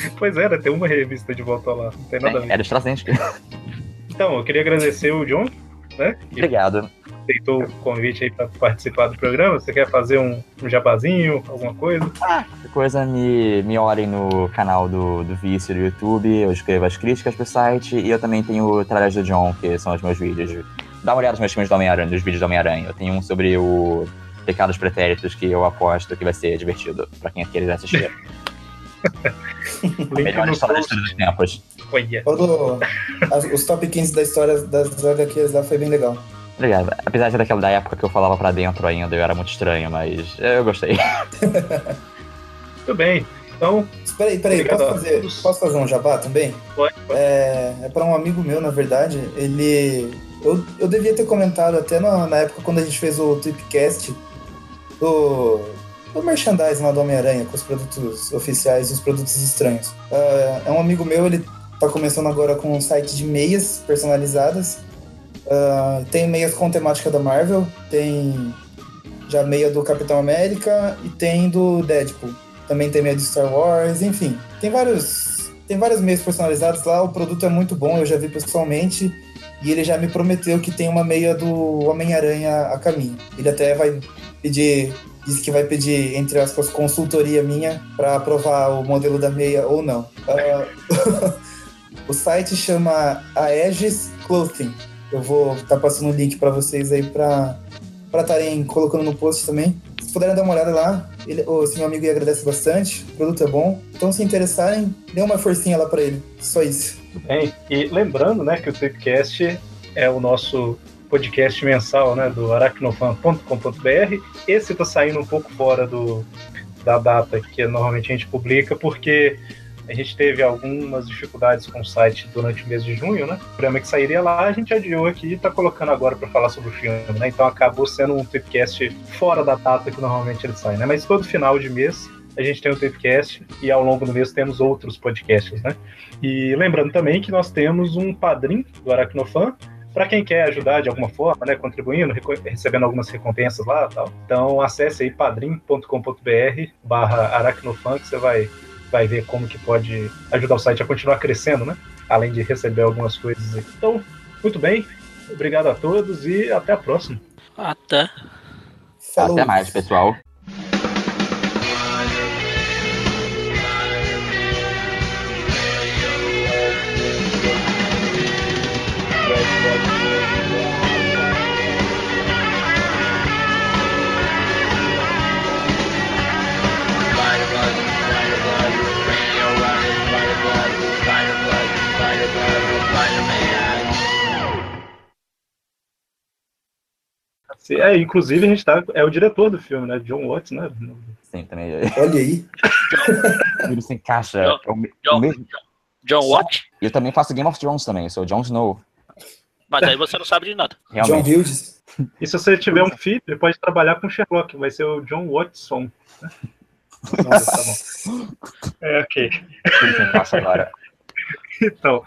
Pois é, né, tem uma revista de volta lá. Não tem nada a ver.
Era extravagante.
Então, eu queria agradecer o John, né?
Obrigado.
aceitou o convite aí para participar do programa. Você quer fazer um, um jabazinho, alguma coisa?
Qualquer coisa, me, me olhem no canal do, do Vício do YouTube, eu escrevo as críticas pro site e eu também tenho o Trabalhos do John, que são os meus vídeos. Dá uma olhada nos meus filmes do Homem-Aranha, nos vídeos do Homem-Aranha. Eu tenho um sobre o Pecados Pretéritos que eu aposto que vai ser divertido pra quem querer assistir.
Link
Melhor
no
história de
post.
todos os tempos.
Olha.
Todo, as- os top 15 da história das HQs lá foi bem legal.
Obrigado. Apesar de ser daquela da época que eu falava pra dentro ainda, eu era muito estranho, mas eu gostei.
Tudo bem. Então,
Espera aí, peraí, posso
a
fazer, posso fazer um jabá também?
pode, pode.
É, é para um amigo meu, na verdade. Ele. Eu, eu devia ter comentado até na, na época quando a gente fez o Tripcast do, do merchandising lá do Homem-Aranha, com os produtos oficiais e os produtos estranhos. É, é um amigo meu, ele tá começando agora com um site de meias personalizadas. Ah, tem meias com temática da Marvel, tem já meia do Capitão América e tem do Deadpool. Também tem meia de Star Wars, enfim. Tem vários. Tem várias meias personalizadas lá, o produto é muito bom, eu já vi pessoalmente. E ele já me prometeu que tem uma meia do Homem-Aranha a caminho. Ele até vai pedir. Disse que vai pedir, entre aspas, consultoria minha para aprovar o modelo da meia ou não. Ah, o site chama Aegis Clothing. Eu vou estar passando o link para vocês aí para estarem colocando no post também. Se puderem dar uma olhada lá, ele, o esse meu amigo ia agradecer bastante, o produto é bom. Então, se interessarem, dê uma forcinha lá para ele. Só isso.
Bem. E lembrando, né, que o Tripcast é o nosso podcast mensal né, do aracnofan.com.br. Esse está saindo um pouco fora do, da data que normalmente a gente publica, porque a gente teve algumas dificuldades com o site durante o mês de junho, né? O programa que sairia lá, a gente adiou aqui e está colocando agora para falar sobre o filme, né? Então acabou sendo um podcast fora da data que normalmente ele sai, né? Mas todo final de mês a gente tem o Tapecast e ao longo do mês temos outros podcasts, né? E lembrando também que nós temos um padrinho do Aracnofan, para quem quer ajudar de alguma forma, né, contribuindo, recebendo algumas recompensas lá tal. Então acesse aí padrim.com.br barra aracnofan que você vai, vai ver como que pode ajudar o site a continuar crescendo, né? Além de receber algumas coisas aí. Então, muito bem. Obrigado a todos e até a próxima.
Até.
Falou.
Até mais, pessoal.
É, inclusive a gente tá. É o diretor do filme, né? John Watts, né?
Sim, também.
Olha aí.
Ele se encaixa.
John-
é o
John,
o mesmo-
John Watt?
E eu também faço Game of Thrones também, eu sou Jon Snow.
Mas aí você não sabe de nada.
John
Realmente.
Hughes.
E se você tiver um filho, ele pode trabalhar com Sherlock, vai ser o John Watson. Nossa, tá bom. É, ok.
Agora.
Então,